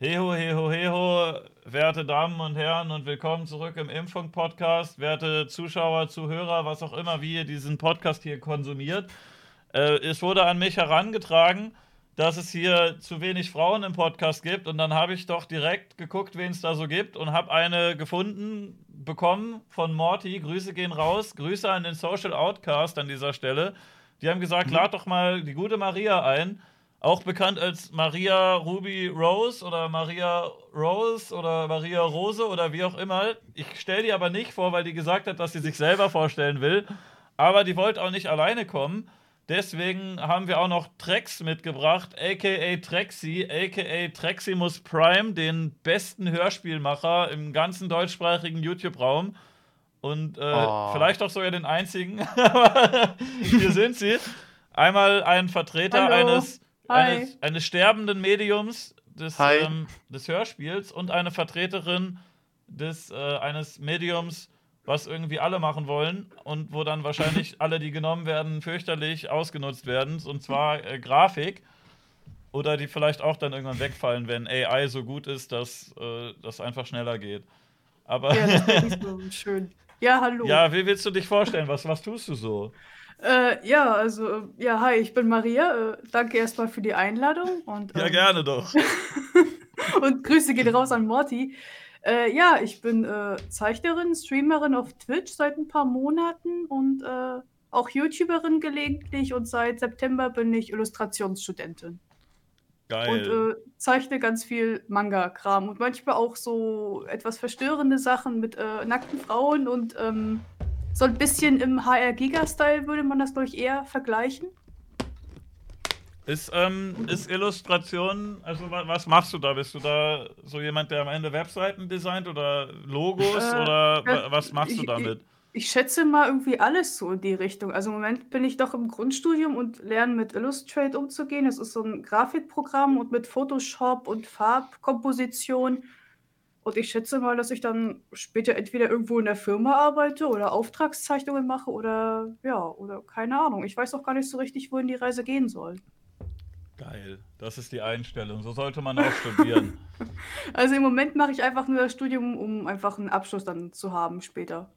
Heho, heho, heho, werte Damen und Herren und willkommen zurück im Impfung-Podcast, werte Zuschauer, Zuhörer, was auch immer, wie ihr diesen Podcast hier konsumiert. Äh, es wurde an mich herangetragen, dass es hier zu wenig Frauen im Podcast gibt und dann habe ich doch direkt geguckt, wen es da so gibt und habe eine gefunden bekommen von Morty. Grüße gehen raus, Grüße an den Social Outcast an dieser Stelle. Die haben gesagt, mhm. lad doch mal die gute Maria ein auch bekannt als Maria Ruby Rose oder Maria Rose oder Maria Rose oder wie auch immer. Ich stelle die aber nicht vor, weil die gesagt hat, dass sie sich selber vorstellen will. Aber die wollte auch nicht alleine kommen. Deswegen haben wir auch noch Trex mitgebracht, aka Trexi, aka Treximus Prime, den besten Hörspielmacher im ganzen deutschsprachigen YouTube-Raum. Und äh, oh. vielleicht auch sogar den einzigen. hier sind sie. Einmal ein Vertreter Hallo. eines eines, eines, sterbenden Mediums des, ähm, des, Hörspiels und eine Vertreterin des, äh, eines Mediums, was irgendwie alle machen wollen und wo dann wahrscheinlich alle, die genommen werden, fürchterlich ausgenutzt werden. Und zwar äh, Grafik. Oder die vielleicht auch dann irgendwann wegfallen, wenn AI so gut ist, dass äh, das einfach schneller geht. Aber ja, das ist so schön. Ja, hallo. Ja, wie willst du dich vorstellen? Was, was tust du so? Äh, ja, also, ja, hi, ich bin Maria. Äh, danke erstmal für die Einladung. Und, ja, ähm, gerne doch. und Grüße gehen raus an Morty. Äh, ja, ich bin äh, Zeichnerin, Streamerin auf Twitch seit ein paar Monaten und äh, auch YouTuberin gelegentlich und seit September bin ich Illustrationsstudentin. Geil. Und äh, zeichne ganz viel Manga-Kram und manchmal auch so etwas verstörende Sachen mit nackten Frauen und ähm, so ein bisschen im HR-Giga-Style würde man das, glaube ich, eher vergleichen. Ist, ähm, ist Illustration, also was machst du da? Bist du da so jemand, der am Ende Webseiten designt oder Logos äh, oder ja, was machst du damit? Ich, ich, schätze mal irgendwie alles so in die Richtung. Also im Moment bin ich doch im Grundstudium und lerne mit Illustrate umzugehen. Das ist so ein Grafikprogramm und mit Photoshop und Farbkomposition. Und ich schätze mal, dass ich dann später entweder irgendwo in der Firma arbeite oder Auftragszeichnungen mache oder ja, oder keine Ahnung. Ich weiß auch gar nicht so richtig, wohin die Reise gehen soll. Geil, das ist die Einstellung. So sollte man auch studieren. Also im Moment mache ich einfach nur das Studium, um einfach einen Abschluss dann zu haben später.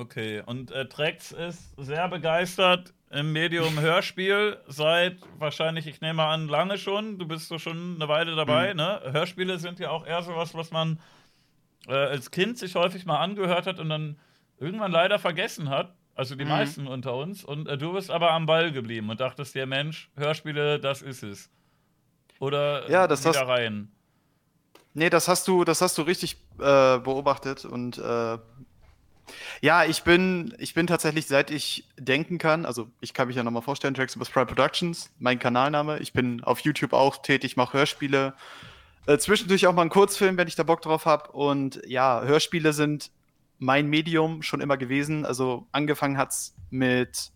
Okay, und äh, Trex ist sehr begeistert im Medium Hörspiel seit wahrscheinlich, ich nehme an, lange schon. Du bist so schon eine Weile dabei, mhm. ne? Hörspiele sind ja auch eher so was, was man äh, als Kind sich häufig mal angehört hat und dann irgendwann leider vergessen hat. Also die mhm. meisten unter uns. Und äh, du bist aber am Ball geblieben und dachtest dir, Mensch, Hörspiele, das ist es. Oder ja, das wieder hast, rein. Nee, das hast du, das hast du richtig äh, beobachtet und äh, ja, ich bin, ich bin tatsächlich, seit ich denken kann, also ich kann mich ja nochmal vorstellen, Tracks über Prime Productions, mein Kanalname. Ich bin auf YouTube auch tätig, mache Hörspiele. Äh, zwischendurch auch mal einen Kurzfilm, wenn ich da Bock drauf habe. Und ja, Hörspiele sind mein Medium schon immer gewesen. Also angefangen hat es mit,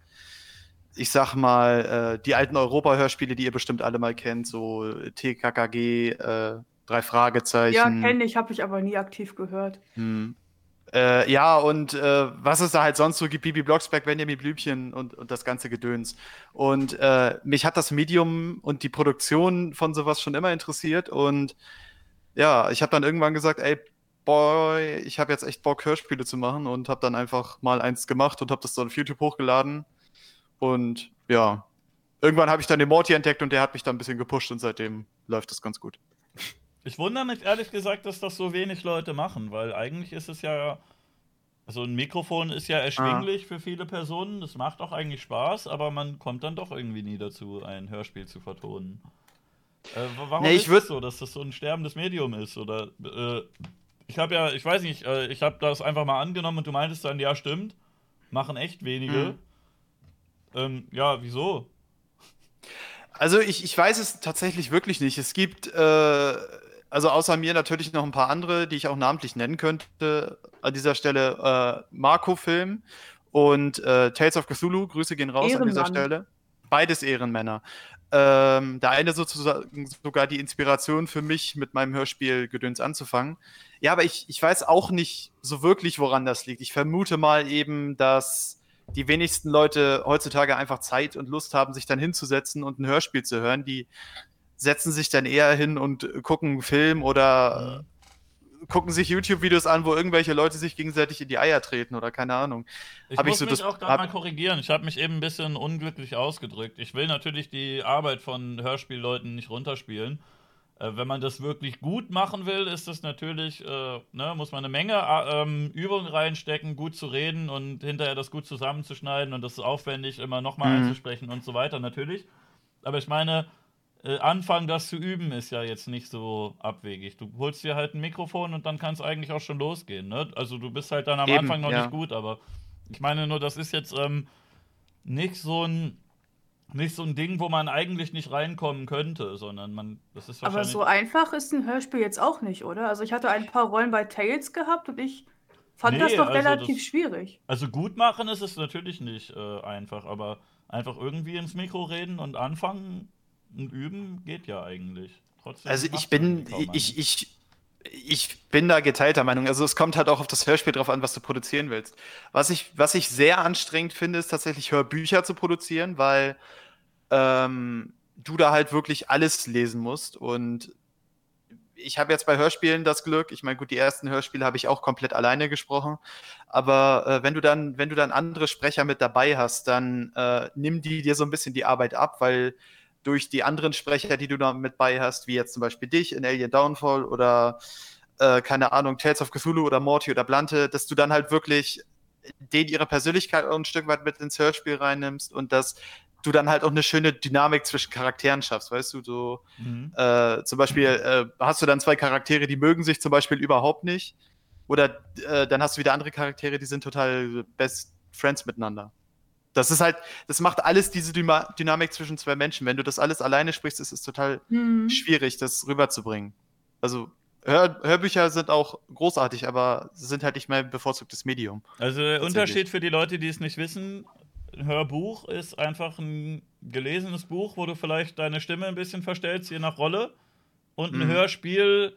ich sag mal, äh, die alten Europa-Hörspiele, die ihr bestimmt alle mal kennt, so TKKG, äh, drei Fragezeichen. Ja, kenne ich, habe ich aber nie aktiv gehört. Hm. Äh, ja, und äh, was es da halt sonst so gibt, Bibi Blocksberg, Benjamin Blümchen und, und das ganze Gedöns. Und äh, mich hat das Medium und die Produktion von sowas schon immer interessiert. Und ja, ich habe dann irgendwann gesagt, ey, boy, ich habe jetzt echt Bock, Hörspiele zu machen und habe dann einfach mal eins gemacht und habe das dann auf YouTube hochgeladen. Und ja, irgendwann habe ich dann den Morty entdeckt und der hat mich dann ein bisschen gepusht und seitdem läuft das ganz gut. Ich wundere mich ehrlich gesagt, dass das so wenig Leute machen, weil eigentlich ist es ja. Also ein Mikrofon ist ja erschwinglich ah. für viele Personen, das macht auch eigentlich Spaß, aber man kommt dann doch irgendwie nie dazu, ein Hörspiel zu vertonen. Äh, warum nee, ist es so, dass das so ein sterbendes Medium ist? Oder äh, ich habe ja, ich weiß nicht, äh, ich habe das einfach mal angenommen und du meintest dann, ja, stimmt, machen echt wenige. Mhm. Ähm, ja, wieso? Also ich, ich weiß es tatsächlich wirklich nicht. Es gibt äh, also außer mir natürlich noch ein paar andere, die ich auch namentlich nennen könnte. An dieser Stelle äh, Marco Film und äh, Tales of Cthulhu. Grüße gehen raus Ehrenmann. an dieser Stelle. Beides Ehrenmänner. Ähm, der eine sozusagen sogar die Inspiration für mich, mit meinem Hörspiel Gedöns anzufangen. Ja, aber ich, ich weiß auch nicht so wirklich, woran das liegt. Ich vermute mal eben, dass die wenigsten Leute heutzutage einfach Zeit und Lust haben, sich dann hinzusetzen und ein Hörspiel zu hören. Die setzen sich dann eher hin und gucken einen Film oder Mhm. gucken sich YouTube-Videos an, wo irgendwelche Leute sich gegenseitig in die Eier treten oder keine Ahnung. Ich Hab ich muss so mich das- auch gerade mal korrigieren. Ich habe mich eben ein bisschen unglücklich ausgedrückt. Ich will natürlich die Arbeit von Hörspielleuten nicht runterspielen. Äh, wenn man das wirklich gut machen will, ist das natürlich, äh, ne, muss man eine Menge äh, ähm, Übung reinstecken, gut zu reden und hinterher das gut zusammenzuschneiden und das ist aufwendig, immer nochmal Mhm. einzusprechen und so weiter, natürlich. Aber ich meine, äh, anfangen, das zu üben, ist ja jetzt nicht so abwegig. Du holst dir halt ein Mikrofon und dann kann es eigentlich auch schon losgehen. Ne? Also du bist halt dann am Eben, Anfang noch ja. nicht gut, aber ich meine nur, das ist jetzt ähm, nicht so ein nicht so ein Ding, wo man eigentlich nicht reinkommen könnte, sondern man, das ist Aber so einfach ist ein Hörspiel jetzt auch nicht, oder? Also ich hatte ein paar Rollen bei Tales gehabt und ich fand Nee, das doch also relativ das- schwierig. Also gut machen ist es natürlich nicht äh, einfach, aber einfach irgendwie ins Mikro reden und anfangen und üben geht ja eigentlich. Trotzdem Also ich bin, ich, ich, ich bin da geteilter Meinung. Also es kommt halt auch auf das Hörspiel drauf an, was du produzieren willst. Was ich, was ich sehr anstrengend finde, ist tatsächlich Hörbücher zu produzieren, weil ähm, du da halt wirklich alles lesen musst. Und ich habe jetzt bei Hörspielen das Glück, ich meine, gut, die ersten Hörspiele habe ich auch komplett alleine gesprochen, aber äh, wenn du dann, wenn du dann andere Sprecher mit dabei hast, dann äh, nimm die dir so ein bisschen die Arbeit ab, weil durch die anderen Sprecher, die du da mit bei hast, wie jetzt zum Beispiel dich in Alien Downfall oder äh, keine Ahnung, Tales of Cthulhu oder Morty oder Blante, dass du dann halt wirklich den ihre Persönlichkeit auch ein Stück weit mit ins Hörspiel reinnimmst und dass du dann halt auch eine schöne Dynamik zwischen Charakteren schaffst, weißt du, so Mhm. äh, zum Beispiel äh, hast du dann zwei Charaktere, die mögen sich zum Beispiel überhaupt nicht. Oder äh, dann hast du wieder andere Charaktere, die sind total best friends miteinander. Das ist halt, das macht alles diese Dyma Dynamik zwischen zwei Menschen. Wenn du das alles alleine sprichst, ist es total Hm. schwierig, das rüberzubringen. Also Hör Hörbücher sind auch großartig, aber sie sind halt nicht mein bevorzugtes Medium. Also der. Unterschied für die Leute, die es nicht wissen, ein Hörbuch ist einfach ein gelesenes Buch, wo du vielleicht deine Stimme ein bisschen verstellst, je nach Rolle. Und ein Mhm. Hörspiel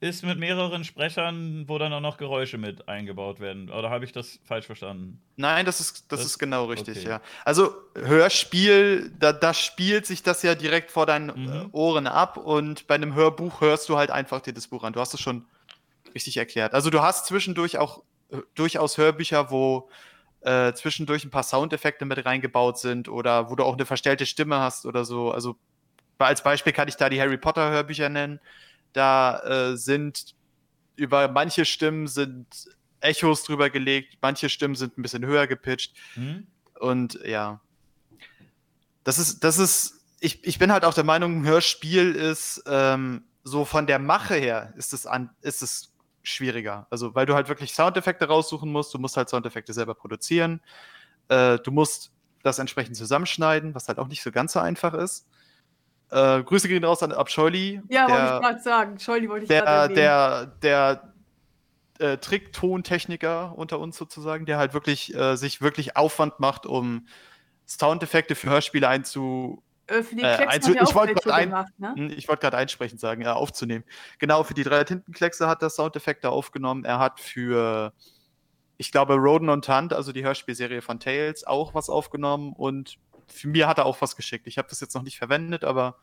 ist mit mehreren Sprechern, wo dann auch noch Geräusche mit eingebaut werden. Oder habe ich das falsch verstanden? Nein, das ist, das Das- ist genau richtig, okay. ja. Also Hörspiel, da, da spielt sich das ja direkt vor deinen Mhm. äh, Ohren ab und bei einem Hörbuch hörst du halt einfach dir das Buch an. Du hast es schon richtig erklärt. Also du hast zwischendurch auch äh, durchaus Hörbücher, wo äh, zwischendurch ein paar Soundeffekte mit reingebaut sind oder wo du auch eine verstellte Stimme hast oder so. Also als Beispiel kann ich da die Harry Potter Hörbücher nennen. Da äh, sind über manche Stimmen sind Echos drüber gelegt, manche Stimmen sind ein bisschen höher gepitcht. Hm? Und ja. Das ist, das ist, ich, ich bin halt auch der Meinung, ein Hörspiel ist ähm, so von der Mache her ist es an, ist es schwieriger. Also, weil du halt wirklich Soundeffekte raussuchen musst, du musst halt Soundeffekte selber produzieren, äh, du musst das entsprechend zusammenschneiden, was halt auch nicht so ganz so einfach ist. Äh, Grüße gehen raus an Abscheuli. Ja, wollte ich der, gerade sagen. Entschuldigung, wollte ich der, gerade erwähnen. der, der äh, Tricktontechniker unter uns sozusagen, der halt wirklich äh, sich wirklich Aufwand macht, um Soundeffekte für Hörspiele einzu. Äh, für die äh, einzu- hat er ich wollte grad ein- gemacht, ne? Hm, Ich gerade einsprechend sagen, ja, aufzunehmen. Genau, für die drei Tintenkleckse hat er Soundeffekte aufgenommen. Er hat für, ich glaube, Roden und Hunt, also die Hörspielserie von Tales, auch was aufgenommen und für mir hat er auch was geschickt. Ich habe das jetzt noch nicht verwendet, aber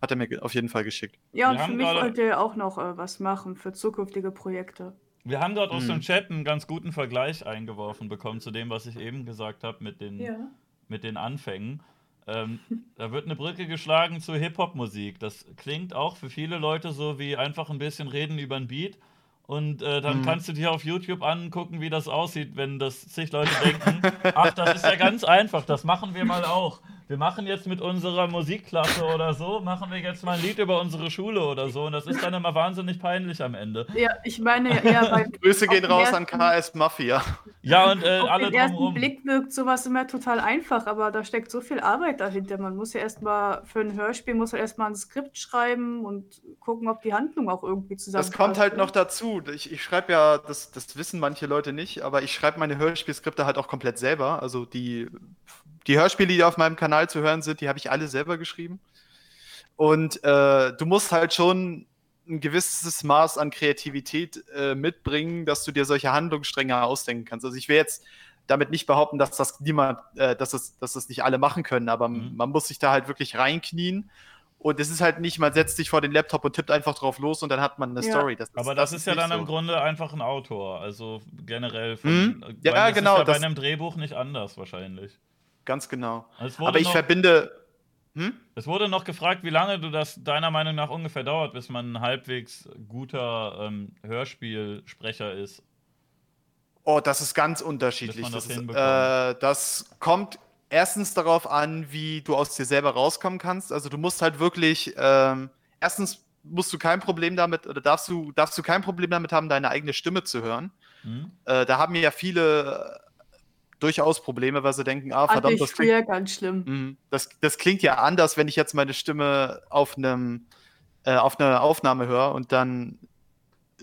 hat er mir auf jeden Fall geschickt. Ja, und für mich wollte er auch noch äh, was machen für zukünftige Projekte. Wir haben dort aus Hm. dem Chat einen ganz guten Vergleich eingeworfen bekommen zu dem, was ich eben gesagt habe mit den, mit den Anfängen. Ähm, da wird eine Brücke geschlagen zur Hip-Hop-Musik. Das klingt auch für viele Leute so wie einfach ein bisschen reden über ein Beat. Und äh, dann Mhm. kannst du dir auf YouTube angucken, wie das aussieht, wenn das sich Leute denken, ach, das ist ja ganz einfach, das machen wir mal auch. Wir machen jetzt mit unserer Musikklasse oder so, machen wir jetzt mal ein Lied über unsere Schule oder so. Und das ist dann immer wahnsinnig peinlich am Ende. Ja, ich meine, ja, Grüße gehen raus an KS Mafia. Ja, und äh, auf alle den ersten drumherum. Blick wirkt sowas immer total einfach, aber da steckt so viel Arbeit dahinter. Man muss ja erstmal für ein Hörspiel muss man erstmal ein Skript schreiben und gucken, ob die Handlung auch irgendwie zusammenpasst. Das kommt halt ne? noch dazu. Ich, ich schreibe ja, das, das wissen manche Leute nicht, aber ich schreibe meine Hörspielskripte halt auch komplett selber. Also die, die Hörspiele, die auf meinem Kanal zu hören sind, die habe ich alle selber geschrieben. Und äh, du musst halt schon ein gewisses Maß an Kreativität äh, mitbringen, dass du dir solche Handlungsstränge ausdenken kannst. Also ich will jetzt damit nicht behaupten, dass das niemand, äh, dass das, dass das nicht alle machen können, aber Mhm. man muss sich da halt wirklich reinknien Und es ist halt nicht, man setzt sich vor den Laptop und tippt einfach drauf los und dann hat man eine Ja. Story. Das ist, Aber das, ist ja dann so. im Grunde einfach ein Autor. Also generell von. Mhm. Ja, das genau, Ist ja bei das- einem Drehbuch nicht anders wahrscheinlich. Ganz genau. Also Aber ich noch, verbinde. Hm? Es wurde noch gefragt, wie lange du das deiner Meinung nach ungefähr dauert, bis man ein halbwegs guter ähm, Hörspielsprecher ist. Oh, das ist ganz unterschiedlich. Das Das, ist, äh, das kommt erstens darauf an, wie du aus dir selber rauskommen kannst. Also du musst halt wirklich, ähm, erstens musst du kein Problem damit, oder darfst du, darfst du kein Problem damit haben, deine eigene Stimme zu hören. Hm? Äh, da haben ja viele durchaus Probleme, weil sie denken, ah, verdammt, ich das klingt, früher ganz schlimm. Mhm. das, das klingt ja anders, wenn ich jetzt meine Stimme auf einem äh, auf einer Aufnahme höre und dann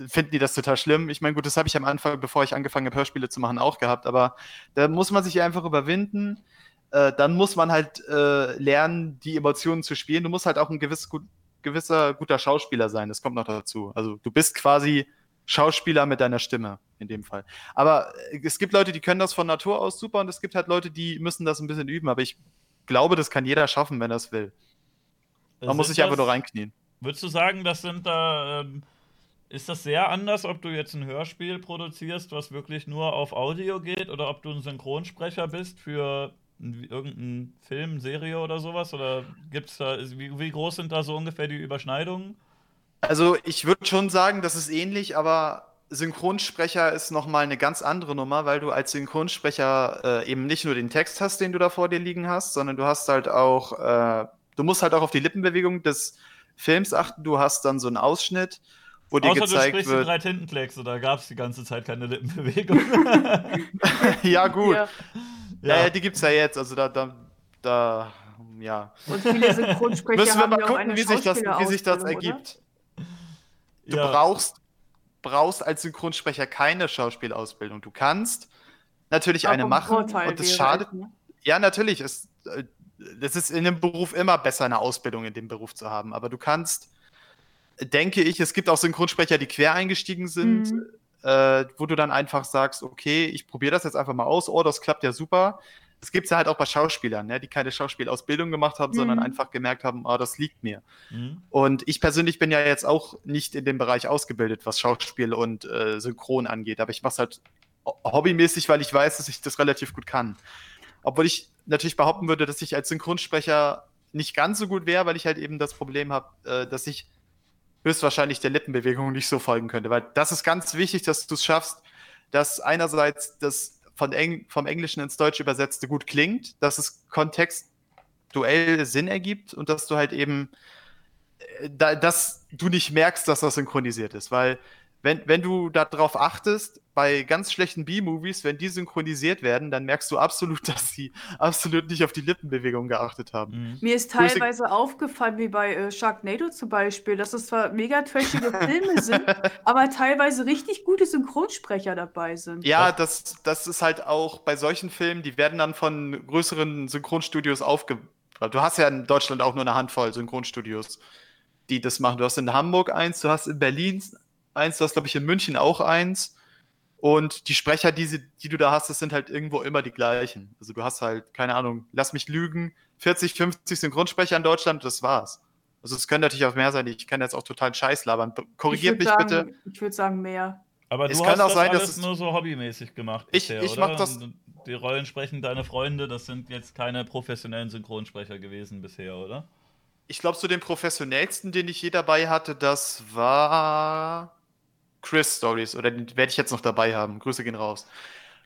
finden die das total schlimm. Ich meine, gut, das habe ich am Anfang, bevor ich angefangen habe, Hörspiele zu machen, auch gehabt, aber da muss man sich einfach überwinden. Äh, dann muss man halt äh, lernen, die Emotionen zu spielen. Du musst halt auch ein gewiss, gut, gewisser guter Schauspieler sein. Das kommt noch dazu. Also du bist quasi Schauspieler mit deiner Stimme in dem Fall. Aber äh, es gibt Leute, die können das von Natur aus super und es gibt halt Leute, die müssen das ein bisschen üben. Aber ich glaube, das kann jeder schaffen, wenn er es will. Man muss Sind sich einfach nur reinknien. Würdest du sagen, das sind da. Ähm, ist das sehr anders, ob du jetzt ein Hörspiel produzierst, was wirklich nur auf Audio geht, oder ob du ein Synchronsprecher bist für ein- irgendeinen Film, Serie oder sowas? Oder gibt's da. Wie, wie groß sind da so ungefähr die Überschneidungen? Also ich würde schon sagen, das ist ähnlich, aber Synchronsprecher ist nochmal eine ganz andere Nummer, weil du als Synchronsprecher äh, eben nicht nur den Text hast, den du da vor dir liegen hast, sondern du hast halt auch, äh, du musst halt auch auf die Lippenbewegung des Films achten. Du hast dann so einen Ausschnitt, wo dir Außer du gezeigt sprichst die wird. drei Tintenkleckse, da gab es die ganze Zeit keine Lippenbewegung. ja, gut. Ja. Ja, ja, die gibt's ja jetzt. Also da, da, da, ja. Und viele Synchronsprecher Müssen wir haben mal gucken, wie sich das, wie sich das Schauspielerausbildung, oder? ergibt. Du Ja. brauchst, brauchst als Synchronsprecher keine Schauspielausbildung. Du kannst natürlich Auch eine ein machen Vorteil und es schadet. ne? Ja, natürlich. Es, äh, das ist in dem Beruf immer besser, eine Ausbildung in dem Beruf zu haben. Aber du kannst, denke ich, es gibt auch Synchronsprecher, die quer eingestiegen sind, Mhm. äh, wo du dann einfach sagst, okay, ich probiere das jetzt einfach mal aus. Oh, das klappt ja super. Das gibt es ja halt auch bei Schauspielern, ne, die keine Schauspielausbildung gemacht haben, sondern Mhm. einfach gemerkt haben, oh, das liegt mir. Hm? Und ich persönlich bin ja jetzt auch nicht in dem Bereich ausgebildet, was Schauspiel und äh, Synchron angeht. Aber ich mache es halt ho- hobbymäßig, weil ich weiß, dass ich das relativ gut kann. Obwohl ich natürlich behaupten würde, dass ich als Synchronsprecher nicht ganz so gut wäre, weil ich halt eben das Problem habe, äh, dass ich höchstwahrscheinlich der Lippenbewegung nicht so folgen könnte. Weil das ist ganz wichtig, dass du es schaffst, dass einerseits das von Eng vom Englischen ins Deutsche übersetzte gut klingt, dass es kontextuell Sinn ergibt und dass du halt eben äh, da, dass du nicht merkst, dass das synchronisiert ist. Weil, wenn, wenn du darauf achtest, bei ganz schlechten B-Movies, wenn die synchronisiert werden, dann merkst du absolut, dass sie absolut nicht auf die Lippenbewegung geachtet haben. Hm. Mir ist Grüße- teilweise aufgefallen, wie bei äh, Sharknado zum Beispiel, dass es zwar mega trashige Filme sind, aber teilweise richtig gute Synchronsprecher dabei sind. Ja, das, das ist halt auch bei solchen Filmen, die werden dann von größeren Synchronstudios aufgebaut. Du hast ja in Deutschland auch nur eine Handvoll Synchronstudios, die das machen. Du hast in Hamburg eins, du hast in Berlin eins, du hast, glaube ich, in München auch eins. Und die Sprecher, die, sie, die du da hast, das sind halt irgendwo immer die gleichen. Also du hast halt, keine Ahnung, lass mich lügen, 40, 50 Synchronsprecher in Deutschland, das war's. Also es können natürlich auch mehr sein, ich kann jetzt auch total Scheiß labern. Korrigiert mich sagen, bitte. Ich würde sagen mehr. Aber Es du kann hast auch das sein, dass alles es- nur so hobbymäßig gemacht Ich- bisher, ich oder? mach das- Die Rollen sprechen deine Freunde, das sind jetzt keine professionellen Synchronsprecher gewesen bisher, oder? Ich glaube, so den professionellsten, den ich je dabei hatte, das war Chris Stories. Oder den werde ich jetzt noch dabei haben. Grüße gehen raus.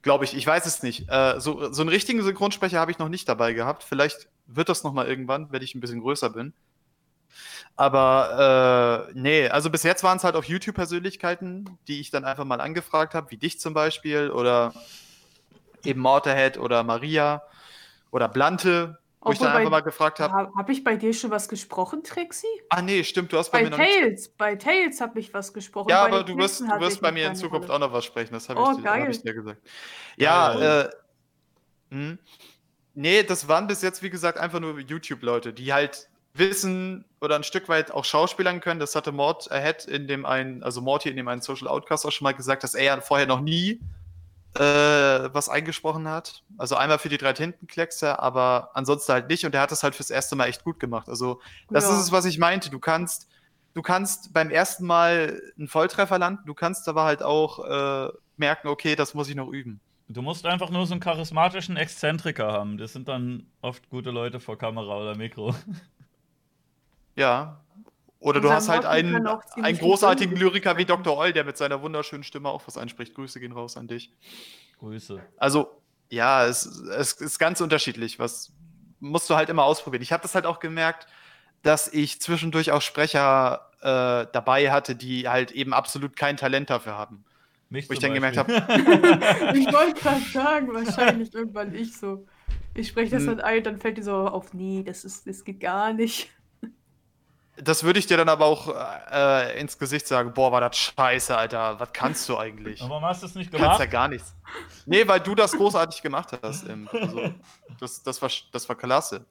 Glaube ich, ich weiß es nicht. Äh, so, so einen richtigen Synchronsprecher habe ich noch nicht dabei gehabt. Vielleicht wird das noch mal irgendwann, wenn ich ein bisschen größer bin. Aber äh, nee, also bis jetzt waren es halt auch YouTube-Persönlichkeiten, die ich dann einfach mal angefragt habe, wie dich zum Beispiel oder eben Motorhead oder Maria oder Blante, wo ich dann bei- einfach mal gefragt habe, Habe hab ich bei dir schon was gesprochen, Trixie? Ah, nee, stimmt, du hast bei, Bei mir noch nicht. Bei Tails habe ich was gesprochen. Ja, aber du wirst, du wirst bei mir in Zukunft Rolle. auch noch was sprechen, das habe Oh, ich, dir- hab ich dir gesagt. Ja, äh, hm. nee, das waren bis jetzt, wie gesagt, einfach nur YouTube-Leute, die halt wissen oder ein Stück weit auch Schauspielern können. Das hatte Mord Ahead in dem einen, also Morty in dem einen Social Outcast auch schon mal gesagt, dass er ja vorher noch nie äh, was eingesprochen hat. Also einmal für die drei Tintenkleckse, aber ansonsten halt nicht. Und der hat das halt fürs erste Mal echt gut gemacht. Also das Ja. ist es, was ich meinte. Du kannst, du kannst beim ersten Mal einen Volltreffer landen, du kannst aber halt auch äh, merken, okay, das muss ich noch üben. Du musst einfach nur so einen charismatischen Exzentriker haben. Das sind dann oft gute Leute vor Kamera oder Mikro. Ja. Oder du hast halt einen, einen großartigen. Lyriker wie Dr. Eul, der mit seiner wunderschönen Stimme auch was einspricht. Grüße gehen raus an dich. Grüße. Also, ja, es, es ist ganz unterschiedlich. Was musst du halt immer ausprobieren. Ich habe das halt auch gemerkt, dass ich zwischendurch auch Sprecher äh, dabei hatte, die halt eben absolut kein Talent dafür haben. Mich Wo ich dann gemerkt Beispiel. Ich wollte gerade sagen, wahrscheinlich irgendwann ich so. Ich spreche das Hm. dann ein, dann fällt die so auf, nee, das ist, das geht gar nicht. Das würde ich dir dann aber auch äh, ins Gesicht sagen: Boah, war das scheiße, Alter. Was kannst du eigentlich? Aber warum hast du es nicht Du kannst ja gemacht? gar nichts. Nee, weil du das großartig gemacht hast. Also, das, das, war, das war klasse.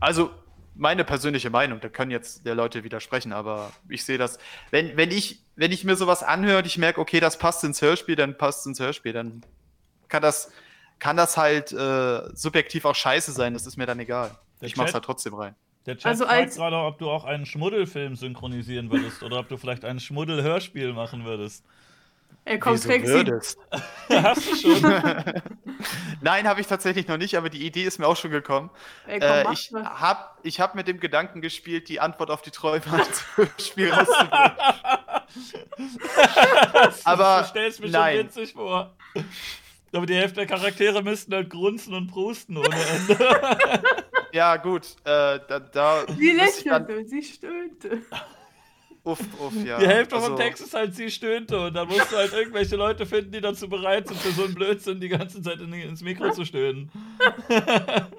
Also, meine persönliche Meinung, da können jetzt der Leute widersprechen, aber ich sehe das. Wenn, wenn, ich, wenn ich mir sowas anhöre und ich merke, okay, das passt ins Hörspiel, dann passt es ins Hörspiel, dann kann das, kann das halt äh, subjektiv auch scheiße sein, das ist mir dann egal. Der ich mach's Chat- halt trotzdem rein. Der Chat Also fragt als- gerade, ob du auch einen Schmuddelfilm synchronisieren würdest oder ob du vielleicht ein Schmuddel-Hörspiel machen würdest. Ey, komm, Wieso Trixie. würdest? Hast du schon? Nein, habe ich tatsächlich noch nicht, aber die Idee ist mir auch schon gekommen. Ey, komm, Äh, ich habe ich hab mit dem Gedanken gespielt, die Antwort auf die Träume als Spiel rauszubringen. Aber du stellst mir nein. schon witzig vor. Aber die Hälfte der Charaktere müssten halt grunzen und prusten ohne Ende. Ja, gut. Äh, da, da Sie ich dann- lächelte, sie stöhnte. Uff, uff, ja. die Hälfte Also, vom Text ist halt, sie stöhnte und dann musst du halt irgendwelche Leute finden, die dazu bereit sind, für so einen Blödsinn die ganze Zeit in, ins Mikro zu stöhnen.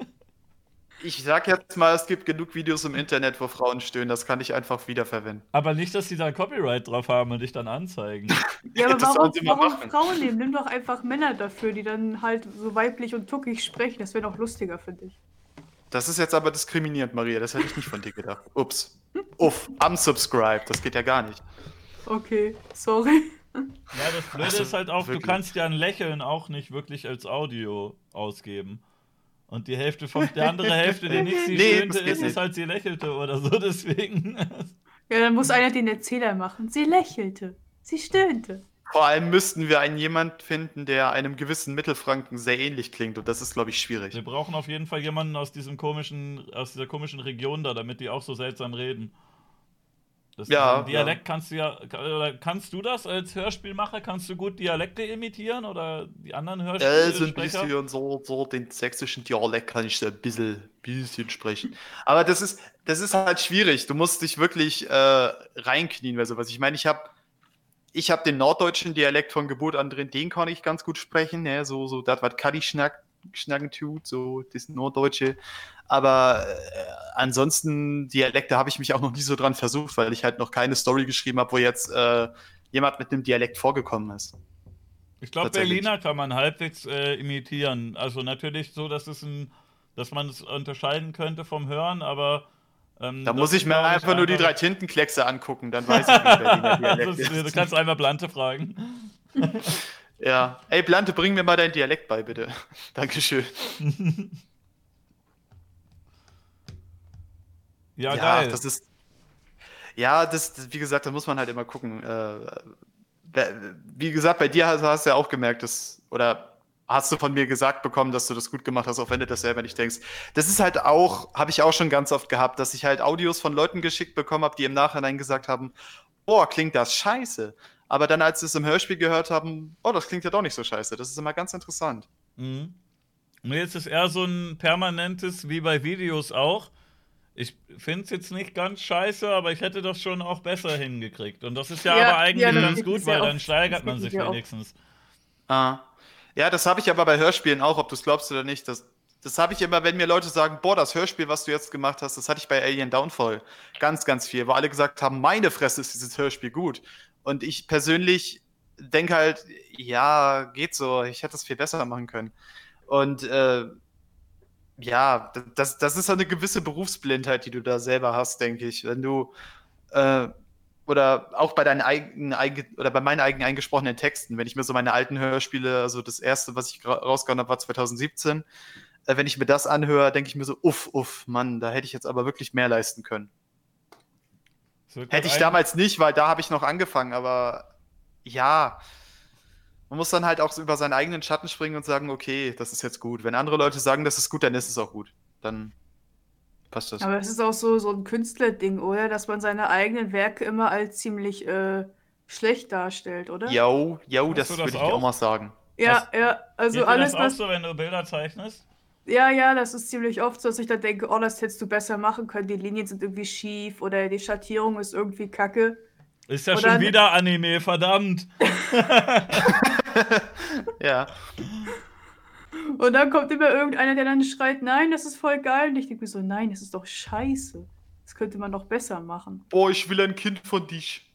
Ich sag jetzt mal, es gibt genug Videos im Internet, wo Frauen stöhnen. Das kann ich einfach wiederverwenden. Aber nicht, dass die da Copyright drauf haben und dich dann anzeigen. Ja, aber warum, sie mal warum. Frauen nehmen? Nimm doch einfach Männer dafür, die dann halt so weiblich und tuckig sprechen. Das wäre noch lustiger, finde ich. Das ist jetzt aber diskriminierend, Maria. Das hätte ich nicht von dir gedacht. Ups. Uff, unsubscribe. Das geht ja gar nicht. Okay, sorry. Ja, das Blöde Also, ist halt auch, du wirklich. kannst ja ein Lächeln auch nicht wirklich als Audio ausgeben. Und die Hälfte von der andere Hälfte, die nicht sie Nee, geht ist es nicht. halt sie lächelte oder so, deswegen. Ja, dann muss einer den Erzähler machen. Sie lächelte. Sie stöhnte. Vor allem müssten wir einen jemand finden, der einem gewissen Mittelfranken sehr ähnlich klingt. Und das ist, glaube ich, schwierig. Wir brauchen auf jeden Fall jemanden aus diesem komischen, aus dieser komischen Region da, damit die auch so seltsam reden. Das Ja, diesen Dialekt kannst du ja, kannst du das als Hörspielmacher? Kannst du gut Dialekte imitieren oder die anderen Äh, Hörspielsprecher? so ein bisschen so, so den sächsischen Dialekt kann ich so ein bisschen, bisschen sprechen. Aber das ist, das ist halt schwierig. Du musst dich wirklich äh, reinknien bei sowas. Ich meine, ich habe ich hab den norddeutschen Dialekt von Geburt an drin, den kann ich ganz gut sprechen. Ne? So, so das, was Kadi schnack, schnacken tut, so das Norddeutsche. Aber äh, ansonsten, Dialekte habe ich mich auch noch nie so dran versucht, weil ich halt noch keine Story geschrieben habe, wo jetzt äh, jemand mit einem Dialekt vorgekommen ist. Ich glaube. Berliner kann man halbwegs äh, imitieren. Also natürlich so, dass es ein, dass man es unterscheiden könnte vom Hören, aber ähm, Da muss ich mir einfach nur die drei Tintenkleckse angucken, dann weiß ich, wie Berliner Dialekt ist- Du kannst einmal Blante fragen. Ja. Ey, Blante, bring mir mal deinen Dialekt bei, bitte. Dankeschön. Ja, geil. das ist. Ja, das, das, wie gesagt, da muss man halt immer gucken. Äh, wie gesagt, bei dir hast, hast du ja auch gemerkt, dass, oder hast du von mir gesagt bekommen, dass du das gut gemacht hast, auch wenn du das selber nicht denkst. Das ist halt auch, habe ich auch schon ganz oft gehabt, dass ich halt Audios von Leuten geschickt bekommen habe, die im Nachhinein gesagt haben, boah, klingt das scheiße. Aber dann, als sie es im Hörspiel gehört haben, oh, das klingt ja doch nicht so scheiße. Das ist immer ganz interessant. Mhm. Und jetzt ist eher so ein permanentes, wie bei Videos auch. Ich finde es jetzt nicht ganz scheiße, aber ich hätte das schon auch besser hingekriegt. Und das ist ja, Ja, aber eigentlich ja, ganz gut, ja weil dann steigert man sich wenigstens. Ah. Ja, das habe ich aber bei Hörspielen auch, ob du es glaubst oder nicht. Das, das habe ich immer, wenn mir Leute sagen, boah, das Hörspiel, was du jetzt gemacht hast, das hatte ich bei Alien Downfall ganz, ganz viel, wo alle gesagt haben, meine Fresse ist dieses Hörspiel gut. Und ich persönlich denke halt, ja, geht so, ich hätte es viel besser machen können. Und äh, ja, das, das ist eine gewisse Berufsblindheit, die du da selber hast, denke ich. Wenn du, äh, oder auch bei deinen eigenen oder bei meinen eigenen eingesprochenen Texten, wenn ich mir so meine alten Hörspiele, also das erste, was ich rausgehauen habe, war 2017, äh, wenn ich mir das anhöre, denke ich mir so, uff, uff, Mann, da hätte ich jetzt aber wirklich mehr leisten können. Hätte ich damals nicht, weil da habe ich noch angefangen, aber ja, man muss dann halt auch so über seinen eigenen Schatten springen und sagen, okay, das ist jetzt gut. Wenn andere Leute sagen, das ist gut, dann ist es auch gut. Dann passt das. Aber es ist auch so, so ein Künstlerding, oder? Dass man seine eigenen Werke immer als ziemlich äh, schlecht darstellt, oder? Jo, jo, das, das würde ich auch mal sagen. Ja, was, ja, also alles. Das auch so, wenn du Bilder zeichnest? Ja, ja, das ist ziemlich oft so, dass ich da denke, oh, das hättest du besser machen können. Die Linien sind irgendwie schief oder die Schattierung ist irgendwie kacke. Ist ja oder schon wieder Anime, verdammt. ja. Und dann kommt immer irgendeiner, der dann schreit, nein, das ist voll geil. Und ich denke mir so, nein, das ist doch scheiße. Das könnte man doch besser machen. Boah, ich will ein Kind von dich.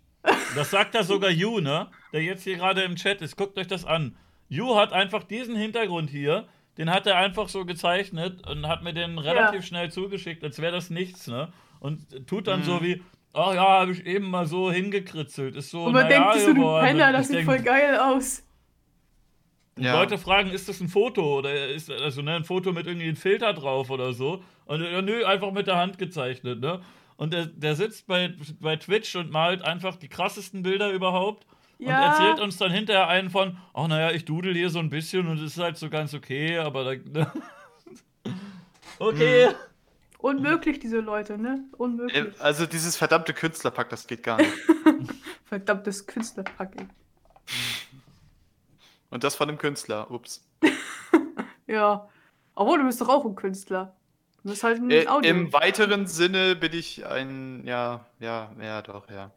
Das sagt da sogar Yu, ne? Der jetzt hier gerade im Chat ist. Guckt euch das an. Yu hat einfach diesen Hintergrund hier den hat er einfach so gezeichnet und hat mir den relativ ja. schnell zugeschickt, als wäre das nichts, ne? Und tut dann mhm. so wie, ach oh ja, habe ich eben mal so hingekritzelt. Ist so, und man denkt, so, du Penner, das sieht denk, voll geil aus. Ja. Leute fragen, ist das ein Foto oder ist also ne, ein Foto mit irgendwie einem Filter drauf oder so? Und ja, nö, einfach mit der Hand gezeichnet, ne? Und der, der sitzt bei, bei Twitch und malt einfach die krassesten Bilder überhaupt ja. Und erzählt uns dann hinterher einen von, ach naja, ich dudel hier so ein bisschen und es ist halt so ganz okay, aber da. Ne? okay. Mhm. Unmöglich, diese Leute, ne? Unmöglich. Äh, also dieses verdammte Künstlerpack, das geht gar nicht. Verdammtes Künstlerpack, ey. Und das von einem Künstler, ups. ja. Obwohl, du bist doch auch ein Künstler. Du bist halt ein äh, Audio. Im weiteren Sinne bin ich ein, ja, ja, ja, doch, ja.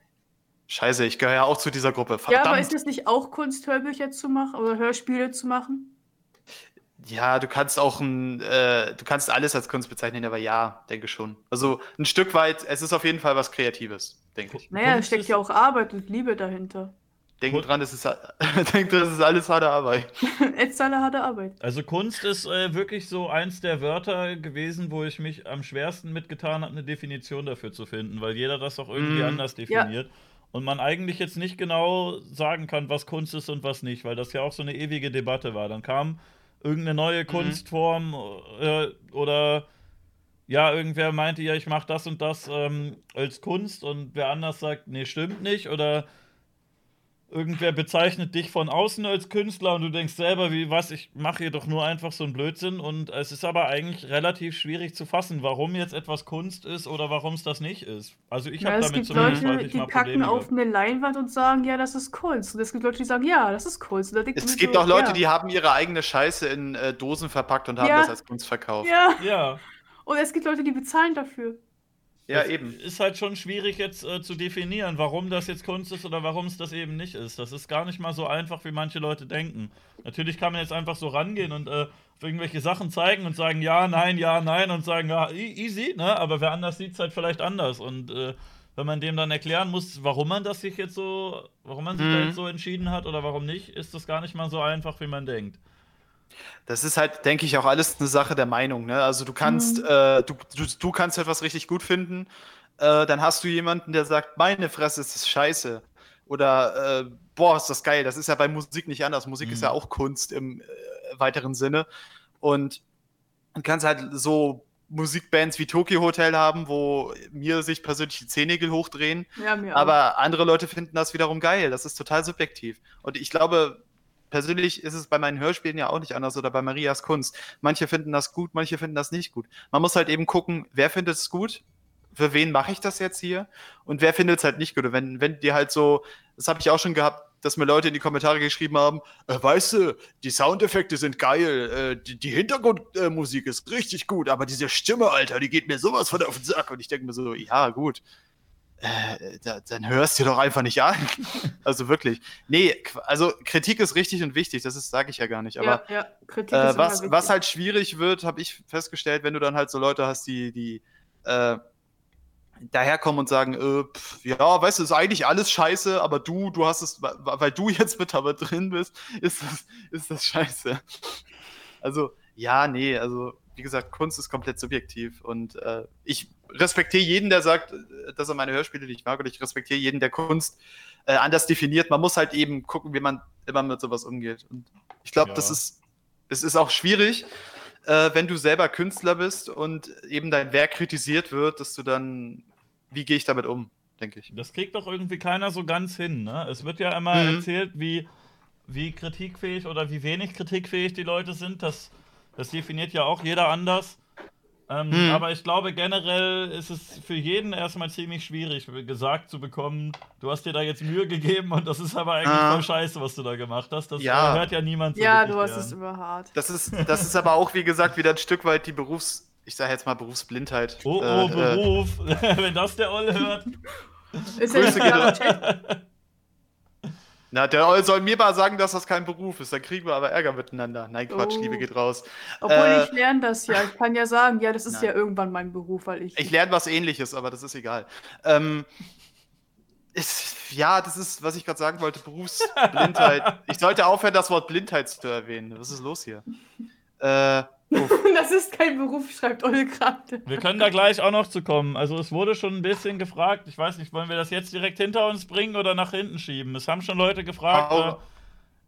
Scheiße, ich gehöre ja auch zu dieser Gruppe. Verdammt. Ja, aber ist es nicht auch Kunst, Hörbücher zu machen oder Hörspiele zu machen? Ja, du kannst auch ein, äh, du kannst alles als Kunst bezeichnen, aber ja, denke schon. Also ein Stück weit, es ist auf jeden Fall was Kreatives, denke ich. Naja, es steckt ja auch Arbeit und Liebe dahinter. Denk dran, es ist, denk dran, es ist alles harte Arbeit. es ist alle harte Arbeit. Also Kunst ist äh, wirklich so eins der Wörter gewesen, wo ich mich am schwersten mitgetan habe, eine Definition dafür zu finden, weil jeder das auch irgendwie mm. anders definiert. Ja und man eigentlich jetzt nicht genau sagen kann, was Kunst ist und was nicht, weil das ja auch so eine ewige Debatte war. Dann kam irgendeine neue mhm. Kunstform äh, oder ja, irgendwer meinte, ja, ich mache das und das ähm, als Kunst und wer anders sagt, nee, stimmt nicht oder irgendwer bezeichnet dich von außen als Künstler und du denkst selber, wie was, ich mache hier doch nur einfach so einen Blödsinn und es ist aber eigentlich relativ schwierig zu fassen, warum jetzt etwas Kunst ist oder warum es das nicht ist. Also ich ja, habe damit zumindest Leute, die packen auf eine Leinwand und sagen, ja, das ist Kunst. Und es gibt Leute, die sagen, ja, das ist Kunst. es gibt so, auch Leute, ja. die haben ihre eigene Scheiße in äh, Dosen verpackt und haben ja. das als Kunst verkauft. Ja. ja. Und es gibt Leute, die bezahlen dafür. Ja, das eben. Ist halt schon schwierig jetzt äh, zu definieren, warum das jetzt Kunst ist oder warum es das eben nicht ist. Das ist gar nicht mal so einfach, wie manche Leute denken. Natürlich kann man jetzt einfach so rangehen und äh, irgendwelche Sachen zeigen und sagen ja, nein, ja, nein und sagen ja, easy, ne? Aber wer anders sieht es halt vielleicht anders. Und äh, wenn man dem dann erklären muss, warum man das sich jetzt so, warum man sich mhm. da jetzt so entschieden hat oder warum nicht, ist das gar nicht mal so einfach, wie man denkt. Das ist halt, denke ich, auch alles eine Sache der Meinung. Ne? Also du kannst, mhm. äh, du, du, du, kannst etwas richtig gut finden, äh, dann hast du jemanden, der sagt, meine Fresse, ist das scheiße. Oder äh, boah, ist das geil. Das ist ja bei Musik nicht anders. Musik mhm. ist ja mhm. auch Kunst im äh, weiteren Sinne. Und du kannst halt so Musikbands wie Tokyo Hotel haben, wo mir sich persönlich die Zehennägel hochdrehen. Ja, aber andere Leute finden das wiederum geil. Das ist total subjektiv. Und ich glaube, persönlich ist es bei meinen Hörspielen ja auch nicht anders oder bei Marias Kunst. Manche finden das gut, manche finden das nicht gut. Man muss halt eben gucken, wer findet es gut, für wen mache ich das jetzt hier und wer findet es halt nicht gut. Und wenn, wenn die halt so, das habe ich auch schon gehabt, dass mir Leute in die Kommentare geschrieben haben, äh, weißt du, die Soundeffekte sind geil, äh, die, die, Hintergrundmusik äh, ist richtig gut, aber diese Stimme, Alter, die geht mir sowas von auf den Sack. Und ich denke mir so, ja, gut äh, da, dann hörst du doch einfach nicht an. also wirklich. Nee, also Kritik ist richtig und wichtig, das sage ich ja gar nicht. Aber ja, ja. Äh, was, was halt schwierig wird, habe ich festgestellt, wenn du dann halt so Leute hast, die, die äh, daherkommen und sagen, äh, pff, ja, weißt du, ist eigentlich alles scheiße, aber du, du hast es, weil du jetzt mit dabei drin bist, ist das, ist das scheiße. Also, ja, nee, also wie gesagt, Kunst ist komplett subjektiv und äh, ich respektiere jeden, der sagt, dass er meine Hörspiele nicht mag, und ich respektiere jeden, der Kunst äh, anders definiert. Man muss halt eben gucken, wie man immer mit sowas umgeht. Und ich glaube, Ja. das ist, es ist auch schwierig, äh, wenn du selber Künstler bist und eben dein Werk kritisiert wird, dass du dann, wie gehe ich damit um, denke ich. Das kriegt doch irgendwie keiner so ganz hin, ne? Es wird ja immer Mhm. erzählt, wie, wie kritikfähig oder wie wenig kritikfähig die Leute sind. Das, das definiert ja auch jeder anders. Ähm, Mhm. Aber ich glaube, generell ist es für jeden erstmal ziemlich schwierig, gesagt zu bekommen, du hast dir da jetzt Mühe gegeben und das ist aber eigentlich Ah. voll scheiße, was du da gemacht hast. Das Ja. äh, hört ja niemand so Ja, du hast gern. es immer hart. Das ist, das ist aber auch, wie gesagt, wieder ein Stück weit die Berufs-, ich sage jetzt mal Berufsblindheit. Oh, Äh, oh, äh, Beruf. Wenn das der Olle hört. Ist ja Grüße Chat. Na, der soll mir mal sagen, dass das kein Beruf ist. Dann kriegen wir aber Ärger miteinander. Nein, Quatsch, Oh. Liebe geht raus. Obwohl Äh, ich lerne das ja. Ich kann ja sagen, ja, das ist Nein. ja irgendwann mein Beruf, weil ich. Ich lerne was ähnliches, aber das ist egal. Ähm, ist, ja, das ist, was ich gerade sagen wollte, Berufsblindheit. ich sollte aufhören, das Wort Blindheit zu erwähnen. Was ist los hier? Äh. das ist kein Beruf, schreibt Olle gerade. Wir können da gleich auch noch zu kommen. Also es wurde schon ein bisschen gefragt. Ich weiß nicht, wollen wir das jetzt direkt hinter uns bringen oder nach hinten schieben? Es haben schon Leute gefragt. Äh,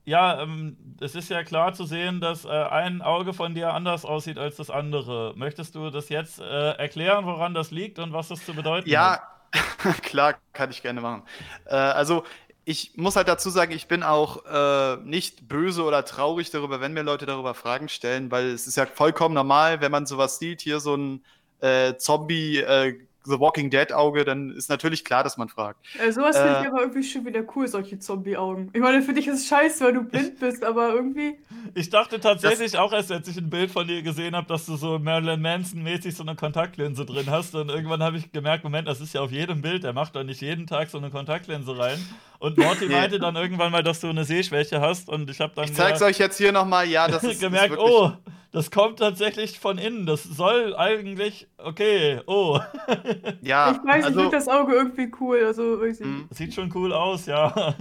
ja, ähm, es ist ja klar zu sehen, dass äh, ein Auge von dir anders aussieht als das andere. Möchtest du das jetzt äh, erklären, woran das liegt und was das zu bedeuten hat? Ja, klar, kann ich gerne machen. Äh, also, ich muss halt dazu sagen, ich bin auch äh, nicht böse oder traurig darüber, wenn mir Leute darüber Fragen stellen, weil es ist ja vollkommen normal, wenn man sowas sieht, hier so ein äh, Zombie, äh, The Walking Dead Auge, dann ist natürlich klar, dass man fragt. Äh, sowas finde Äh. ich aber irgendwie schon wieder cool, solche Zombie-Augen. Ich meine, für dich ist es scheiße, weil du blind bist, aber irgendwie. Ich dachte tatsächlich auch erst, als ich ein Bild von dir gesehen habe, dass du so Marilyn Manson-mäßig so eine Kontaktlinse drin hast. Und irgendwann habe ich gemerkt, Moment, das ist ja auf jedem Bild. Der macht doch nicht jeden Tag so eine Kontaktlinse rein. Und Morty Nee. meinte dann irgendwann mal, dass du eine Sehschwäche hast. Und ich habe dann Ich zeig's euch jetzt hier nochmal. Ja, das ist, gemerkt, ist wirklich, oh, das kommt tatsächlich von innen. Das soll eigentlich, okay, oh. Ja, ich weiß, ich also, finde das Auge irgendwie cool. Also, weiß ich. mh, Sieht schon cool aus, ja.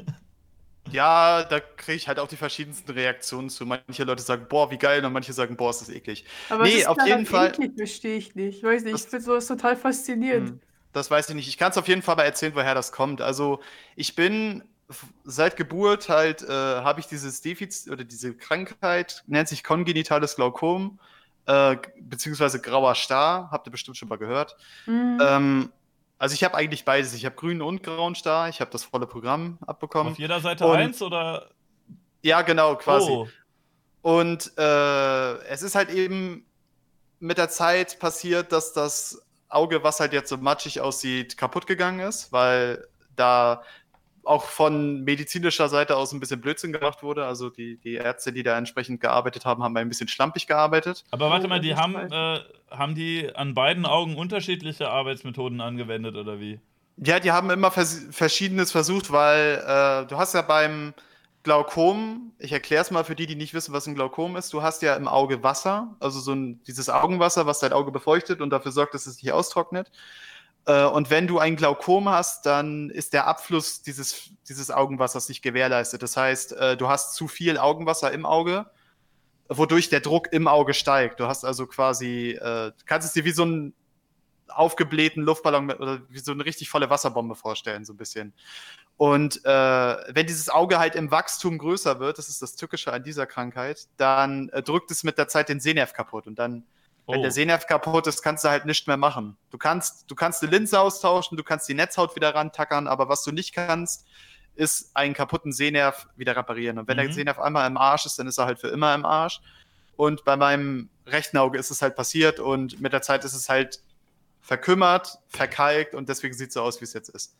ja, da kriege ich halt auch die verschiedensten Reaktionen zu. Manche Leute sagen, boah, wie geil, und manche sagen, boah, ist das eklig. Aber Nee, ist auf jeden Fall- eklig, verstehe ich nicht. Ich weiß nicht, Das- ich finde sowas total faszinierend. Hm, Das weiß ich nicht. Ich kann es auf jeden Fall mal erzählen, woher das kommt. Also, ich bin seit Geburt halt, äh, habe ich dieses Defizit oder diese Krankheit, nennt sich kongenitales Glaukom, äh, beziehungsweise grauer Star, habt ihr bestimmt schon mal gehört. Mhm. Ähm, also, ich habe eigentlich beides. Ich habe grünen und grauen Star. Ich habe das volle Programm abbekommen. Auf jeder Seite Und- eins oder. Ja, genau, quasi. Oh. Und äh, es ist halt eben mit der Zeit passiert, dass das Auge, was halt jetzt so matschig aussieht, kaputt gegangen ist, weil da auch von medizinischer Seite aus ein bisschen Blödsinn gemacht wurde. Also die, die Ärzte, die da entsprechend gearbeitet haben, haben ein bisschen schlampig gearbeitet. Aber warte Oh, mal, die ist haben, äh, haben die an beiden Augen unterschiedliche Arbeitsmethoden angewendet oder wie? Ja, die haben immer vers Verschiedenes versucht, weil äh, du hast ja beim Glaukom, ich erkläre es mal für die, die nicht wissen, was ein Glaukom ist, du hast ja im Auge Wasser, also so ein, dieses Augenwasser, was dein Auge befeuchtet und dafür sorgt, dass es nicht austrocknet. Äh, und wenn du ein Glaukom hast, dann ist der Abfluss dieses, dieses Augenwassers nicht gewährleistet. Das heißt, äh, du hast zu viel Augenwasser im Auge, wodurch der Druck im Auge steigt. Du hast also quasi, äh, kannst es dir wie so ein aufgeblähten Luftballon oder wie so eine richtig volle Wasserbombe vorstellen, so ein bisschen. Und äh, wenn dieses Auge halt im Wachstum größer wird, das ist das Tückische an dieser Krankheit, dann drückt es mit der Zeit den Sehnerv kaputt. Und dann, wenn Oh. der Sehnerv kaputt ist, kannst du halt nichts mehr machen. Du kannst, du kannst die Linse austauschen, du kannst die Netzhaut wieder rantackern, aber was du nicht kannst, ist einen kaputten Sehnerv wieder reparieren. Und wenn Mhm. der Sehnerv einmal im Arsch ist, dann ist er halt für immer im Arsch. Und bei meinem rechten Auge ist es halt passiert und mit der Zeit ist es halt verkümmert, verkalkt und deswegen sieht es so aus, wie es jetzt ist.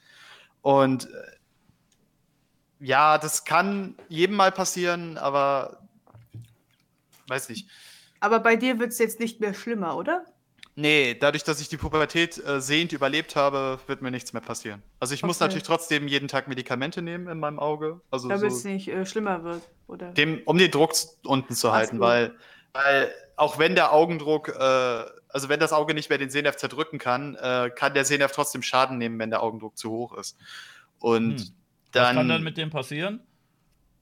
Und äh, ja, das kann jedem mal passieren, aber weiß nicht. Aber bei dir wird es jetzt nicht mehr schlimmer, oder? Nee, dadurch, dass ich die Pubertät äh, sehend überlebt habe, wird mir nichts mehr passieren. Also ich muss Okay. natürlich trotzdem jeden Tag Medikamente nehmen in meinem Auge. Also Damit es so nicht äh, schlimmer wird, oder? dem, um den Druck unten zu halten, weil, weil auch wenn der Augendruck, äh, also wenn das Auge nicht mehr den Sehnerv zerdrücken kann, äh, kann der Sehnerv trotzdem Schaden nehmen, wenn der Augendruck zu hoch ist. Und Hm. dann, Was kann dann mit dem passieren?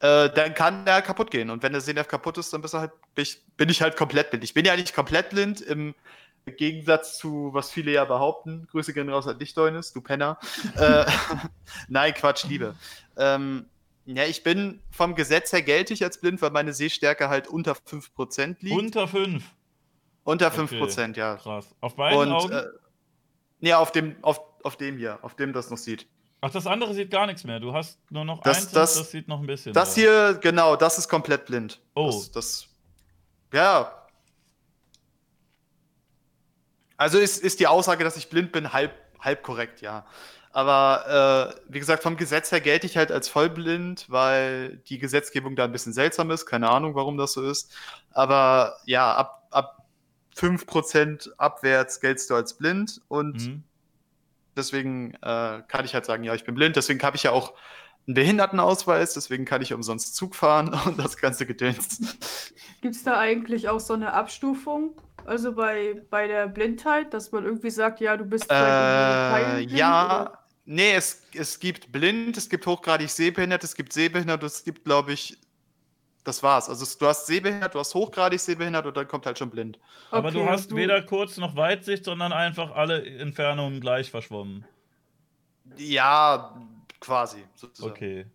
Äh, dann kann der kaputt gehen. Und wenn der Sehnerv kaputt ist, dann halt, bin ich, bin ich halt komplett blind. Ich bin ja nicht komplett blind im Gegensatz zu, was viele ja behaupten, Grüße gehen raus an dich, Deunis, du Penner. äh, Nein, Quatsch, Liebe. Ähm, ja, ich bin vom Gesetz her gelte ich als blind, weil meine Sehstärke halt unter 5% liegt. Unter 5. Unter 5%, okay. ja. Krass. Auf beiden Und, Augen? Äh, nee, auf dem, auf, auf dem hier, auf dem das noch sieht. Ach, das andere sieht gar nichts mehr. Du hast nur noch das, eins, das, das sieht noch ein bisschen. Das hier, genau, das ist komplett blind. Oh. Das, das ja. Also ist, ist die Aussage, dass ich blind bin, halb, halb korrekt, ja. Aber äh, wie gesagt, vom Gesetz her gelte ich halt als vollblind, weil die Gesetzgebung da ein bisschen seltsam ist. Keine Ahnung, warum das so ist. Aber ja, ab, ab 5% abwärts geltst du als blind und mhm. Deswegen äh, kann ich halt sagen, ja, ich bin blind. Deswegen habe ich ja auch einen Behindertenausweis, deswegen kann ich umsonst Zug fahren und das ganze Gedöns. Gibt es da eigentlich auch so eine Abstufung? Also bei, bei der Blindheit, dass man irgendwie sagt, ja, du bist äh, Ja, oder? nee, es, es gibt blind, es gibt hochgradig sehbehindert, es gibt sehbehindert, es gibt, glaube ich, das war's. Also du hast sehbehindert, du hast hochgradig sehbehindert und dann kommt halt schon blind. Aber okay, du hast du... weder Kurz- noch Weitsicht, sondern einfach alle Entfernungen gleich verschwommen. Ja, quasi. Sozusagen. Okay.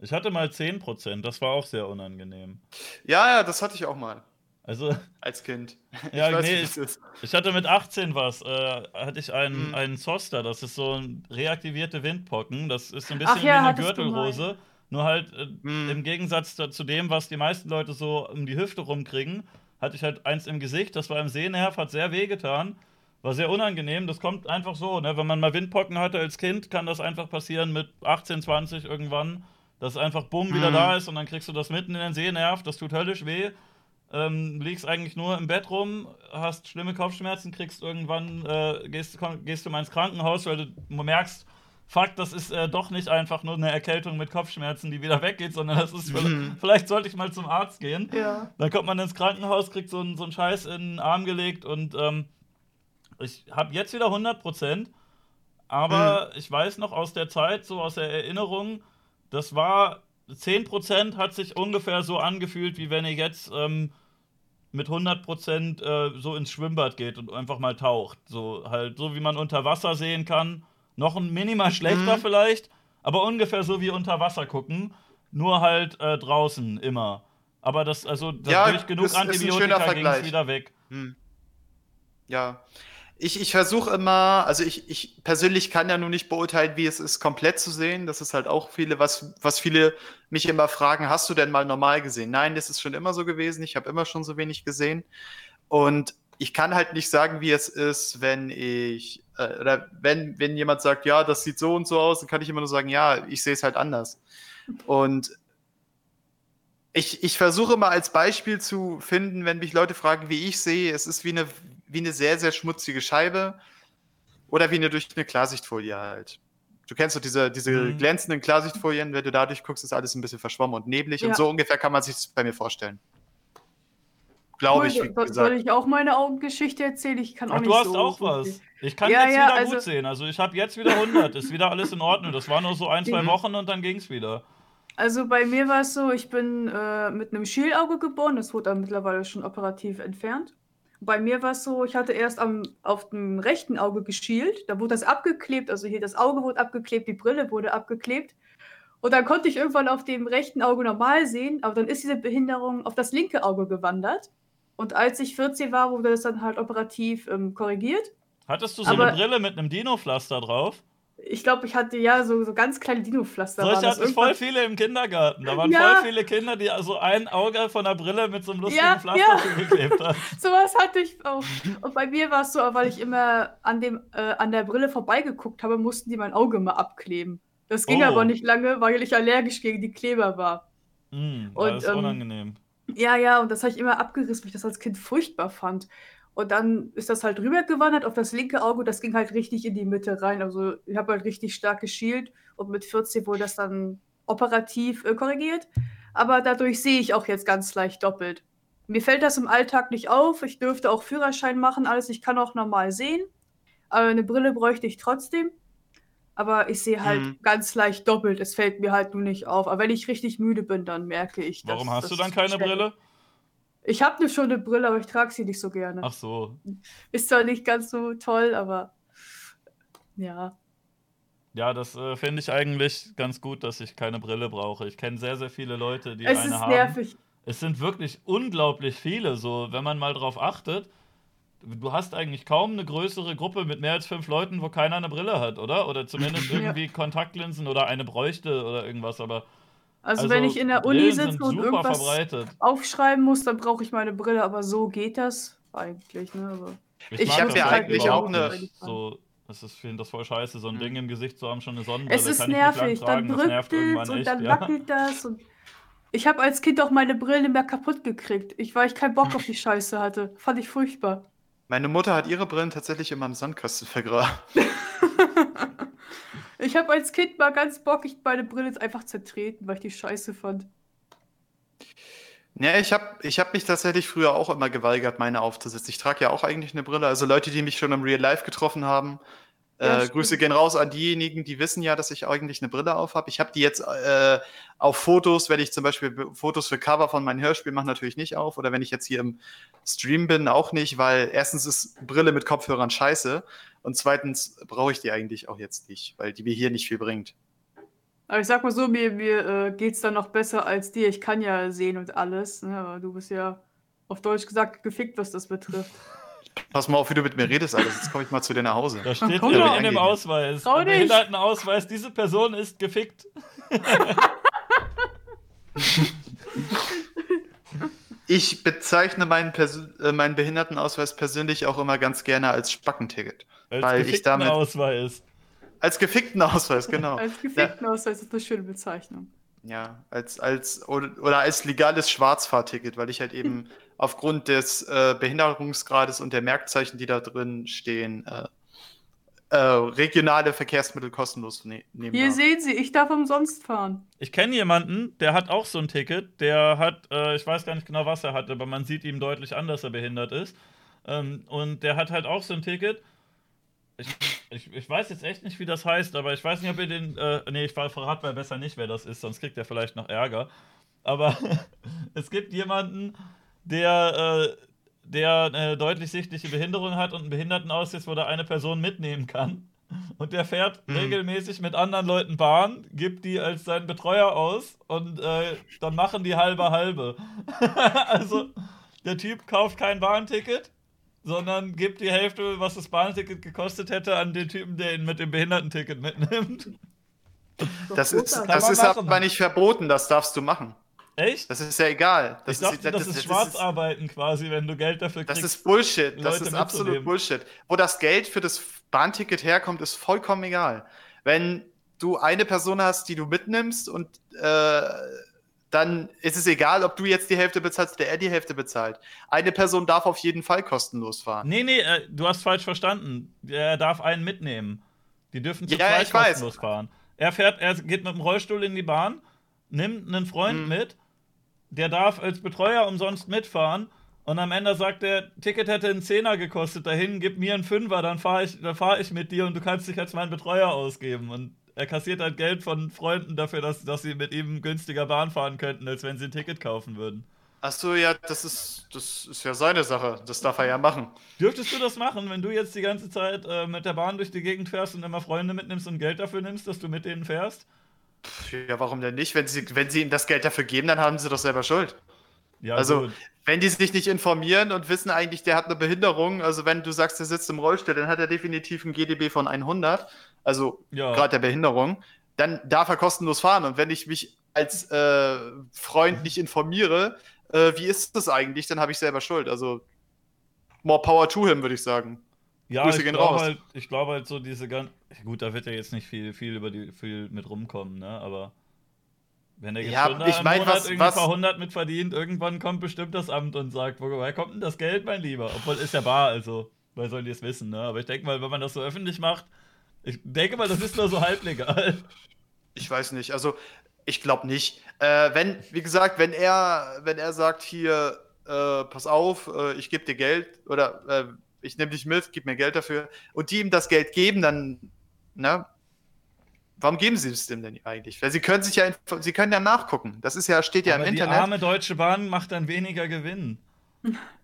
Ich hatte mal 10%, das war auch sehr unangenehm. Ja, ja, das hatte ich auch mal. Also. Als Kind. Ja, ich, weiß, nee, ich, ich, hatte mit 18 was, äh, hatte ich einen, mhm. einen Zoster, das ist so ein reaktivierte Windpocken. Das ist so ein bisschen ja, wie eine Gürtelrose. Nur halt äh, mhm. im Gegensatz zu dem, was die meisten Leute so um die Hüfte rumkriegen, hatte ich halt eins im Gesicht, das war im Sehnerv, hat sehr weh getan. War sehr unangenehm. Das kommt einfach so, ne? Wenn man mal Windpocken hatte als Kind, kann das einfach passieren mit 18, 20 irgendwann, dass einfach bumm wieder mhm. da ist und dann kriegst du das mitten in den Sehnerv. Das tut höllisch weh ähm, liegst eigentlich nur im Bett rum, hast schlimme Kopfschmerzen, kriegst irgendwann, äh, gehst, komm, gehst du mal ins Krankenhaus, weil du merkst, fuck, das ist äh, doch nicht einfach nur eine Erkältung mit Kopfschmerzen, die wieder weggeht, sondern das ist, mhm. vielleicht sollte ich mal zum Arzt gehen. Ja. Dann kommt man ins Krankenhaus, kriegt so einen so Scheiß in den Arm gelegt und ähm, ich habe jetzt wieder 100 Prozent, aber mhm. ich weiß noch aus der Zeit, so aus der Erinnerung, das war 10 Prozent hat sich ungefähr so angefühlt, wie wenn ihr jetzt ähm, mit 100% äh, so ins Schwimmbad geht und einfach mal taucht. So halt, so wie man unter Wasser sehen kann. Noch ein minimal schlechter mhm. vielleicht, aber ungefähr so wie unter Wasser gucken. Nur halt äh, draußen immer. Aber das, also ja, durch genug ist, Antibiotika ging es wieder weg. Hm. Ja, ich, ich versuche immer, also ich, ich persönlich kann ja nur nicht beurteilen, wie es ist, komplett zu sehen. Das ist halt auch viele, was, was viele mich immer fragen, hast du denn mal normal gesehen? Nein, das ist schon immer so gewesen. Ich habe immer schon so wenig gesehen. Und ich kann halt nicht sagen, wie es ist, wenn ich, äh, oder wenn, wenn jemand sagt, ja, das sieht so und so aus, dann kann ich immer nur sagen, ja, ich sehe es halt anders. Und ich, ich versuche mal als Beispiel zu finden, wenn mich Leute fragen, wie ich sehe, es ist wie eine, wie eine sehr, sehr schmutzige Scheibe oder wie eine durch eine Klarsichtfolie halt. Du kennst doch diese, diese mhm. glänzenden Klarsichtfolien, wenn du dadurch guckst, ist alles ein bisschen verschwommen und neblig ja. und so ungefähr kann man sich das bei mir vorstellen. Glaube ich, wie gesagt. Soll ich auch meine Augengeschichte erzählen? Ich kann auch Ach, nicht du hast so auch was. Ich kann ja, jetzt ja, wieder also gut sehen. Also ich habe jetzt wieder 100. ist wieder alles in Ordnung. Das war nur so ein, zwei mhm. Wochen und dann ging es wieder. Also bei mir war es so, ich bin äh, mit einem Schielauge geboren, das wurde dann mittlerweile schon operativ entfernt. Bei mir war es so, ich hatte erst am, auf dem rechten Auge geschielt, da wurde das abgeklebt, also hier das Auge wurde abgeklebt, die Brille wurde abgeklebt. Und dann konnte ich irgendwann auf dem rechten Auge normal sehen, aber dann ist diese Behinderung auf das linke Auge gewandert. Und als ich 14 war, wurde das dann halt operativ ähm, korrigiert. Hattest du so aber, eine Brille mit einem Dino-Pflaster drauf? Ich glaube, ich hatte ja so, so ganz kleine Dino-Pflaster. Solche hatten voll viele im Kindergarten. Da waren ja. voll viele Kinder, die also ein Auge von der Brille mit so einem lustigen ja, Pflaster ja. zugeklebt haben. Sowas hatte ich auch. Und bei mir war es so, weil ich immer an, dem, äh, an der Brille vorbeigeguckt habe, mussten die mein Auge mal abkleben. Das ging oh. aber nicht lange, weil ich allergisch gegen die Kleber war. Mm, und, das ist ähm, unangenehm. Ja, ja, und das habe ich immer abgerissen, weil ich das als Kind furchtbar fand. Und dann ist das halt rübergewandert auf das linke Auge. Das ging halt richtig in die Mitte rein. Also ich habe halt richtig stark geschielt. Und mit 14 wurde das dann operativ äh, korrigiert. Aber dadurch sehe ich auch jetzt ganz leicht doppelt. Mir fällt das im Alltag nicht auf. Ich dürfte auch Führerschein machen, alles. Ich kann auch normal sehen. Aber eine Brille bräuchte ich trotzdem. Aber ich sehe halt mhm. ganz leicht doppelt. Es fällt mir halt nur nicht auf. Aber wenn ich richtig müde bin, dann merke ich das. Warum hast du dann keine Brille? Ich habe ne schon eine Brille, aber ich trage sie nicht so gerne. Ach so. Ist zwar nicht ganz so toll, aber ja. Ja, das äh, finde ich eigentlich ganz gut, dass ich keine Brille brauche. Ich kenne sehr, sehr viele Leute, die Es eine ist haben. nervig. Es sind wirklich unglaublich viele, so, wenn man mal drauf achtet. Du hast eigentlich kaum eine größere Gruppe mit mehr als fünf Leuten, wo keiner eine Brille hat, oder? Oder zumindest Ja. irgendwie Kontaktlinsen oder eine bräuchte oder irgendwas, aber. Also, wenn ich in der Uni sitze und irgendwas verbreitet. aufschreiben muss, dann brauche ich meine Brille, aber so geht das eigentlich, ne? Aber Ich mag hab das ja eigentlich auch ne- nicht. So, das ist, ich finde das voll scheiße, so ein Mhm. Ding im Gesicht zu haben, schon eine Sonnenbrille. es ist ich nervig, dann drückt es und echt, dann ja. wackelt das und ich habe als Kind auch meine Brille nicht mehr kaputt gekriegt, ich, weil ich keinen Bock auf die Scheiße hatte. Fand ich furchtbar. Meine Mutter hat ihre Brillen tatsächlich immer im Sandkasten vergraben. Ich habe als Kind mal ganz bockig meine Brille einfach zertreten, weil ich die scheiße fand. Ja, ich habe ich hab mich tatsächlich früher auch immer geweigert, meine aufzusetzen. Ich trage ja auch eigentlich eine Brille. Also Leute, die mich schon im Real Life getroffen haben, Ja, äh. Grüße gehen raus an diejenigen, die wissen ja, dass ich eigentlich eine Brille auf habe. Ich habe die jetzt äh, auf Fotos, wenn ich zum Beispiel Be- Fotos für Cover von meinem Hörspiel mache, natürlich nicht auf. Oder wenn ich jetzt hier im Stream bin, auch nicht, weil erstens ist Brille mit Kopfhörern scheiße und zweitens brauche ich die eigentlich auch jetzt nicht, weil die mir hier nicht viel bringt. Aber ich sag mal so, mir, mir äh, geht's dann noch besser als dir. Ich kann ja sehen und alles, ne? aber du bist ja auf Deutsch gesagt gefickt, was das betrifft. Pass mal auf, wie du mit mir redest, alles. Jetzt komme ich mal zu dir nach Hause. Da steht komm doch. in dem Ausweis, Trau im. Behindertenausweis, diese Person ist gefickt. Ich bezeichne meinen, Persö- äh, meinen Behindertenausweis persönlich auch immer ganz gerne als Spackenticket. Als Weil ich damit- Ausweis. Als gefickten Ausweis, genau. Als gefickten Ausweis ist eine schöne Bezeichnung. Ja, als, als oder, oder als legales Schwarzfahrticket, weil ich halt eben aufgrund des äh, Behinderungsgrades und der Merkzeichen, die da drin stehen, äh, äh, regionale Verkehrsmittel kostenlos ne nehmen Hier darf. sehen Sie, ich darf umsonst fahren. Ich kenne jemanden, der hat auch so ein Ticket. Der hat, äh, ich weiß gar nicht genau, was er hat, aber man sieht ihm deutlich an, dass er behindert ist. Ähm, und der hat halt auch so ein Ticket. Ich, ich, ich weiß jetzt echt nicht, wie das heißt, aber ich weiß nicht, ob ihr den. Äh, nee, ich verrate mal besser nicht, wer das ist, sonst kriegt er vielleicht noch Ärger. Aber es gibt jemanden, der, äh, der eine deutlich sichtliche Behinderung hat und einen Behindertenausweis, wo der eine Person mitnehmen kann. Und der fährt Mhm. regelmäßig mit anderen Leuten Bahn, gibt die als seinen Betreuer aus und äh, dann machen die halbe halbe. also der Typ kauft kein Bahnticket, sondern gibt die Hälfte, was das Bahnticket gekostet hätte, an den Typen, der ihn mit dem Behindertenticket mitnimmt. Doch Das ist, das ist machen. aber nicht verboten, das darfst du machen. Echt? Das ist ja egal. Das ich dachte, ist, das, ist das Schwarzarbeiten quasi, wenn du Geld dafür Das kriegst. ist Bullshit. Das Leute ist absolut. Bullshit. Wo das Geld für das Bahnticket herkommt, ist vollkommen egal. Wenn du eine Person hast, die du mitnimmst und äh, dann ist es egal, ob du jetzt die Hälfte bezahlst oder er die Hälfte bezahlt. Eine Person darf auf jeden Fall kostenlos fahren. Nee, nee, äh, du hast falsch verstanden. Er darf einen mitnehmen. Die dürfen zu Ja, zweit ich weiß. kostenlos fahren. Er fährt, er geht mit dem Rollstuhl in die Bahn, nimmt einen Freund Mhm. mit, der darf als Betreuer umsonst mitfahren und am Ende sagt er, Ticket hätte einen Zehner gekostet dahin, gib mir einen Fünfer, dann fahre ich, dann fahr ich mit dir und du kannst dich als mein Betreuer ausgeben. Und er kassiert halt Geld von Freunden dafür, dass, dass sie mit ihm günstiger Bahn fahren könnten, als wenn sie ein Ticket kaufen würden. Achso, ja, das ist, das ist ja seine Sache. Das darf er ja machen. Dürftest du das machen, wenn du jetzt die ganze Zeit äh, mit der Bahn durch die Gegend fährst und immer Freunde mitnimmst und Geld dafür nimmst, dass du mit denen fährst? Ja, warum denn nicht? Wenn sie, wenn sie ihm das Geld dafür geben, dann haben sie doch selber Schuld. Ja, Also, gut. wenn die sich nicht informieren und wissen eigentlich, der hat eine Behinderung, also wenn du sagst, der sitzt im Rollstuhl, dann hat er definitiv ein GDB von 100, also Ja. gerade der Behinderung, dann darf er kostenlos fahren. Und wenn ich mich als äh, Freund nicht informiere, äh, wie ist das eigentlich, dann habe ich selber Schuld. Also, more power to him, würde ich sagen. Ja, Grüße ich glaube halt, ich glaube halt so diese ganz. Gut, da wird ja jetzt nicht viel, viel über die viel mit rumkommen, ne? Aber wenn er jetzt Ja, da ich mein, Monat was- irgendwie was- ein paar hundert mit verdient, irgendwann kommt bestimmt das Amt und sagt, woher kommt denn das Geld, mein Lieber? Obwohl ist ja bar, also, weil sollen die es wissen, ne? Aber ich denke mal, wenn man das so öffentlich macht, ich denke mal, das ist nur so halblegal. Ich weiß nicht, also ich glaube nicht. Äh, wenn, wie gesagt, wenn er, wenn er sagt, hier, äh, pass auf, äh, ich gebe dir Geld oder äh, ich nehme dich mit, gib mir Geld dafür und die ihm das Geld geben, dann, ne? Warum geben sie es dem denn eigentlich? Weil sie können sich ja, sie können ja nachgucken. Das ist ja, steht ja Aber im die Internet. arme Deutsche Bahn macht dann weniger Gewinn.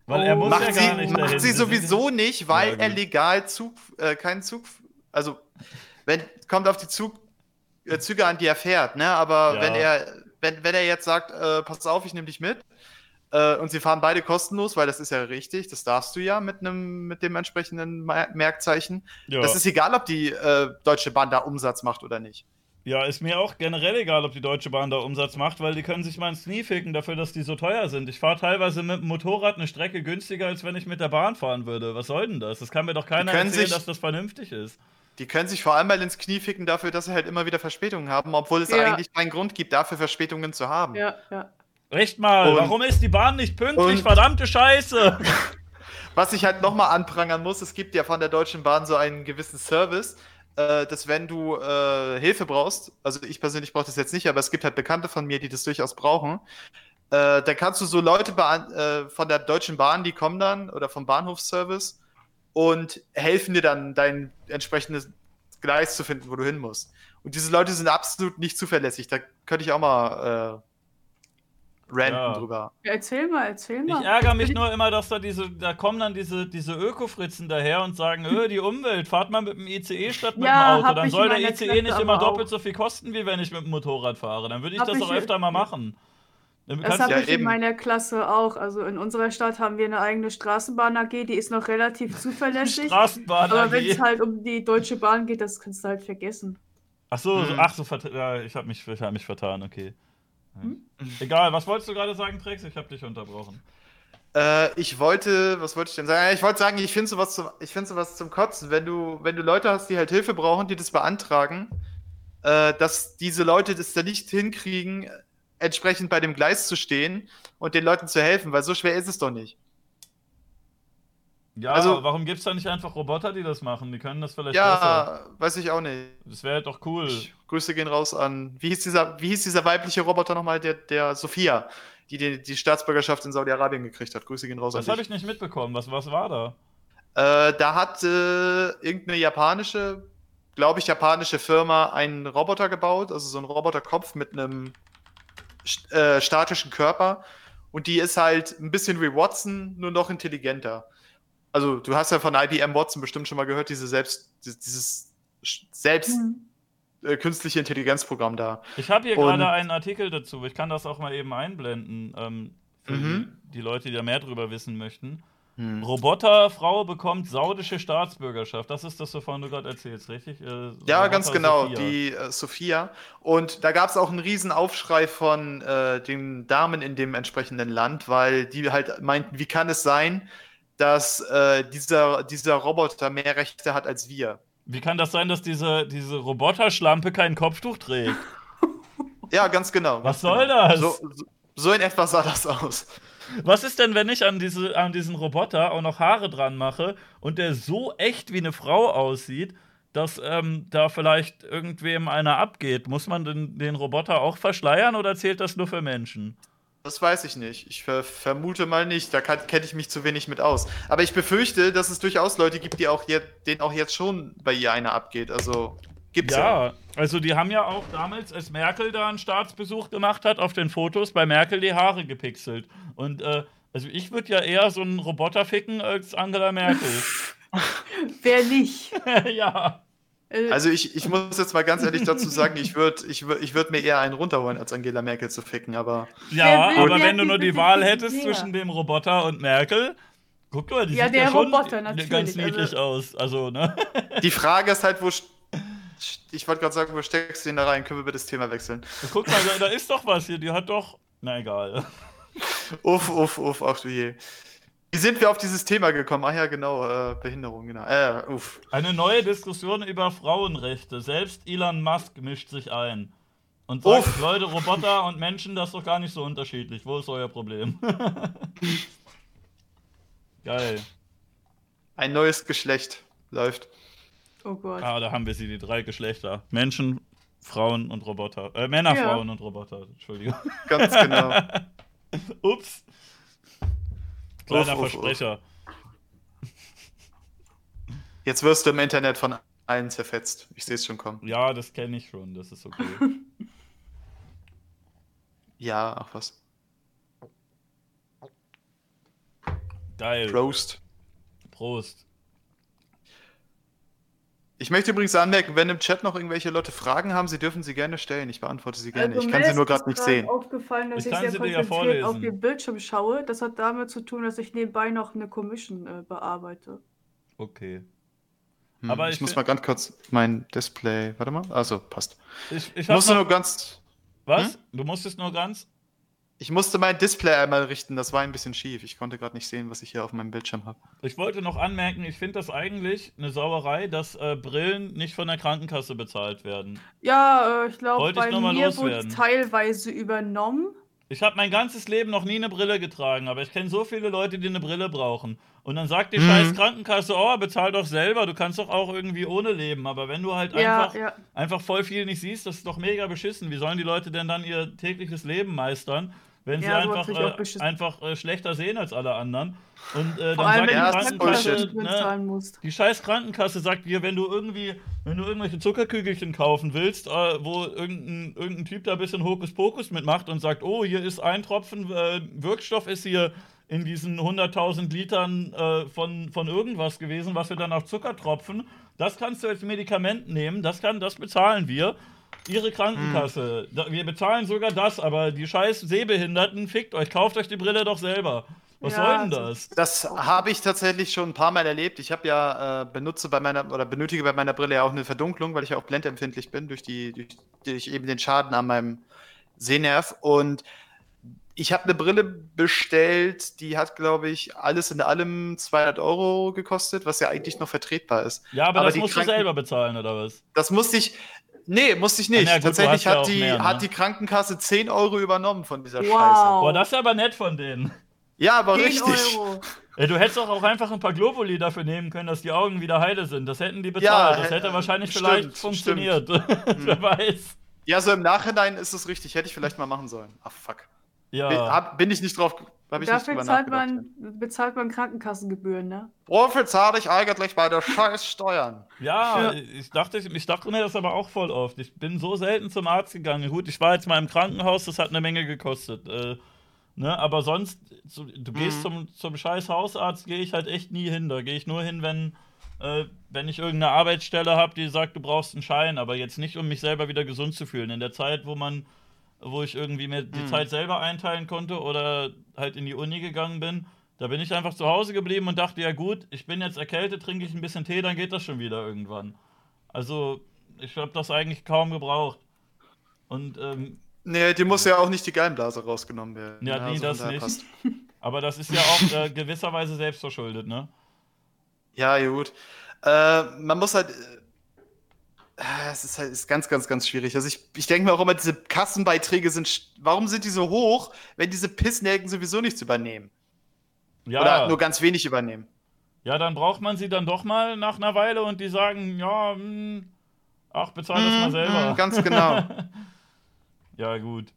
Weil er Oh. muss Macht ja sie, gar nicht macht dahin. sie sowieso nicht, weil Ja, er legal Zug, äh, keinen Zug, also wenn kommt auf die Zug, äh, Züge an, die er fährt, ne? Aber Ja. wenn er, wenn, wenn er jetzt sagt, äh, pass auf, ich nehme dich mit, äh, und sie fahren beide kostenlos, weil das ist ja richtig, das darfst du ja mit einem, mit dem entsprechenden Mer- Merkzeichen. Ja. Das ist egal, ob die äh, Deutsche Bahn da Umsatz macht oder nicht. ja, ist mir auch generell egal, ob die Deutsche Bahn da Umsatz macht, weil die können sich mal ins Knie ficken dafür, dass die so teuer sind. Ich fahre teilweise mit dem Motorrad eine Strecke günstiger, als wenn ich mit der Bahn fahren würde. Was soll denn das? Das kann mir doch keiner erzählen, dass das vernünftig ist. Die können sich vor allem mal ins Knie ficken dafür, dass sie halt immer wieder Verspätungen haben, obwohl es Ja. eigentlich keinen Grund gibt, dafür Verspätungen zu haben. Ja, ja. Echt mal, Und- warum ist die Bahn nicht pünktlich? und- Verdammte Scheiße! Was ich halt nochmal anprangern muss, es gibt ja von der Deutschen Bahn so einen gewissen Service, äh, dass wenn du äh, Hilfe brauchst, also ich persönlich brauche das jetzt nicht, aber es gibt halt Bekannte von mir, die das durchaus brauchen, äh, dann kannst du so Leute äh, von der Deutschen Bahn, die kommen dann, oder vom Bahnhofsservice und helfen dir dann, dein entsprechendes Gleis zu finden, wo du hin musst. Und diese Leute sind absolut nicht zuverlässig. Da könnte ich auch mal äh, ranten Ja. drüber. Ja, Erzähl mal, erzähl Ich mal. ärgere mich nur immer, dass da diese, da kommen dann diese, diese Öko-Fritzen daher und sagen, öh, die Umwelt, fahrt mal mit dem ICE statt mit Ja, dem Auto. Dann ich soll der ICE Klasse nicht immer auch. doppelt so viel kosten, wie wenn ich mit dem Motorrad fahre. Dann würde ich Hab das ich- auch öfter mal machen. Das habe ja ich eben. in meiner Klasse auch. Also in unserer Stadt haben wir eine eigene Straßenbahn AG, die ist noch relativ zuverlässig. Straßenbahn Aber wenn es halt um die Deutsche Bahn geht, das kannst du halt vergessen. Ach so, so Mhm. ach so, ja, ich habe mich, ich hab mich vertan, okay. Ja. Hm? Egal, was wolltest du gerade sagen, Trex? Ich habe dich unterbrochen. Äh, ich wollte, was wollte ich denn sagen? Ich wollte sagen, ich finde sowas zum, ich finde sowas zum Kotzen, wenn du, wenn du Leute hast, die halt Hilfe brauchen, die das beantragen, äh, dass diese Leute das da nicht hinkriegen, entsprechend bei dem Gleis zu stehen und den Leuten zu helfen, weil so schwer ist es doch nicht. Ja, Also- warum gibt es da nicht einfach Roboter, die das machen? Die können das vielleicht besser. Ja, weiß ich auch nicht. Das wäre doch cool. Ich, Grüße gehen raus an, wie hieß dieser, wie hieß dieser weibliche Roboter nochmal, der, der Sophia, die, die die Staatsbürgerschaft in Saudi-Arabien gekriegt hat. Grüße gehen raus Das an habe dich. ich nicht mitbekommen. Was, was war da? Äh, da hat äh, irgendeine japanische, glaube ich, japanische Firma einen Roboter gebaut, also so einen Roboterkopf mit einem äh, statischen Körper. Und die ist halt ein bisschen wie Watson, nur noch intelligenter. Also, du hast ja von IBM Watson bestimmt schon mal gehört, diese selbst, dieses selbst Hm. äh, künstliche Intelligenzprogramm da. Ich habe hier gerade einen Artikel dazu. Ich kann das auch mal eben einblenden. Ähm, für Mhm. die, die Leute, die da mehr drüber wissen möchten. Hm. Roboterfrau bekommt saudische Staatsbürgerschaft. Das ist das, wovon du gerade erzählst, richtig? Äh, Ja, ganz genau, Sophia. die äh, Sophia. Und da gab es auch einen riesen Aufschrei von äh, den Damen in dem entsprechenden Land, weil die halt meinten, wie kann es sein, dass äh, dieser, dieser Roboter mehr Rechte hat als wir? Wie kann das sein, dass diese, diese Roboterschlampe kein Kopftuch trägt? Ja, ganz genau. Was ganz soll genau. das? So, so, so in etwa sah das aus. Was ist denn, wenn ich an, diese, an diesen Roboter auch noch Haare dran mache und der so echt wie eine Frau aussieht, dass ähm, da vielleicht irgendwem einer abgeht? Muss man den, den Roboter auch verschleiern oder zählt das nur für Menschen? Das weiß ich nicht. Ich ver vermute mal nicht. Da kenne ich mich zu wenig mit aus. Aber ich befürchte, dass es durchaus Leute gibt, die auch denen auch jetzt schon bei ihr einer abgeht. Also gibt's ja. Ja, also die haben ja auch damals, als Merkel da einen Staatsbesuch gemacht hat, auf den Fotos bei Merkel die Haare gepixelt. Und äh, also ich würde ja eher so einen Roboter ficken als Angela Merkel. Wer nicht? ja. Äh, Also ich, ich muss jetzt mal ganz ehrlich dazu sagen, ich würde ich würd, ich würd mir eher einen runterholen, als Angela Merkel zu ficken, aber Ja, aber wenn du nur die Wahl hättest mehr? zwischen dem Roboter und Merkel, guck mal, die Ja, sieht der ja schon Roboter, natürlich, ganz niedlich also- aus. Also, ne? die Frage ist halt, wo ich wollte gerade sagen, wo steckst du den da rein? Können wir über das Thema wechseln? Guck mal, da, da ist doch was hier, die hat doch. Na egal. Uff, uff, uff, ach du je. Wie sind wir auf dieses Thema gekommen? Ach ja, genau, äh, Behinderung, genau. Äh, uff. Eine neue Diskussion über Frauenrechte. Selbst Elon Musk mischt sich ein. Und sagt, Uff. Leute, Roboter und Menschen, das ist doch gar nicht so unterschiedlich. Wo ist euer Problem? Geil. Ein neues Geschlecht läuft. Oh Gott. Ah, da haben wir sie, die drei Geschlechter. Menschen, Frauen und Roboter. Äh, Männer, Ja. Frauen und Roboter. Entschuldigung. Ganz genau. Ups. Kleiner Uff, uff, uff. Versprecher. Jetzt wirst du im Internet von allen zerfetzt. Ich sehe es schon kommen. Ja, das kenne ich schon, das ist okay. Ja, ach was. Geil. Prost. Prost. Ich möchte übrigens anmerken, wenn im Chat noch irgendwelche Leute Fragen haben, sie dürfen sie gerne stellen. Ich beantworte sie gerne. Also ich kann sie nur gerade nicht sehen. aufgefallen, dass Ich ich, kann sehr sie dir ja konzentriert auf den Bildschirm schaue. Das hat damit zu tun, dass ich nebenbei noch eine Commission äh, bearbeite. Okay. Hm, aber ich, ich muss mal ganz kurz mein Display. Warte mal. Also passt. Ich, ich musste nur ganz. was? Hm? Du musstest nur ganz? Ich musste mein Display einmal richten. Das war ein bisschen schief. Ich konnte gerade nicht sehen, was ich hier auf meinem Bildschirm habe. Ich wollte noch anmerken, ich finde das eigentlich eine Sauerei, dass äh, Brillen nicht von der Krankenkasse bezahlt werden. Ja, äh, ich glaube, ich bei mal mir wurde teilweise übernommen. Ich habe mein ganzes Leben noch nie eine Brille getragen, aber ich kenne so viele Leute, die eine Brille brauchen. Und dann sagt die Mhm. scheiß Krankenkasse, oh, bezahl doch selber, du kannst doch auch irgendwie ohne leben. Aber wenn du halt Ja, einfach, ja. einfach voll viel nicht siehst, das ist doch mega beschissen. Wie sollen die Leute denn dann ihr tägliches Leben meistern, wenn sie Ja, einfach, äh, einfach äh, schlechter sehen als alle anderen? Und äh, dann sagt die Krankenkasse, ne, die scheiß Krankenkasse sagt dir, wenn du irgendwie, wenn du irgendwelche Zuckerkügelchen kaufen willst, äh, wo irgendein, irgendein Typ da ein bisschen Hokuspokus mitmacht und sagt, oh, hier ist ein Tropfen äh, Wirkstoff ist hier in diesen 100.000 Litern äh, von, von irgendwas gewesen, was wir dann auf Zucker tropfen. Das kannst du als Medikament nehmen, das kann, das bezahlen wir. Ihre Krankenkasse. Da, wir bezahlen sogar das, aber die scheiß Sehbehinderten, fickt euch, kauft euch die Brille doch selber. Was Ja, soll denn also- das? Das habe ich tatsächlich schon ein paar Mal erlebt. Ich habe ja äh, benutze bei meiner oder benötige bei meiner Brille ja auch eine Verdunklung, weil ich ja auch blendempfindlich bin durch die durch, durch eben den Schaden an meinem Sehnerv und ich habe eine Brille bestellt, die hat, glaube ich, alles in allem 200 Euro gekostet, was ja eigentlich noch vertretbar ist. Ja, aber, aber das die musst Kranken- du selber bezahlen, oder was? Das musste ich, nee, musste ich nicht. Ah, gut, du Tatsächlich ja hat, auch die, mehr, ne? hat die Krankenkasse 10 Euro übernommen von dieser Wow. Scheiße. Boah, das ist aber nett von denen. Ja, aber 10 richtig. Euro. Ey, du hättest doch auch einfach ein paar Globuli dafür nehmen können, dass die Augen wieder heile sind. Das hätten die bezahlt. Ja, das hätte äh, wahrscheinlich stimmt, vielleicht funktioniert. Wer weiß. Ja, so im Nachhinein ist es richtig. Hätte ich vielleicht mal machen sollen. Ach, fuck. Bin, Ja. hab, bin ich nicht drauf. Hab ich nicht Dafür drüber zahlt man, bezahlt man Krankenkassengebühren, ne? Wofür zahle ich eigentlich bei der Scheiß Steuern? Ja, Ja. ich dachte, ich dachte mir das aber auch voll oft. Ich bin so selten zum Arzt gegangen. Gut, ich war jetzt mal im Krankenhaus, das hat eine Menge gekostet. Äh, ne, aber sonst, so, du gehst Mhm. zum, zum scheiß Hausarzt, gehe ich halt echt nie hin. Da gehe ich nur hin, wenn, äh, wenn ich irgendeine Arbeitsstelle habe, die sagt, du brauchst einen Schein, aber jetzt nicht, um mich selber wieder gesund zu fühlen. In der Zeit, wo man, wo ich irgendwie mir die Mhm. Zeit selber einteilen konnte oder halt in die Uni gegangen bin, da bin ich einfach zu Hause geblieben und dachte, ja gut, ich bin jetzt erkältet, trinke ich ein bisschen Tee, dann geht das schon wieder irgendwann. Also, ich habe das eigentlich kaum gebraucht. Und, ähm, Nee, die muss ja auch nicht die Gallenblase rausgenommen werden. Ja, nee, von das nicht. passt. aber das ist ja auch äh, gewisserweise selbstverschuldet, ne? Ja, gut. Äh, man muss halt. Äh, es ist halt ist ganz, ganz, ganz schwierig. Also ich, ich denke mir auch immer, diese Kassenbeiträge sind. Warum sind die so hoch, wenn diese Pissnelken sowieso nichts übernehmen? Ja, Oder nur ganz wenig übernehmen? ja, dann braucht man sie dann doch mal nach einer Weile und die sagen, ja, hm, ach, bezahl das mal Mhm, selber. mhm, ganz genau. ja, gut.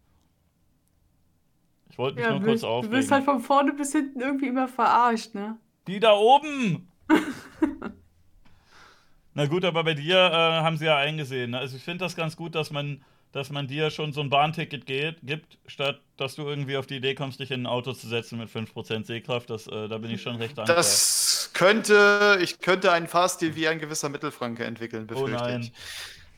Ich wollte mich Ja, nur kurz wirst, du aufregen. wirst halt von vorne bis hinten irgendwie immer verarscht, ne? Die da oben! Na gut, aber bei dir äh, haben sie ja eingesehen. Ne? Also ich finde das ganz gut, dass man, dass man dir schon so ein Bahnticket geht, gibt, statt dass du irgendwie auf die Idee kommst, dich in ein Auto zu setzen mit 5% Sehkraft. Das, äh, da bin ich schon recht dankbar. Das könnte, ich könnte einen Fahrstil wie ein gewisser Mittelfranke entwickeln, oh befürchte nein. ich.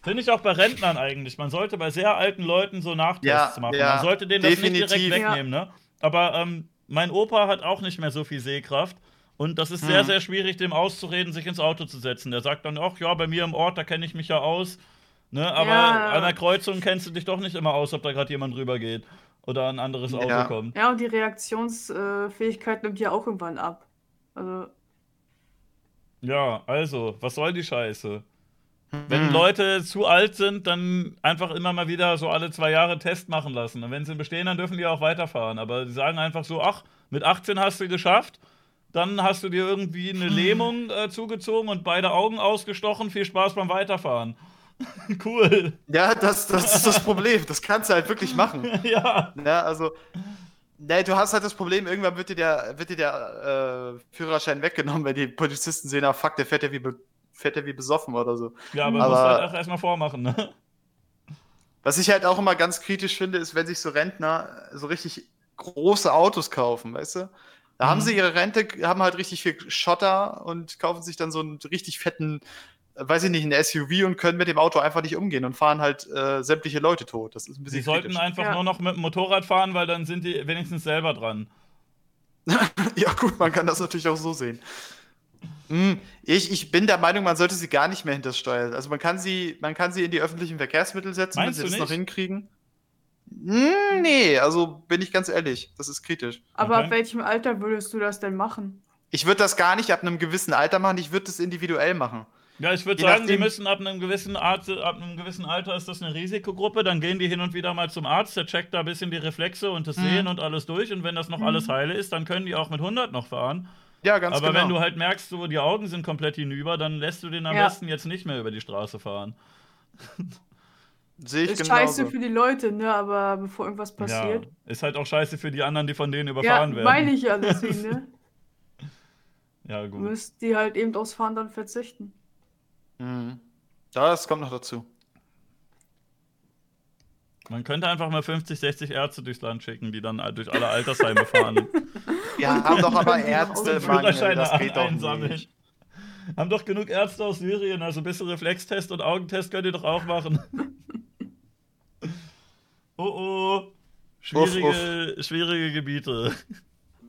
Finde ich auch bei Rentnern eigentlich. Man sollte bei sehr alten Leuten so Nachtests Ja, machen. ja, Man sollte denen das nicht direkt definitiv. wegnehmen, ne? Aber ähm, mein Opa hat auch nicht mehr so viel Sehkraft. Und das ist sehr, Hm. sehr schwierig, dem auszureden, sich ins Auto zu setzen. Der sagt dann, ach ja, bei mir im Ort, da kenne ich mich ja aus. Ne? Aber Ja. an der Kreuzung kennst du dich doch nicht immer aus, ob da gerade jemand rüber geht oder ein anderes Auto Ja. kommt. Ja, und die Reaktionsfähigkeit nimmt ja auch irgendwann ab. Also, Ja, also, was soll die Scheiße? Wenn Mhm. Leute zu alt sind, dann einfach immer mal wieder so alle zwei Jahre Test machen lassen. Und wenn sie bestehen, dann dürfen die auch weiterfahren. Aber sie sagen einfach so, ach, mit 18 hast du geschafft, dann hast du dir irgendwie eine Lähmung äh, zugezogen und beide Augen ausgestochen. Viel Spaß beim Weiterfahren. cool. Ja, das, das ist das Problem. Das kannst du halt wirklich machen. ja. Ja, also. Nee, du hast halt das Problem, irgendwann wird dir der, wird dir der äh, Führerschein weggenommen, wenn die Polizisten sehen, ah fuck, der fährt ja wie, fährt ja wie besoffen oder so. Ja, aber, Aber- musst halt auch erstmal vormachen, ne? Was ich halt auch immer ganz kritisch finde, ist, wenn sich so Rentner so richtig große Autos kaufen, weißt du? Da Mhm. haben sie ihre Rente, haben halt richtig viel Schotter und kaufen sich dann so einen richtig fetten, äh, weiß ich nicht, einen SUV und können mit dem Auto einfach nicht umgehen und fahren halt äh, sämtliche Leute tot. Das ist ein bisschen Sie sollten kritisch. einfach Ja. nur noch mit dem Motorrad fahren, weil dann sind die wenigstens selber dran. Ja, gut, man kann das natürlich auch so sehen. Hm, Ich, ich bin der Meinung, man sollte sie gar nicht mehr hinter das Steuer. Also man kann sie, man kann sie in die öffentlichen Verkehrsmittel setzen, Meinst wenn sie das noch hinkriegen. Hm, nee, also bin ich ganz ehrlich, das ist kritisch. Aber Okay. ab welchem Alter würdest du das denn machen? Ich würde das gar nicht ab einem gewissen Alter machen, ich würde das individuell machen. Ja, ich würde sagen, die nachdem- müssen ab einem gewissen Art, ab einem gewissen Alter ist das eine Risikogruppe, dann gehen die hin und wieder mal zum Arzt, der checkt da ein bisschen die Reflexe und das Mhm. Sehen und alles durch und wenn das noch Mhm. alles heile ist, dann können die auch mit 100 noch fahren. Ja, ganz Aber genau. wenn du halt merkst, so die Augen sind komplett hinüber, dann lässt du den am Ja. besten jetzt nicht mehr über die Straße fahren. Sehe ich ist genauso. scheiße für die Leute, ne? Aber bevor irgendwas passiert. Ja, ist halt auch scheiße für die anderen, die von denen Ja, überfahren werden. meine ich ja deswegen, ne? Ja, gut. Müsst die halt eben aufs Fahren dann verzichten. Mhm. Das kommt noch dazu. Man könnte einfach mal 50, 60 Ärzte durchs Land schicken, die dann durch alle Altersheime fahren. Wir haben doch aber Ärzte, Mangel, Führerscheine das geht doch einsammeln. nicht. Haben doch genug Ärzte aus Syrien, also ein bisschen Reflextest und Augentest könnt ihr doch auch machen. oh oh. Schwierige, schwierige Gebiete.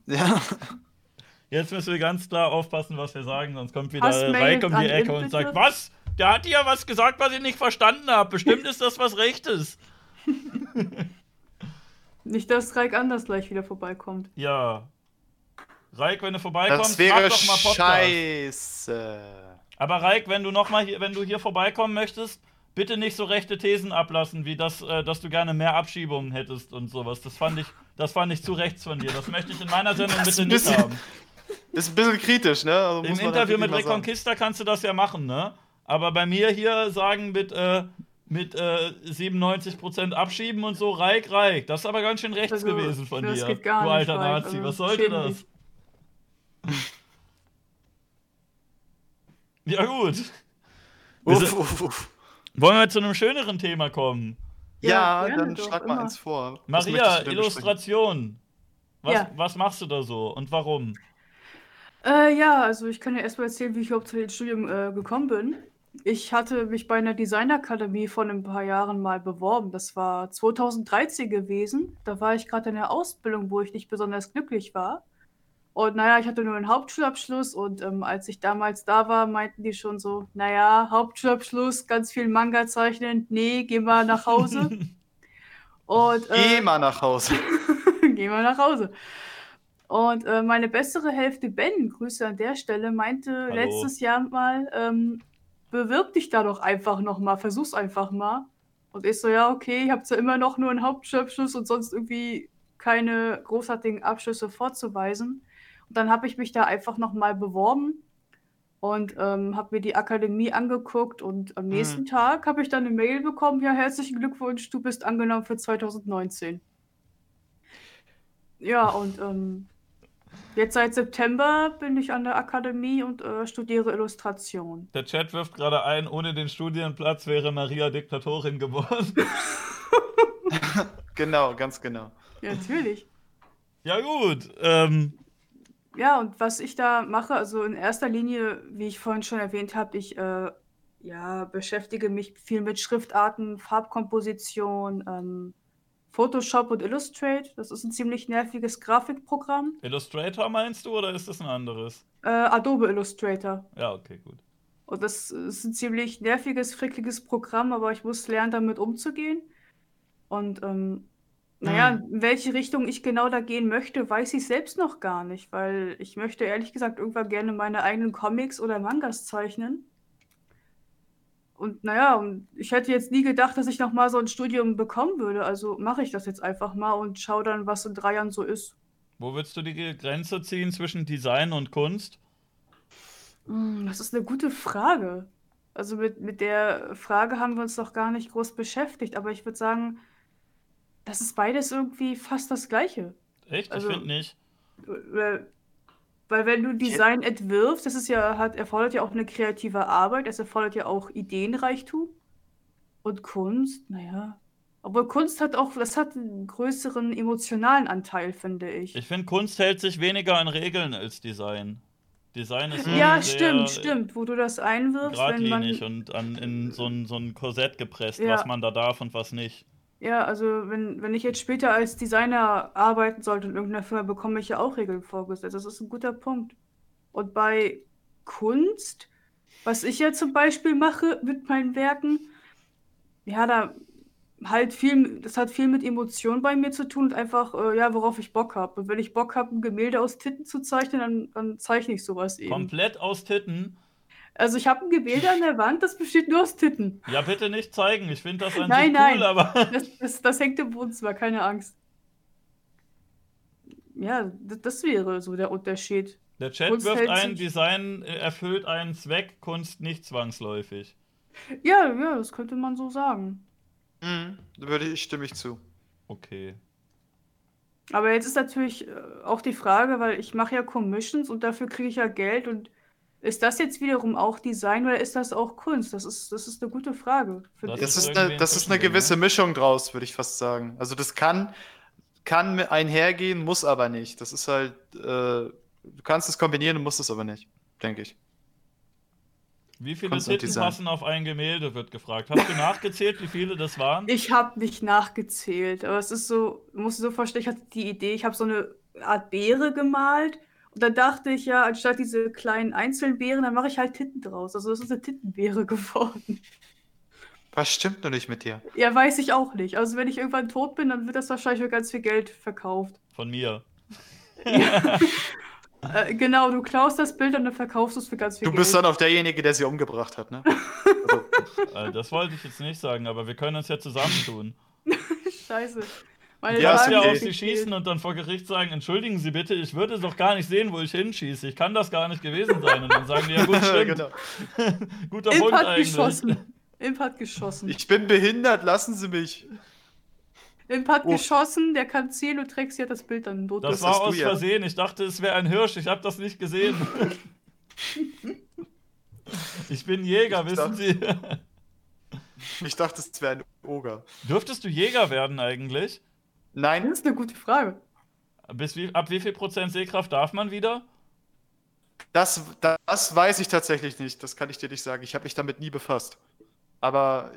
Ja. Jetzt müssen wir ganz klar aufpassen, was wir sagen, sonst kommt wieder Reik um die Ecke und sagt, was? Der hat ja was gesagt, was ich nicht verstanden habe. Bestimmt ist das was Rechtes. Nicht, dass Reik anders gleich wieder vorbeikommt. Ja. Reik, wenn du vorbeikommst, Das wäre mach doch mal Podcast. scheiße. Aber Reik, wenn du noch mal hier, wenn du hier vorbeikommen möchtest, bitte nicht so rechte Thesen ablassen, wie das, äh, dass du gerne mehr Abschiebungen hättest und sowas. Das fand ich, das fand ich zu rechts von dir. Das möchte ich in meiner Sendung Das bitte nicht haben. Ist ein bisschen kritisch, ne? Also Im Interview mit sagen. Reconquista kannst du das ja machen, ne? Aber bei mir hier sagen mit, äh, mit äh, 97% abschieben und so, Reik, Reik. Das ist aber ganz schön rechts Also, gewesen von das dir. geht gar du nicht, alter Reik. Nazi, Also, was sollte das? Ja, gut. Uff, uff, uff. Wollen wir zu einem schöneren Thema kommen? Ja, Ja, dann schlag mal immer. eins vor. Was Maria? Illustration. Was, Ja. was machst du da so und warum? Äh, ja, also ich kann ja erstmal erzählen, wie ich überhaupt zu dem Studium äh, gekommen bin. Ich hatte mich bei einer Designakademie vor ein paar Jahren mal beworben. Das war 2013 gewesen. Da war ich gerade in der Ausbildung, wo ich nicht besonders glücklich war. Und naja, ich hatte nur einen Hauptschulabschluss und ähm, als ich damals da war, meinten die schon so, naja, Hauptschulabschluss, ganz viel Manga zeichnen, nee, geh mal nach Hause. Und, Geh äh, mal nach Hause. Geh mal nach Hause. Und äh, meine bessere Hälfte Ben, Grüße an der Stelle, meinte Hallo. letztes Jahr mal, ähm, bewirb dich da doch einfach nochmal, versuch's einfach mal. Und ich so, ja, okay, ich habe zwar immer noch nur einen Hauptschulabschluss und sonst irgendwie keine großartigen Abschlüsse vorzuweisen. Und dann habe ich mich da einfach nochmal beworben und ähm, habe mir die Akademie angeguckt und am nächsten Tag habe ich dann eine Mail bekommen, ja, herzlichen Glückwunsch, du bist angenommen für 2019. Ja, und ähm, jetzt seit September bin ich an der Akademie und äh, studiere Illustration. Der Chat wirft gerade ein, ohne den Studienplatz wäre Maria Diktatorin geworden. Genau, ganz genau. Ja, natürlich. ja gut. Ähm, Ja, und was ich da mache, also in erster Linie, wie ich vorhin schon erwähnt habe, ich äh, ja, beschäftige mich viel mit Schriftarten, Farbkomposition, ähm, Photoshop und Illustrate. Das ist ein ziemlich nerviges Grafikprogramm. Illustrator meinst du oder ist das ein anderes? Äh, Adobe Illustrator. Ja, okay, gut. Und das ist ein ziemlich nerviges, frickliges Programm, aber ich muss lernen, damit umzugehen. Und ähm, naja, in welche Richtung ich genau da gehen möchte, weiß ich selbst noch gar nicht, weil ich möchte ehrlich gesagt irgendwann gerne meine eigenen Comics oder Mangas zeichnen. Und naja, und ich hätte jetzt nie gedacht, dass ich noch mal so ein Studium bekommen würde. Also mache ich das jetzt einfach mal und schaue dann, was in drei Jahren so ist. Wo würdest du die Grenze ziehen zwischen Design und Kunst? Hm, Das ist eine gute Frage. Also mit, mit der Frage haben wir uns noch gar nicht groß beschäftigt, aber ich würde sagen, das ist beides irgendwie fast das Gleiche. Echt? Also- ich finde nicht. Weil, weil wenn du Design entwirfst, das ist ja, hat, erfordert ja auch eine kreative Arbeit, es erfordert ja auch Ideenreichtum. Und Kunst, naja, Obwohl Kunst hat auch, das hat einen größeren emotionalen Anteil, finde ich. Ich finde, Kunst hält sich weniger an Regeln als Design. Design ist ja, stimmt, stimmt. Wo du das einwirfst, wenn man. geradlinig und an, in so ein, so ein Korsett gepresst, Ja. was man da darf und was nicht. Ja, also wenn, wenn ich jetzt später als Designer arbeiten sollte in irgendeiner Firma, bekomme ich ja auch Regeln vorgesetzt. Das ist ein guter Punkt. Und bei Kunst, was ich ja zum Beispiel mache mit meinen Werken, ja, da halt viel, das hat viel mit Emotionen bei mir zu tun und einfach, äh, ja, worauf ich Bock habe. Und wenn ich Bock habe, ein Gemälde aus Titten zu zeichnen, dann, dann zeichne ich sowas eben. Komplett aus Titten. Also ich habe ein Gemälde an der Wand, das besteht nur aus Titten. Ja, bitte nicht zeigen. Ich finde das an Nein, sich cool, nein. aber Das, das, das hängt im Wohnzimmer, keine Angst. Ja, das wäre so der Unterschied. der Chat Kunst wirft ein, Design erfüllt einen Zweck, Kunst nicht zwangsläufig. Ja, ja, das könnte man so sagen. Mhm. Da würde ich, stimme ich zu. Okay. Aber jetzt ist natürlich äh, auch die Frage, weil ich mache ja Commissions und dafür kriege ich ja Geld und ist das jetzt wiederum auch Design oder ist das auch Kunst? Das ist, das ist eine gute Frage. Das. Das ist eine, ein das ist eine gewisse ne? Mischung draus, würde ich fast sagen. Also das kann, kann einhergehen, muss aber nicht. Das ist halt, äh, du kannst es kombinieren, musst es aber nicht, denke ich. Wie viele Kunst Titten passen auf ein Gemälde, wird gefragt. Hast du nachgezählt, wie viele das waren? Ich habe nicht nachgezählt, aber es ist so, du musst dir so vorstellen, ich hatte die Idee, ich habe so eine Art Beere gemalt dann dachte ich ja, anstatt diese kleinen einzelnen Beeren, dann mache ich halt Titten draus. Also das ist eine Tittenbeere geworden. Was stimmt nur nicht mit dir? Ja, weiß ich auch nicht. Also wenn ich irgendwann tot bin, dann wird das wahrscheinlich für ganz viel Geld verkauft. Von mir. Äh, genau, du klaust das Bild und dann verkaufst du es für ganz viel Du Geld. bist dann auch derjenige, der sie umgebracht hat, ne? Also, Äh, das wollte ich jetzt nicht sagen, aber wir können uns ja zusammentun. Scheiße. Meine Ja, Kannst ist ja auf sie schießen und dann vor Gericht sagen, entschuldigen Sie bitte, ich würde doch gar nicht sehen, wo ich hinschieße. Ich kann das gar nicht gewesen sein. Und dann sagen die, ja gut, stimmt. genau. Guter Imp Punkt hat eigentlich. geschossen. Imp hat geschossen. Ich bin behindert, lassen Sie mich. Imp hat Uff. geschossen, der kann zielen und Trexi hat das Bild dann tot. Das Das war hast du aus ja. Versehen. Ich dachte, es wäre ein Hirsch. Ich habe das nicht gesehen. ich bin Jäger, Ich wissen Sie. Ich dachte, es wäre ein Oger. Dürftest du Jäger werden eigentlich? Nein, Das ist eine gute Frage. Bis wie, ab wie viel Prozent Sehkraft darf man wieder? das, das weiß ich tatsächlich nicht. Das kann ich dir nicht sagen. Ich habe mich damit nie befasst. Aber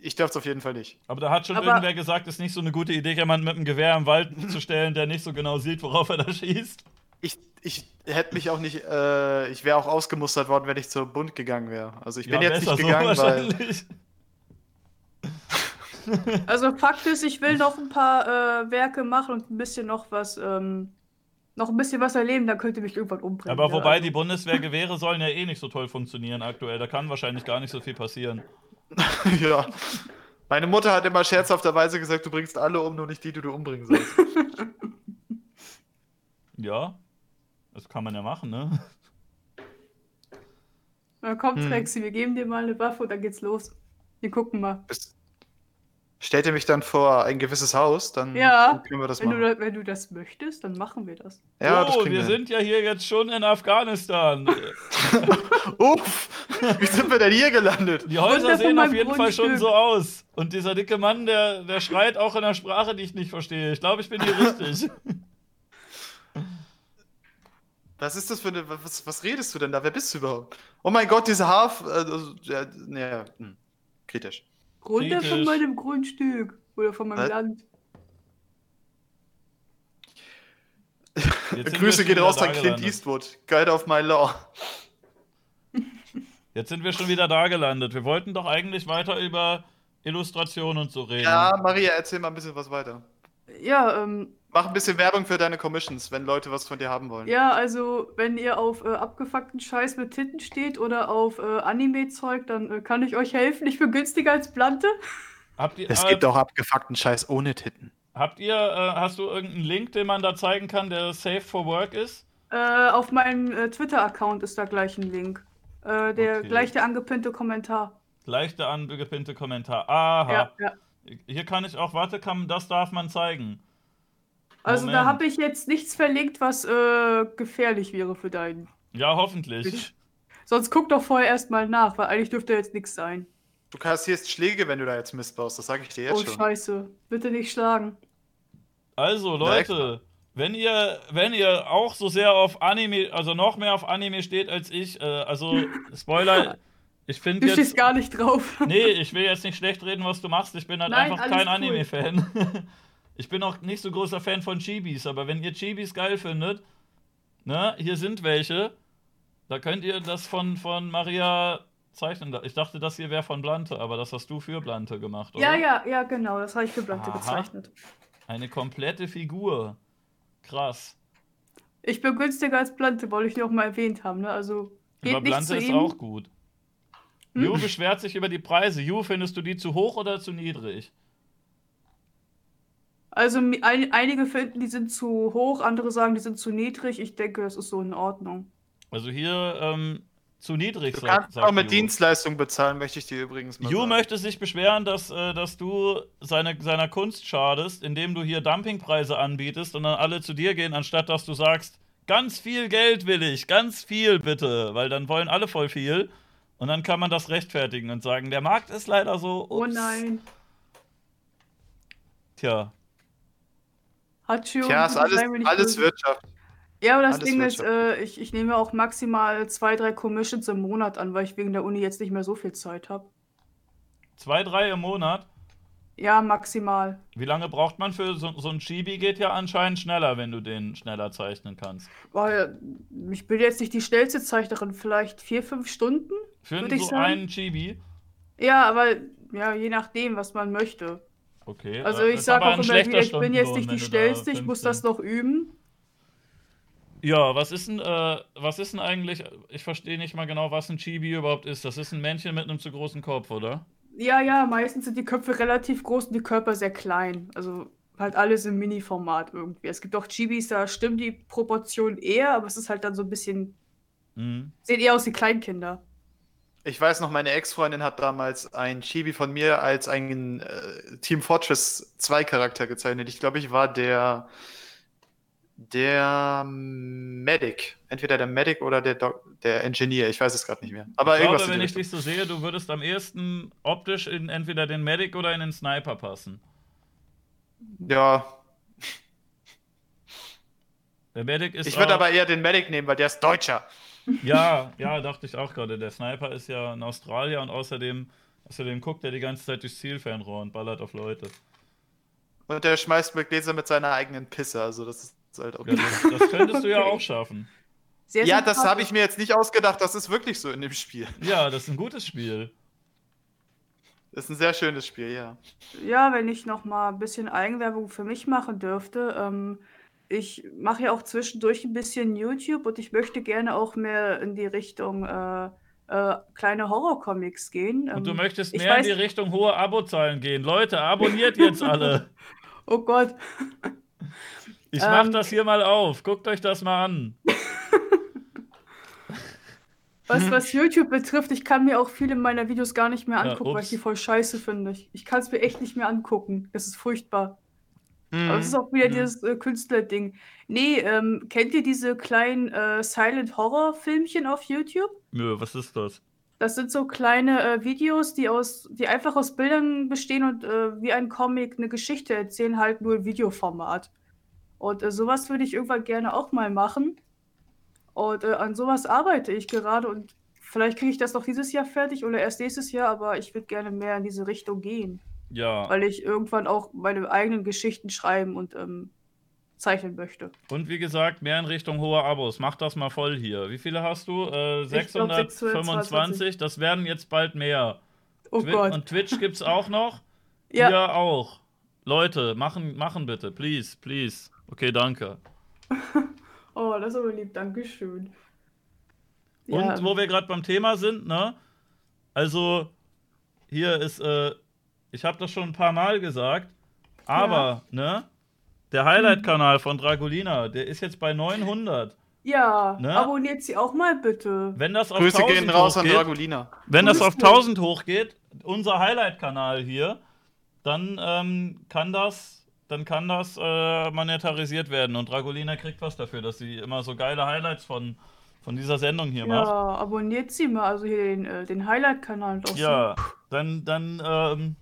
ich darf es auf jeden Fall nicht. Aber da hat schon Aber- irgendwer gesagt, es ist nicht so eine gute Idee, jemanden mit einem Gewehr im Wald zu stellen, der nicht so genau sieht, worauf er da schießt. Ich, ich hätte mich auch nicht, äh, ich wäre auch ausgemustert worden, wenn ich zur Bund gegangen wäre. Also ich bin jetzt nicht gegangen, weil. Also Fakt ist, ich will noch ein paar äh, Werke machen und ein bisschen noch was, ähm, noch ein bisschen was erleben, dann könnte mich irgendwann umbringen. Aber ja. wobei die Bundeswehrgewehre sollen ja eh nicht so toll funktionieren aktuell. Da kann wahrscheinlich gar nicht so viel passieren. ja. Meine Mutter hat immer scherzhafterweise gesagt, du bringst alle um, nur nicht die, die du umbringen sollst. Ja, das kann man ja machen, ne? Na komm, Hm. Trexi, wir geben dir mal eine Waffe und dann geht's los. Wir gucken mal. Es- Stellt ihr mich dann vor ein gewisses Haus, dann Ja, können wir das Wenn du, machen. da- wenn du das möchtest, dann machen wir das. Ja, das oh, kriegen wir hin. sind ja hier jetzt schon in Afghanistan. Uff, wie sind wir denn hier gelandet? Die Häuser sehen auf jeden Fall schon Grundstück. so aus. Und dieser dicke Mann, der, der schreit auch in einer Sprache, die ich nicht verstehe. Ich glaube, ich bin hier richtig. Was ist das für eine, was, was redest du denn da? Wer bist du überhaupt? Oh mein Gott, diese Haf, äh, also, ja, hm, kritisch. Runter von meinem Grundstück oder von meinem Was? Land. Jetzt sind wir Grüße schon gehen wieder raus da an Clint gelandet. Eastwood. Guide of my law. Jetzt sind wir schon wieder da gelandet. Wir wollten doch eigentlich weiter über Illustration und so reden. Ja, Maria, erzähl mal ein bisschen was weiter. Ja, ähm, Mach ein bisschen Werbung für deine Commissions, wenn Leute was von dir haben wollen. ja, also wenn ihr auf äh, abgefuckten Scheiß mit Titten steht oder auf äh, Anime-Zeug, dann äh, kann ich euch helfen. Ich bin günstiger als Blante. Habt ihr, Es äh, gibt auch abgefuckten Scheiß ohne Titten. habt ihr, äh, hast du irgendeinen Link, den man da zeigen kann, der safe for work ist? Äh, auf meinem äh, Twitter-Account ist da gleich ein Link. Äh, der Okay. gleich der angepinnte Kommentar. Gleich der angepinnte Kommentar. Aha. Ja, ja. Hier kann ich auch, warte, kann, das darf man zeigen. Also da Moment. habe ich jetzt nichts verlinkt, was äh, gefährlich wäre für deinen. Ja, hoffentlich. Ich- Sonst guck doch vorher erstmal nach, weil eigentlich dürfte jetzt nichts sein. Du kassierst Schläge, wenn du da jetzt Mist baust, das sage ich dir jetzt Oh, schon. scheiße. Bitte nicht schlagen. Also, Leute, wenn ihr, wenn ihr auch so sehr auf Anime, also noch mehr auf Anime steht als ich, äh, also Spoiler, ich finde Du jetzt. stehst gar nicht drauf. Nee, ich will jetzt nicht schlecht reden, was du machst. Ich bin halt Nein, einfach kein cool. Anime-Fan. Ich bin auch nicht so großer Fan von Chibis, aber wenn ihr Chibis geil findet, ne, hier sind welche, da könnt ihr das von, von Maria zeichnen. Ich dachte, das hier wäre von Blante, aber das hast du für Blante gemacht, oder? Ja, ja, ja, genau. Das habe ich für Blante Aha. gezeichnet. Eine komplette Figur. Krass. Ich bin günstiger als Blante, wollte ich noch mal erwähnt haben. Ne? Also geht Aber Blante ist ihm. auch gut. Hm? Ju beschwert sich über die Preise. Ju, findest du die zu hoch oder zu niedrig? Also ein, einige finden, die sind zu hoch, andere sagen, die sind zu niedrig. Ich denke, das ist so in Ordnung. Also hier ähm, zu niedrig, Du kannst sagt auch mit Ju. Dienstleistung bezahlen, möchte ich dir übrigens mal Ju sagen. möchte sich beschweren, dass, äh, dass du seine, seiner Kunst schadest, indem du hier Dumpingpreise anbietest und dann alle zu dir gehen, anstatt dass du sagst, ganz viel Geld will ich, ganz viel bitte, weil dann wollen alle voll viel und dann kann man das rechtfertigen und sagen, der Markt ist leider so. Oh ups. nein. Tja, Hatschi Tja, ist alles, alles böse. Wirtschaft. Ja, aber das alles Ding ist, äh, ich, ich nehme auch maximal zwei, drei Commissions im Monat an, weil ich wegen der Uni jetzt nicht mehr so viel Zeit habe. zwei, drei im Monat. Ja, maximal. Wie lange braucht man für so, so ein Chibi? Geht ja anscheinend schneller, wenn du den schneller zeichnen kannst. Weil ich bin jetzt nicht die schnellste Zeichnerin, vielleicht vier, fünf Stunden? Für so sagen. einen Chibi? Ja, aber ja, je nachdem, was man möchte. Okay. Also äh, ich sage auch immer wieder, ich bin jetzt nicht die schnellste, ich muss 15 das noch üben. Ja, was ist denn, äh, was ist denn eigentlich, ich verstehe nicht mal genau, was ein Chibi überhaupt ist. Das ist ein Männchen mit einem zu großen Kopf, oder? Ja, ja, meistens sind die Köpfe relativ groß und die Körper sehr klein. Also halt alles im Mini-Format irgendwie. Es gibt auch Chibis, da stimmen die Proportionen eher, aber es ist halt dann so ein bisschen, Mhm. sehen eher aus wie Kleinkinder. Ich weiß noch, meine Ex-Freundin hat damals ein Chibi von mir als einen äh, Team Fortress 2 Charakter gezeichnet. Ich glaube, ich war der der Medic. Entweder der Medic oder der, Doc der Engineer. Ich weiß es gerade nicht mehr. Aber Ich irgendwas glaube, wenn ich dich so sehe, du würdest am ehesten optisch in entweder den Medic oder in den Sniper passen. Ja, Der Medic ist ich würde aber eher den Medic nehmen, weil der ist Deutscher. Ja, ja, dachte ich auch gerade. Der Sniper ist ja in Australien und außerdem, außerdem guckt er die ganze Zeit durchs Zielfernrohr und ballert auf Leute. Und der schmeißt mit Gläser mit seiner eigenen Pisse. Also das ist halt auch. Ja, das, das könntest du ja auch schaffen. Sehr Ja, das habe ich mir jetzt nicht ausgedacht. Das ist wirklich so in dem Spiel. Ja, das ist ein gutes Spiel. Das ist ein sehr schönes Spiel, ja. Ja, wenn ich noch mal ein bisschen Eigenwerbung für mich machen dürfte. Ähm, ich mache ja auch zwischendurch ein bisschen YouTube und ich möchte gerne auch mehr in die Richtung äh, äh, kleine Horrorcomics gehen. Und du Ähm, möchtest mehr in weiß- die Richtung hohe Abozahlen gehen. Leute, abonniert jetzt alle. Oh Gott. Ich mach Ähm, das hier mal auf. Guckt euch das mal an. Was, was YouTube betrifft, ich kann mir auch viele meiner Videos gar nicht mehr Ja, angucken, weil ich die voll scheiße finde. Ich, ich kann es mir echt nicht mehr angucken. Das ist furchtbar. Mhm. Aber es ist auch wieder Mhm. dieses äh, Künstlerding. Nee, ähm, kennt ihr diese kleinen äh, Silent Horror Filmchen auf YouTube? Nö, was ist das? Das sind so kleine äh, Videos, die aus, die einfach aus Bildern bestehen und äh, wie ein Comic eine Geschichte erzählen, halt nur im Videoformat. Und äh, sowas würde ich irgendwann gerne auch mal machen. Und äh, an sowas arbeite ich gerade und vielleicht kriege ich das noch dieses Jahr fertig oder erst nächstes Jahr, aber ich würde gerne mehr in diese Richtung gehen, Ja. weil ich irgendwann auch meine eigenen Geschichten schreiben und ähm, zeichnen möchte. Und wie gesagt, mehr in Richtung hohe Abos. Mach das mal voll hier. Wie viele hast du? Äh, Ich glaub, 625. 622. Das werden jetzt bald mehr. Oh Twi Gott. Und Twitch gibt's auch noch? Ja. Hier auch. Leute, machen, machen bitte. Please, please. Okay, danke. Oh, das ist aber lieb, Dankeschön. Und Ja, wo wir gerade beim Thema sind, ne? Also, hier ist, äh, ich habe das schon ein paar Mal gesagt, aber, ne? Der Highlight-Kanal von Dragolina, der ist jetzt bei 900. ja Ne? abonniert sie auch mal bitte. Wenn das auf Grüße 1000 gehen raus an hochgeht, Dragolina. wenn das Grüße. auf 1000 hochgeht, unser Highlight-Kanal hier, dann ähm, kann das, dann kann das äh, monetarisiert werden und Dragolina kriegt was dafür, dass sie immer so geile Highlights von von dieser Sendung hier Ja, macht. abonniert sie mal, also hier den, äh, den Highlight-Kanal. Ja, dann, dann, ähm,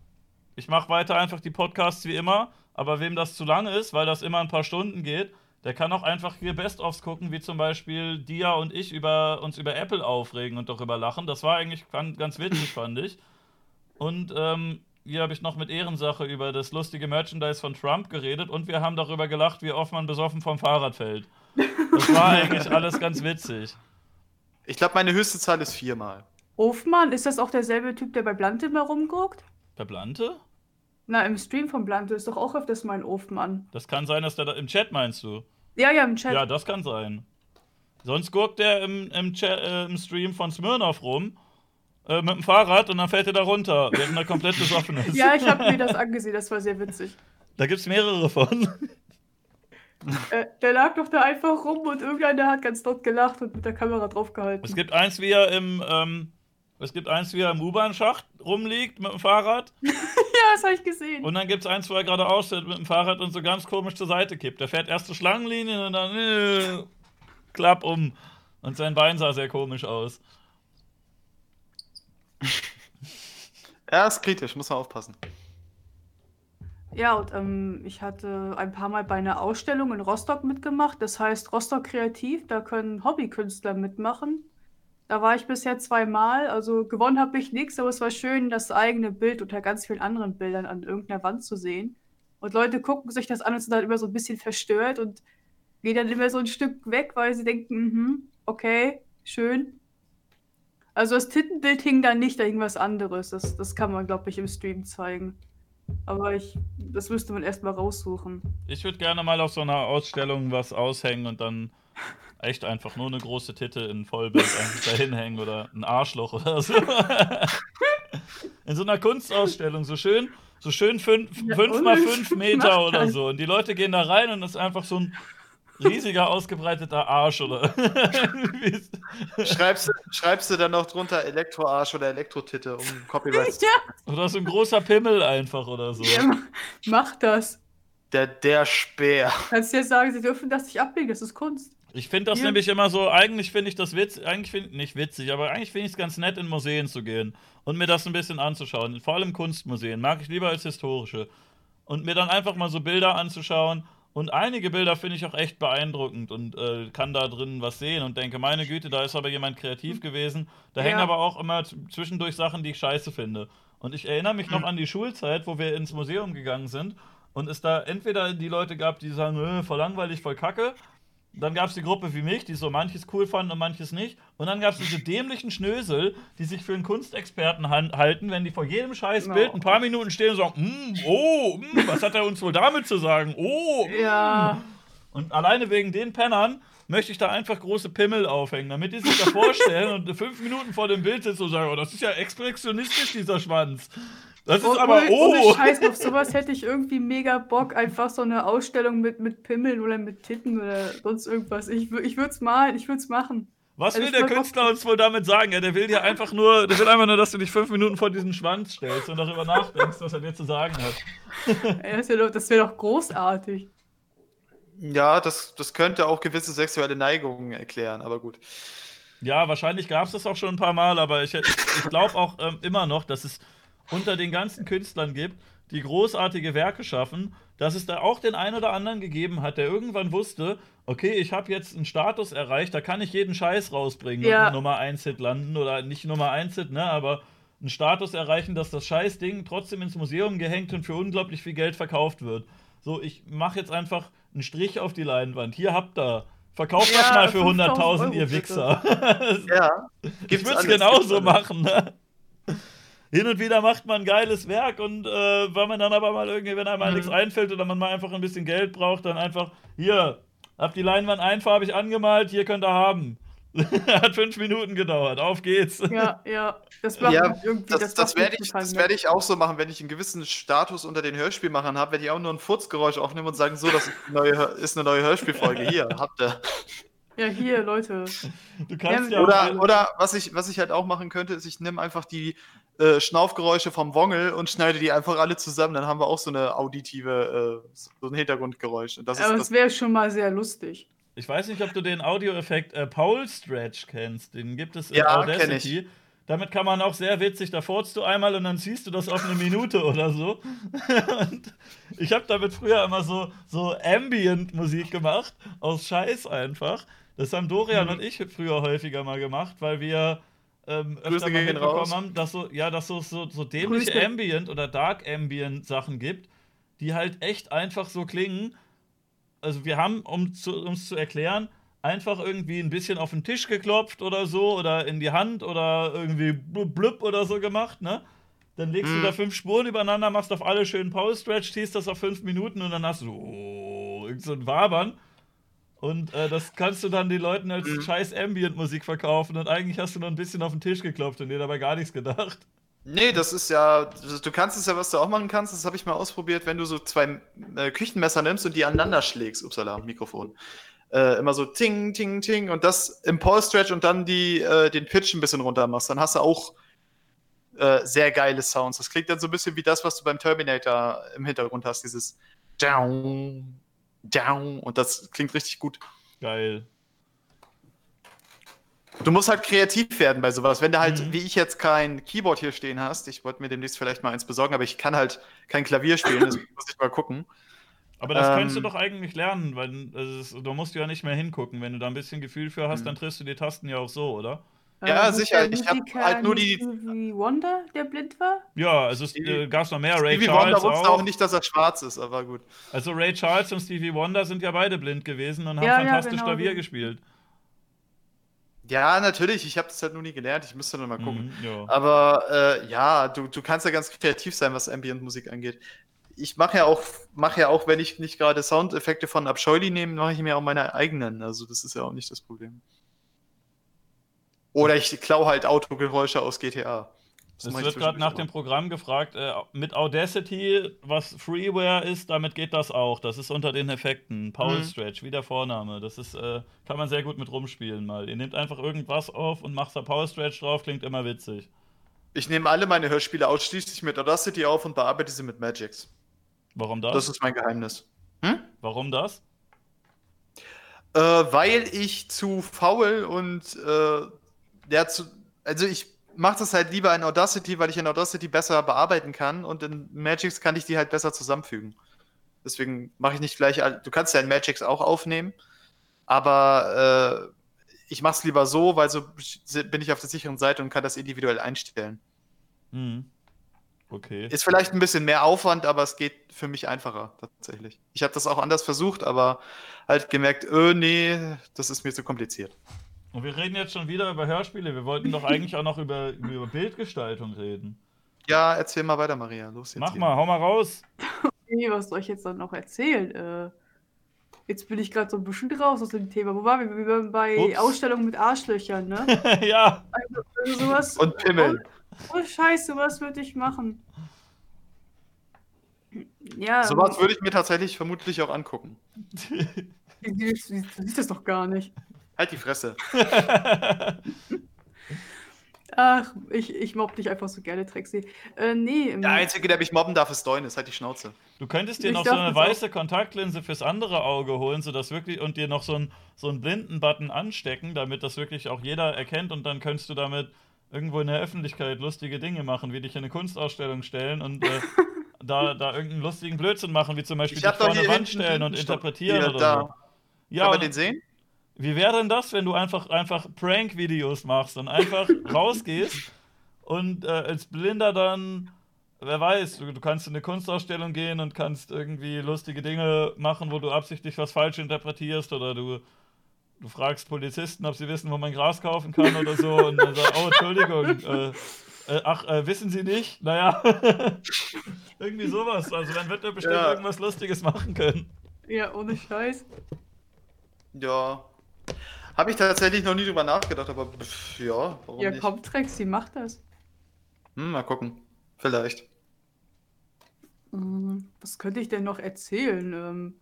ich mache weiter einfach die Podcasts wie immer, aber wem das zu lange ist, weil das immer ein paar Stunden geht, der kann auch einfach hier Best-ofs gucken, wie zum Beispiel Dia und ich über, uns über Apple aufregen und darüber lachen. Das war eigentlich ganz, ganz witzig, fand ich. Und ähm, hier habe ich noch mit Ehrensache über das lustige Merchandise von Trump geredet und wir haben darüber gelacht, wie oft man besoffen vom Fahrrad fällt. Das war eigentlich alles ganz witzig. Ich glaube, meine höchste Zahl ist viermal. Hofmann, ist das auch derselbe Typ, der bei Blante immer rumguckt? Bei Blante? Na, im Stream von Blante ist doch auch öfters mal ein Ofmann. Das kann sein, dass der da im Chat meinst du. Ja, ja, im Chat. Ja, das kann sein. Sonst guckt der im, im, Chat, äh, im Stream von Smirnoff rum äh, mit dem Fahrrad und dann fällt er da runter, während er komplett besoffen ist. Ja, ich habe mir das angesehen, das war sehr witzig. Da gibt es mehrere von. Äh, der lag doch da einfach rum und irgendeiner hat ganz dort gelacht und mit der Kamera draufgehalten. Es gibt eins, wie er im, ähm, es gibt eins, wie er im U-Bahn-Schacht rumliegt mit dem Fahrrad. ja, das habe ich gesehen. Und dann gibt es eins, wo er gerade ausfährt mit dem Fahrrad und so ganz komisch zur Seite kippt. Der fährt erst zur Schlangenlinie und dann äh, klapp um. Und sein Bein sah sehr komisch aus. Ja, ist kritisch, muss man aufpassen. Ja, und ähm, ich hatte ein paar Mal bei einer Ausstellung in Rostock mitgemacht. Das heißt Rostock Kreativ, da können Hobbykünstler mitmachen. Da war ich bisher zweimal. Also gewonnen habe ich nichts, aber es war schön, das eigene Bild unter ganz vielen anderen Bildern an irgendeiner Wand zu sehen. Und Leute gucken sich das an und sind dann immer so ein bisschen verstört und gehen dann immer so ein Stück weg, weil sie denken, mhm, okay, schön. Also das Tittenbild hing da nicht, da hing was anderes. Das, das kann man, glaube ich, im Stream zeigen. Aber ich, das müsste man erstmal raussuchen. Ich würde gerne mal auf so einer Ausstellung was aushängen und dann echt einfach nur eine große Titte in Vollbild eigentlich dahin hängen oder ein Arschloch oder so. in so einer Kunstausstellung, so schön, so schön fünf, Ja, fünf mal fünf Meter oder so. Und die Leute gehen da rein und das ist einfach so ein riesiger, ausgebreiteter Arsch oder. Schreibst, du- schreibst du dann noch drunter Elektroarsch oder Elektrotitte, um Copyright. Ja, oder so ein großer Pimmel einfach oder so. ja, ma- mach das. Der, der Speer. Kannst ja sagen, sie dürfen das nicht ablegen, das ist Kunst. Ich finde das Ja. nämlich immer so, eigentlich finde ich das witzig, eigentlich finde nicht witzig, aber eigentlich finde ich es ganz nett, in Museen zu gehen und mir das ein bisschen anzuschauen. Vor allem Kunstmuseen mag ich lieber als historische. Und mir dann einfach mal so Bilder anzuschauen. Und einige Bilder finde ich auch echt beeindruckend und äh, kann da drin was sehen und denke, meine Güte, da ist aber jemand kreativ gewesen. Da Ja. hängen aber auch immer zwischendurch Sachen, die ich scheiße finde. Und ich erinnere mich noch an die Schulzeit, wo wir ins Museum gegangen sind und es da entweder die Leute gab, die sagen, äh, voll langweilig, voll kacke. Dann gab es die Gruppe wie mich, die so manches cool fanden und manches nicht. Und dann gab es diese dämlichen Schnösel, die sich für einen Kunstexperten halten, wenn die vor jedem scheiß Bild ein paar Minuten stehen und sagen, "Mm, oh, mm, was hat er uns wohl damit zu sagen? Oh, mm." Ja. Und alleine wegen den Pennern möchte ich da einfach große Pimmel aufhängen, damit die sich da vorstellen und fünf Minuten vor dem Bild sitzen und sagen, oh, das ist ja expressionistisch, dieser Schwanz. Das ist Oh, aber, oh. ohne Scheiß, auf sowas hätte ich irgendwie mega Bock. Einfach so eine Ausstellung mit, mit Pimmeln oder mit Titten oder sonst irgendwas. Ich, ich würde es malen, ich würde es machen. Was Also will der Künstler uns wohl damit sagen? Ja, der will dir einfach nur, der will einfach nur, dass du dich fünf Minuten vor diesen Schwanz stellst und darüber nachdenkst, was er dir zu sagen hat. Ey, Das wäre doch, das wär doch großartig. Ja, das, das könnte auch gewisse sexuelle Neigungen erklären, aber gut. Ja, wahrscheinlich gab es das auch schon ein paar Mal, aber ich, ich glaube auch ähm, immer noch, dass es unter den ganzen Künstlern gibt, die großartige Werke schaffen, dass es da auch den einen oder anderen gegeben hat, der irgendwann wusste, okay, ich habe jetzt einen Status erreicht, da kann ich jeden Scheiß rausbringen Ja. und Nummer 1 Hit landen oder nicht Nummer 1 Hit, ne, aber einen Status erreichen, dass das Scheißding trotzdem ins Museum gehängt und für unglaublich viel Geld verkauft wird. So, ich mache jetzt einfach einen Strich auf die Leinwand. Hier habt ihr. Verkauft das Ja, mal für 5000 100.000, Euro, ihr. Wichser. Ja. Ich würde es genauso machen. Ne? Hin und wieder macht man ein geiles Werk und äh, wenn man dann aber mal irgendwie, wenn einem mal Mhm. nichts einfällt oder man mal einfach ein bisschen Geld braucht, dann einfach, hier, hab die Leinwand einfarbig angemalt, hier könnt ihr haben. Hat fünf Minuten gedauert, auf geht's. Ja, ja. Das macht Ja, irgendwie. Das, das, mich werde ich, das nett. werde ich auch so machen, wenn ich einen gewissen Status unter den Hörspielmachern habe, werde ich auch nur ein Furzgeräusch aufnehmen und sagen, so, das ist eine neue, ist eine neue Hörspielfolge. Hier, habt ihr. Ja, hier, Leute. Du kannst ja, Ja, Oder, auch- oder was, ich, was ich halt auch machen könnte, ist, ich nehme einfach die äh, Schnaufgeräusche vom Wongel und schneide die einfach alle zusammen. Dann haben wir auch so eine auditive, äh, so ein Hintergrundgeräusch. Und das ist Aber das, es wäre schon mal sehr lustig. ich weiß nicht, ob du den Audioeffekt äh, Pole Stretch kennst. Den gibt es in Ja, kenn Audacity. Damit kann man auch sehr witzig, da furzt du einmal und dann ziehst du das auf eine Minute oder so. und ich habe damit früher immer so, so Ambient-Musik gemacht, aus Scheiß einfach. Das haben Dorian Mhm. und ich früher häufiger mal gemacht, weil wir ähm, öfter mal mitbekommen haben, dass so, ja, dass so, so, so dämliche Grüße. Ambient oder Dark Ambient Sachen gibt, die halt echt einfach so klingen. Also wir haben, um zu, uns zu erklären, einfach irgendwie ein bisschen auf den Tisch geklopft oder so oder in die Hand oder irgendwie blub, blub oder so gemacht, ne? Dann legst du Mhm. da fünf Spuren übereinander, machst auf alle schön Pause Stretch, ziehst das auf fünf Minuten und dann hast du oh, irgend so ein Wabern. Und äh, das kannst du dann den Leuten als Mhm. scheiß Ambient-Musik verkaufen und eigentlich hast du nur ein bisschen auf den Tisch geklopft und dir dabei gar nichts gedacht. Nee, das ist ja, du kannst es ja, was du auch machen kannst, das habe ich mal ausprobiert, wenn du so zwei äh, Küchenmesser nimmst und die aneinander schlägst, upsala, Mikrofon. Äh, immer so ting, ting, ting und das im Pulse Stretch und dann die, äh, den Pitch ein bisschen runter machst, dann hast du auch äh, sehr geile Sounds. Das klingt dann so ein bisschen wie das, was du beim Terminator im Hintergrund hast, dieses down, down und das klingt richtig gut. Geil. Du musst halt kreativ werden bei sowas. Wenn du halt, Mhm. wie ich jetzt kein Keyboard hier stehen hast, ich wollte mir demnächst vielleicht mal eins besorgen, aber ich kann halt kein Klavier spielen, deswegen muss ich mal gucken. Aber das Ähm, kannst du doch eigentlich lernen, weil ist, da musst du ja nicht mehr hingucken. Wenn du da ein bisschen Gefühl für hast, Mhm. dann triffst du die Tasten ja auch so, oder? Ja, Äh, ist sicher, ich hab Musiker halt nur nicht die- Stevie Wonder, der blind war? Ja, also es äh, gab noch mehr. Ray Stevie Wonder Charles wusste auch. auch nicht, dass er schwarz ist, aber gut. Also Ray Charles und Stevie Wonder sind ja beide blind gewesen und haben Ja, ja, fantastisch genau, Klavier die- gespielt. Ja, natürlich, ich habe das halt nur nie gelernt, ich müsste noch mal gucken. Mhm, ja. Aber äh, ja, du, du kannst ja ganz kreativ sein, was Ambient-Musik angeht. Ich mache ja auch, mache ja auch, wenn ich nicht gerade Soundeffekte von Abscheuly nehme, mache ich mir auch meine eigenen. Also das ist ja auch nicht das Problem. Oder ich klaue halt Autogeräusche aus GTA. Das Es wird gerade nach dem Programm gefragt, äh, mit Audacity, was Freeware ist, damit geht das auch. Das ist unter den Effekten. Paul Mhm. Stretch, wie der Vorname. Das ist, äh, kann man sehr gut mit rumspielen mal. Ihr nehmt einfach irgendwas auf und macht da Paul Stretch drauf, klingt immer witzig. Ich nehme alle meine Hörspiele ausschließlich mit Audacity auf und bearbeite sie mit Magix. Warum das? Das ist mein Geheimnis. Hm? Warum das? Äh, weil ich zu faul und äh, ja, zu, also ich mache das halt lieber in Audacity, weil ich in Audacity besser bearbeiten kann und in Magix kann ich die halt besser zusammenfügen. Deswegen mache ich nicht gleich, du kannst ja in Magix auch aufnehmen, aber äh, ich mache es lieber so, weil so bin ich auf der sicheren Seite und kann das individuell einstellen. Hm. Okay. Ist vielleicht ein bisschen mehr Aufwand, aber es geht für mich einfacher tatsächlich. Ich habe das auch anders versucht, aber halt gemerkt, öh, nee, das ist mir zu kompliziert. Und wir reden jetzt schon wieder über Hörspiele. Wir wollten doch eigentlich auch noch über, über Bildgestaltung reden. Ja, erzähl mal weiter, Maria. Los jetzt. Mach hier. mal, hau mal raus. Nee, was soll ich jetzt dann noch erzählen? Äh, jetzt bin ich gerade so ein bisschen raus aus dem Thema. Wo waren wir? Wir waren bei Ups. Ausstellungen mit Arschlöchern, ne? ja. Also sowas. Und Pimmel. Oh, Scheiße, was würde ich machen? Ja, Sowas würde ich mir tatsächlich vermutlich auch angucken. ähm, du siehst das doch gar nicht. Halt die Fresse. Ach, ich, ich mobb dich einfach so gerne, Trixie. Äh, nee, Der Einzige, der mich mobben darf, ist Doin, halt die Schnauze. Du könntest dir Ich noch so eine das auch. weiße Kontaktlinse fürs andere Auge holen, sodass wirklich und dir noch so einen so einen Blindenbutton anstecken, damit das wirklich auch jeder erkennt und dann könntest du damit irgendwo in der Öffentlichkeit lustige Dinge machen, wie dich in eine Kunstausstellung stellen und äh, da, da irgendeinen lustigen Blödsinn machen, wie zum Beispiel Ich dich vor eine Wand stellen und Stopp. interpretieren Hier, oder da. so. Ja, Kann man und den sehen? Wie wäre denn das, wenn du einfach, einfach Prank-Videos machst und einfach rausgehst und äh, als Blinder dann, wer weiß, du, du kannst in eine Kunstausstellung gehen und kannst irgendwie lustige Dinge machen, wo du absichtlich was falsch interpretierst oder du, du fragst Polizisten, ob sie wissen, wo man Gras kaufen kann oder so und dann sagst, oh, Entschuldigung, äh, äh, ach, äh, wissen Sie nicht? Naja, irgendwie sowas. Also dann wird er bestimmt Ja. irgendwas Lustiges machen können. Ja, ohne Scheiß. Ja. Habe ich tatsächlich noch nie drüber nachgedacht, aber pff, ja, warum ja, nicht? komm, Trixie, mach das. Hm, mal gucken. Vielleicht. Hm, Was könnte ich denn noch erzählen? Ähm,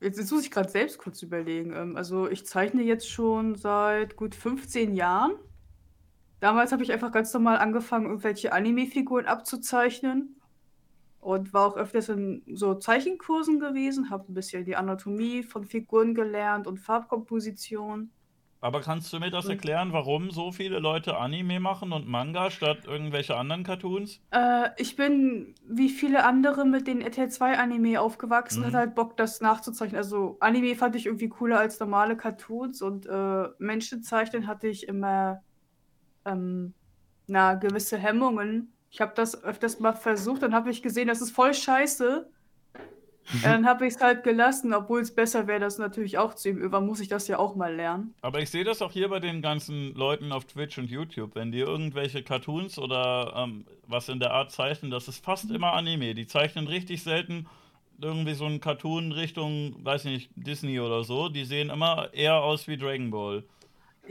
jetzt, jetzt muss ich gerade selbst kurz überlegen. Ähm, also ich zeichne jetzt schon seit gut 15 Jahren. Damals habe ich einfach ganz normal angefangen, irgendwelche Anime-Figuren abzuzeichnen. Und war auch öfters in so Zeichenkursen gewesen, habe ein bisschen die Anatomie von Figuren gelernt und Farbkomposition. Aber kannst du mir das erklären, warum so viele Leute Anime machen und Manga statt irgendwelche anderen Cartoons? Äh, ich bin wie viele andere mit den RTL 2 Anime aufgewachsen, Mhm. hatte halt Bock, das nachzuzeichnen. Also Anime fand ich irgendwie cooler als normale Cartoons und äh, Menschen zeichnen hatte ich immer ähm, na, gewisse Hemmungen. Ich habe das öfters mal versucht, dann habe ich gesehen, das ist voll scheiße. Ja, dann habe ich es halt gelassen, obwohl es besser wäre, das natürlich auch zu üben. Irgendwann muss ich das ja auch mal lernen. Aber ich sehe das auch hier bei den ganzen Leuten auf Twitch und YouTube. Wenn die irgendwelche Cartoons oder ähm, was in der Art zeichnen, das ist fast immer Anime. Die zeichnen richtig selten irgendwie so einen Cartoon Richtung, weiß nicht, Disney oder so. Die sehen immer eher aus wie Dragon Ball.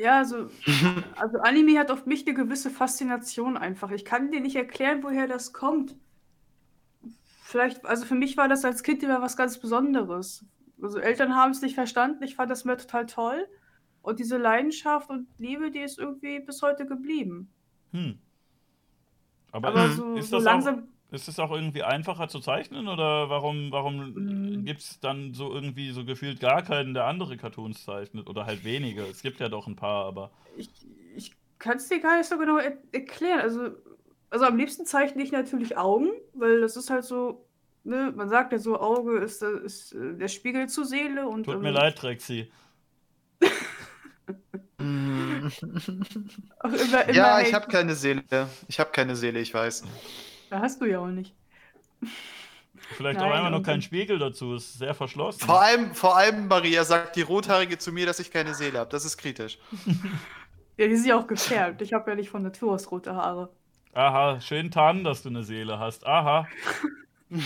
Ja, also, also Anime hat auf mich eine gewisse Faszination einfach. Ich kann dir nicht erklären, woher das kommt. Vielleicht, also für mich war das als Kind immer was ganz Besonderes. Also Eltern haben es nicht verstanden, ich fand das mir total toll. Und diese Leidenschaft und Liebe, die ist irgendwie bis heute geblieben. Hm. Aber, Aber ist, so, ist, so das langsam. auch, ist es auch irgendwie einfacher zu zeichnen oder warum, warum Mm. gibt es dann so irgendwie so gefühlt gar keinen, der andere Cartoons zeichnet oder halt wenige? Es gibt ja doch ein paar, aber. Ich, ich kann es dir gar nicht so genau er erklären. Also, also am liebsten zeichne ich natürlich Augen, weil das ist halt so, ne, man sagt ja so, Auge ist, ist äh, der Spiegel zur Seele und Tut mir ähm, leid, Trexi. Mm. immer, immer Ja, ich habe keine Seele. Ich habe keine Seele, ich weiß. Da hast du ja auch nicht. Vielleicht Nein, auch einfach nur und- kein Spiegel dazu, ist sehr verschlossen. Vor allem, vor allem, Maria, sagt die Rothaarige zu mir, dass ich keine Seele habe. Das ist kritisch. Ja, die sind ja auch gefärbt. Ich habe ja nicht von Natur aus rote Haare. Aha, schön tarnen, dass du eine Seele hast. Aha.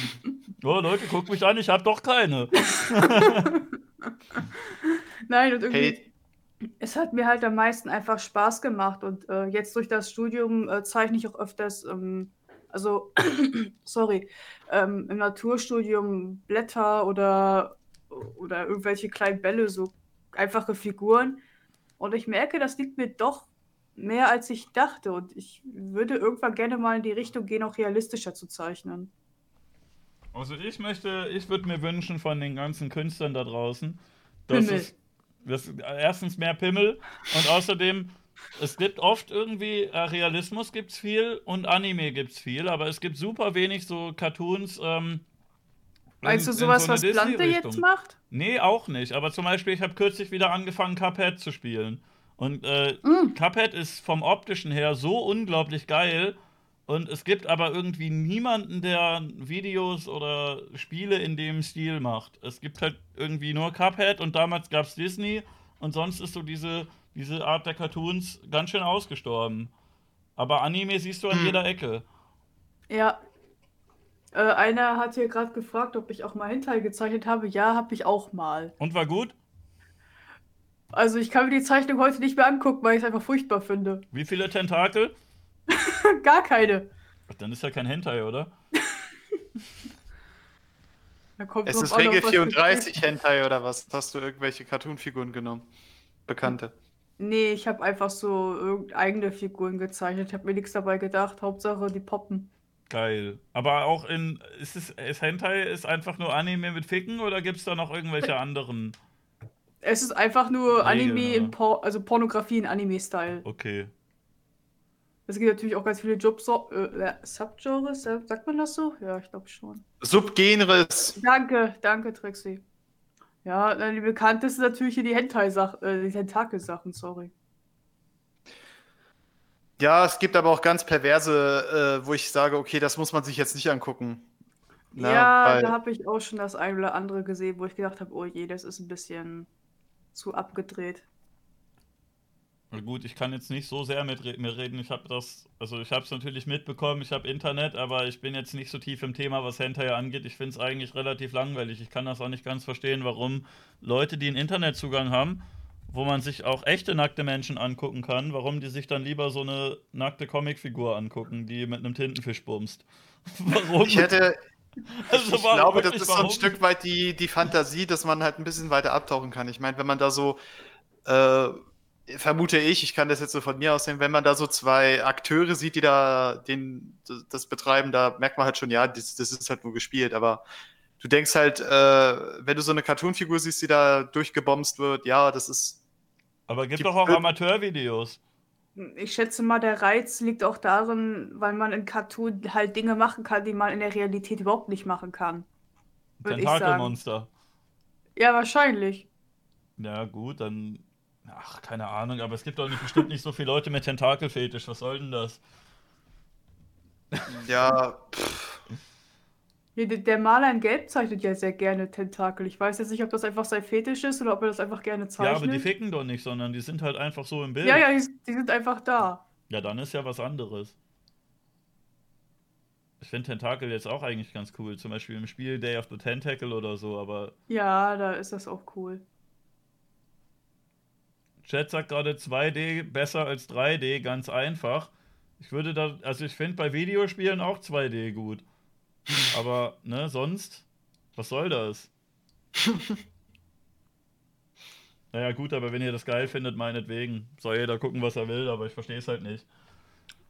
Oh, Leute, guck mich an, ich hab doch keine. Nein, und irgendwie, Hey, es hat mir halt am meisten einfach Spaß gemacht. Und äh, jetzt durch das Studium äh, zeichne ich auch öfters, ähm, also, sorry, ähm, im Naturstudium Blätter oder, oder irgendwelche kleinen Bälle, so einfache Figuren. Und ich merke, das liegt mir doch mehr, als ich dachte. Und ich würde irgendwann gerne mal in die Richtung gehen, auch realistischer zu zeichnen. Also ich möchte, ich würde mir wünschen von den ganzen Künstlern da draußen, dass Pimmel. es dass erstens mehr Pimmel und außerdem es gibt oft irgendwie äh, Realismus gibt's viel und Anime gibt's viel, aber es gibt super wenig so Cartoons. Ähm, Meinst du sowas, so was Plante jetzt macht? Nee, auch nicht. Aber zum Beispiel, ich habe kürzlich wieder angefangen, Cuphead zu spielen. Und äh, Mm. Cuphead ist vom optischen her so unglaublich geil. Und es gibt aber irgendwie niemanden, der Videos oder Spiele in dem Stil macht. Es gibt halt irgendwie nur Cuphead und damals gab es Disney. Und sonst ist so diese, diese Art der Cartoons ganz schön ausgestorben. Aber Anime siehst du an Hm. jeder Ecke. Ja. Äh, einer hat hier gerade gefragt, ob ich auch mal Hentai gezeichnet habe. Ja, habe ich auch mal. Und war gut? Also ich kann mir die Zeichnung heute nicht mehr angucken, weil ich es einfach furchtbar finde. Wie viele Tentakel? Gar keine. Dann ist ja kein Hentai, oder? Da kommt es ist Regel was du 34 stehst. Hentai oder was? Hast du irgendwelche Cartoon-Figuren genommen? Bekannte. Nee, ich habe einfach so irgend- eigene Figuren gezeichnet. Ich habe mir nichts dabei gedacht. Hauptsache die poppen. Geil. Aber auch in. Ist es ist Hentai ist einfach nur Anime mit Ficken oder gibt es da noch irgendwelche anderen? Es ist einfach nur Regeln, Anime in oder? Por also Pornografie in Anime-Style. Okay. Es gibt natürlich auch ganz viele Jobs äh, Subgenres, äh, sagt man das so? Ja, ich glaube schon. Subgenres. Danke, danke, Trixie. Ja, dann die bekanntesten natürlich hier die Hentai-Sachen, äh, die Tentakel-Sachen, sorry. Ja, es gibt aber auch ganz perverse, äh, wo ich sage, okay, das muss man sich jetzt nicht angucken. Na, ja, weil- da habe ich auch schon das ein oder andere gesehen, wo ich gedacht habe, oh je, das ist ein bisschen zu abgedreht. Gut, ich kann jetzt nicht so sehr mit mir reden. Ich habe das, also ich habe es natürlich mitbekommen. Ich habe Internet, aber ich bin jetzt nicht so tief im Thema, was Hentai angeht. Ich finde es eigentlich relativ langweilig. Ich kann das auch nicht ganz verstehen, warum Leute, die einen Internetzugang haben, wo man sich auch echte nackte Menschen angucken kann, warum die sich dann lieber so eine nackte Comicfigur angucken, die mit einem Tintenfisch bumst. warum? Ich hätte, Also ich glaube, das ist so ein? Stück weit die, die Fantasie, dass man halt ein bisschen weiter abtauchen kann. Ich meine, wenn man da so äh, vermute ich, ich kann das jetzt so von mir aus sehen, wenn man da so zwei Akteure sieht, die da den, das betreiben, da merkt man halt schon, ja, das, das ist halt nur gespielt, aber du denkst halt, äh, wenn du so eine Cartoon-Figur siehst, die da durchgebomst wird, ja, das ist. Aber gibt doch auch Amateurvideos. Ich schätze mal, der Reiz liegt auch darin, weil man in Cartoon halt Dinge machen kann, die man in der Realität überhaupt nicht machen kann. Tentakelmonster. Ja, wahrscheinlich. Ja, gut, dann Ach, keine Ahnung, aber es gibt doch nicht, bestimmt nicht so viele Leute mit Tentakelfetisch. Was soll denn das? Ja, pff. Der Maler in Gelb zeichnet ja sehr gerne Tentakel. Ich weiß jetzt nicht, ob das einfach sein Fetisch ist oder ob er das einfach gerne zeichnet. Ja, aber die ficken doch nicht, sondern die sind halt einfach so im Bild. Ja, ja, die, die sind einfach da. Ja, dann ist ja was anderes. Ich finde Tentakel jetzt auch eigentlich ganz cool. Zum Beispiel im Spiel Day of the Tentacle oder so, aber. Ja, da ist das auch cool. Chat sagt gerade 2D besser als 3D, ganz einfach. Ich würde da, also ich finde bei Videospielen auch 2D gut. Aber, ne, sonst, was soll das? naja, gut, aber wenn ihr das geil findet, meinetwegen. Soll jeder gucken, was er will, aber ich verstehe es halt nicht.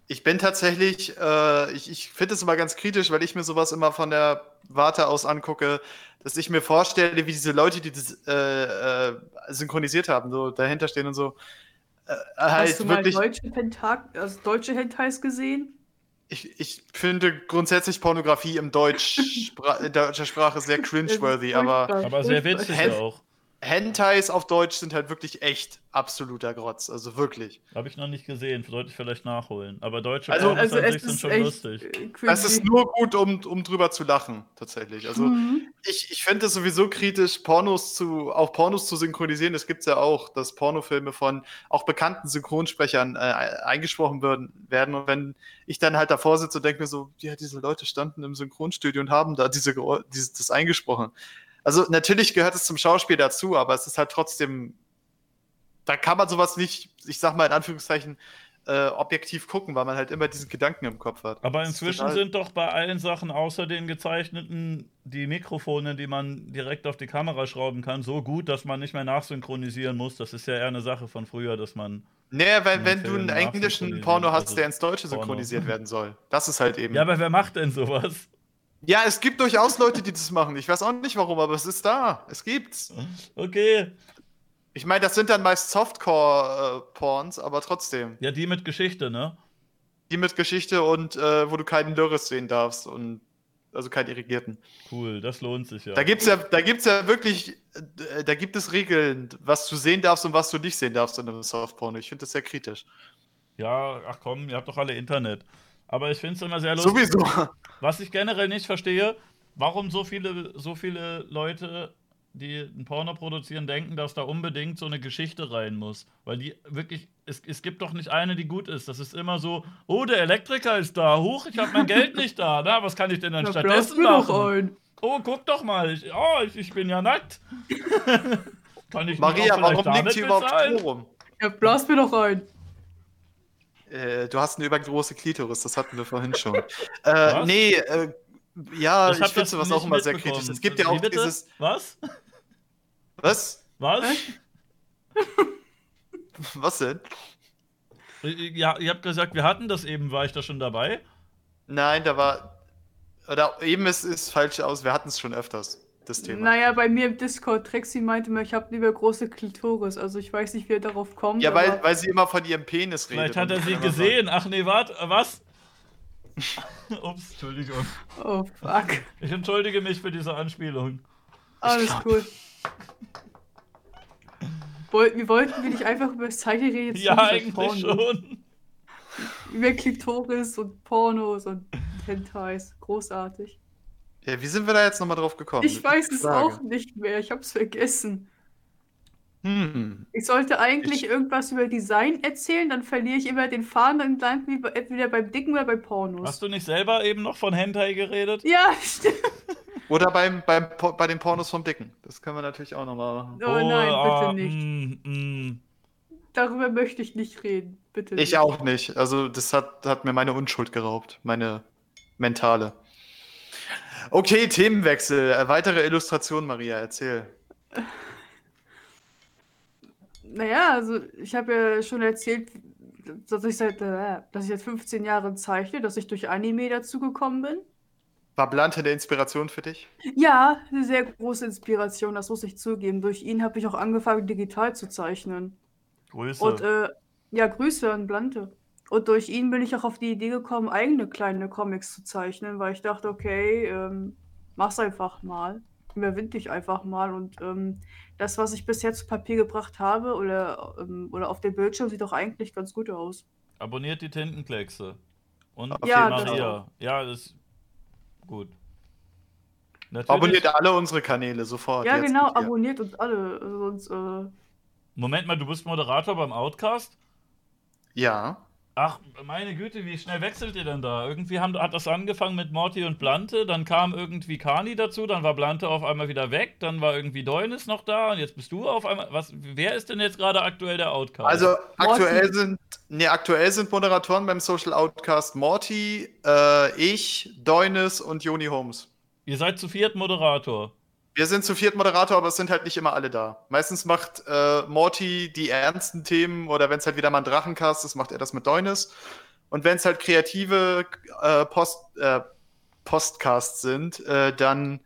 Ich bin tatsächlich, äh, ich, ich finde es immer ganz kritisch, weil ich mir sowas immer von der Warte aus angucke, dass ich mir vorstelle, wie diese Leute, die das äh, äh, synchronisiert haben, so dahinter stehen und so. Äh, halt Hast du mal wirklich, deutsche, Pentak also deutsche Hentais gesehen? Ich, ich finde grundsätzlich Pornografie im Deutsch, in deutscher Sprache sehr cringeworthy, aber, aber sehr witzig auch. Hentais auf Deutsch sind halt wirklich echt absoluter Grotz. Also wirklich. Habe ich noch nicht gesehen, sollte ich vielleicht nachholen. Aber deutsche also, Pornos also an sich sind schon lustig. Es ist nur gut, um, um drüber zu lachen, tatsächlich. Also mhm. ich, ich finde es sowieso kritisch, Pornos zu, auch Pornos zu synchronisieren. Das gibt es ja auch, dass Pornofilme von auch bekannten Synchronsprechern äh, eingesprochen werden, werden. Und wenn ich dann halt davor sitze und denke mir so, ja, diese Leute standen im Synchronstudio und haben da diese, diese das eingesprochen also natürlich gehört es zum Schauspiel dazu, aber es ist halt trotzdem, da kann man sowas nicht, ich sag mal in Anführungszeichen, äh, objektiv gucken, weil man halt immer diesen Gedanken im Kopf hat. Aber inzwischen sind doch bei allen Sachen außer den gezeichneten die Mikrofone, die man direkt auf die Kamera schrauben kann, so gut, dass man nicht mehr nachsynchronisieren muss. Das ist ja eher eine Sache von früher, dass man. Nee, weil wenn du einen englischen Porno hast, der ins Deutsche synchronisiert Porno. werden soll. Das ist halt eben. Ja, aber wer macht denn sowas? Ja, es gibt durchaus Leute, die das machen. Ich weiß auch nicht warum, aber es ist da. Es gibt's. Okay. Ich meine, das sind dann meist Softcore-Porns, aber trotzdem. Ja, die mit Geschichte, ne? Die mit Geschichte und äh, wo du keinen Dürres sehen darfst und also keinen irrigierten. Cool, das lohnt sich ja. Da gibt's ja, da gibt's ja wirklich, äh, da gibt es Regeln, was du sehen darfst und was du nicht sehen darfst in einem Softporn. Ich finde das sehr kritisch. Ja, ach komm, ihr habt doch alle Internet. Aber ich finde es immer sehr lustig. Sowieso. Was ich generell nicht verstehe, warum so viele, so viele Leute, die ein Porno produzieren, denken, dass da unbedingt so eine Geschichte rein muss. Weil die wirklich, es, es gibt doch nicht eine, die gut ist. Das ist immer so, oh, der Elektriker ist da, huch, ich habe mein Geld nicht da. Na, was kann ich denn dann ja, stattdessen machen? Oh, guck doch mal, ich, oh, ich, ich bin ja nackt. kann ich Maria, warum liegt hier überhaupt Stroh rum? Ja, blas mir doch ein. Äh, du hast eine übergroße Klitoris, das hatten wir vorhin schon. äh, nee, äh, ja, ich, ich finde sowas auch immer sehr kritisch. Es gibt ja auch dieses. Was? Was? Was? Was denn? Ja, ihr habt gesagt, wir hatten das eben, war ich da schon dabei? Nein, da war. Oder eben ist es falsch aus, wir hatten es schon öfters das Thema. Naja, bei mir im Discord, Trexi meinte mir, ich habe lieber große Klitoris. Also ich weiß nicht, wie er darauf kommt. Ja, weil, weil sie immer von ihrem Penis redet. Vielleicht hat er sie gesehen. Ach nee, warte, was? Ups, Entschuldigung. Oh, fuck. Ich entschuldige mich für diese Anspielung. Alles cool. Wollten, wir wollten wir nicht einfach über das Zeichen reden? Ja, eigentlich schon. Über Klitoris und Pornos und Hentais. Großartig. Ja, wie sind wir da jetzt nochmal drauf gekommen? Ich weiß es Frage. auch nicht mehr. Ich hab's vergessen. Hm. Ich sollte eigentlich ich... irgendwas über Design erzählen, dann verliere ich immer den Faden und dann entweder beim Dicken oder bei Pornos. Hast du nicht selber eben noch von Hentai geredet? Ja, stimmt. Oder beim, beim, bei den Pornos vom Dicken. Das können wir natürlich auch nochmal machen. Oh, oh nein, bitte oh, nicht. Mm, mm. Darüber möchte ich nicht reden. Bitte. Ich auch nicht. Also, das hat, hat mir meine Unschuld geraubt. Meine mentale. Okay, Themenwechsel. Äh, weitere Illustration, Maria, erzähl. Naja, also ich habe ja schon erzählt, dass ich seit, äh, dass ich seit 15 Jahren zeichne, dass ich durch Anime dazu gekommen bin. War Blante eine Inspiration für dich? Ja, eine sehr große Inspiration, das muss ich zugeben. Durch ihn habe ich auch angefangen, digital zu zeichnen. Grüße. Und äh, ja, Grüße an Blante. Und durch ihn bin ich auch auf die Idee gekommen, eigene kleine Comics zu zeichnen, weil ich dachte, okay, ähm, mach's einfach mal. Überwind dich einfach mal. Und ähm, das, was ich bisher zu Papier gebracht habe oder, ähm, oder auf dem Bildschirm, sieht doch eigentlich ganz gut aus. Abonniert die Tintenkleckse. Und Auf Ja, die das Maria. Ja, das ist gut. Natürlich. Abonniert alle unsere Kanäle sofort. ja, jetzt genau, abonniert uns alle. Sonst, äh, Moment mal, du bist Moderator beim Outcast? Ja. Ach, meine Güte, wie schnell wechselt ihr denn da? Irgendwie haben, hat das angefangen mit Morty und Blante, dann kam irgendwie Kani dazu, dann war Blante auf einmal wieder weg, dann war irgendwie Deunis noch da und jetzt bist du auf einmal. Was, wer ist denn jetzt gerade aktuell der Outcast? Also aktuell Morty. sind, nee, aktuell sind Moderatoren beim Social Outcast Morty, äh, ich, Deunis und Joni Holmes. ihr seid zu viert Moderator. Wir sind zu viert Moderator, aber es sind halt nicht immer alle da. Meistens macht äh, Morty die ernsten Themen oder wenn es halt wieder mal ein Drachencast ist, macht er das mit Deunis. Und wenn es halt kreative äh, Post, äh, Postcasts sind, äh, dann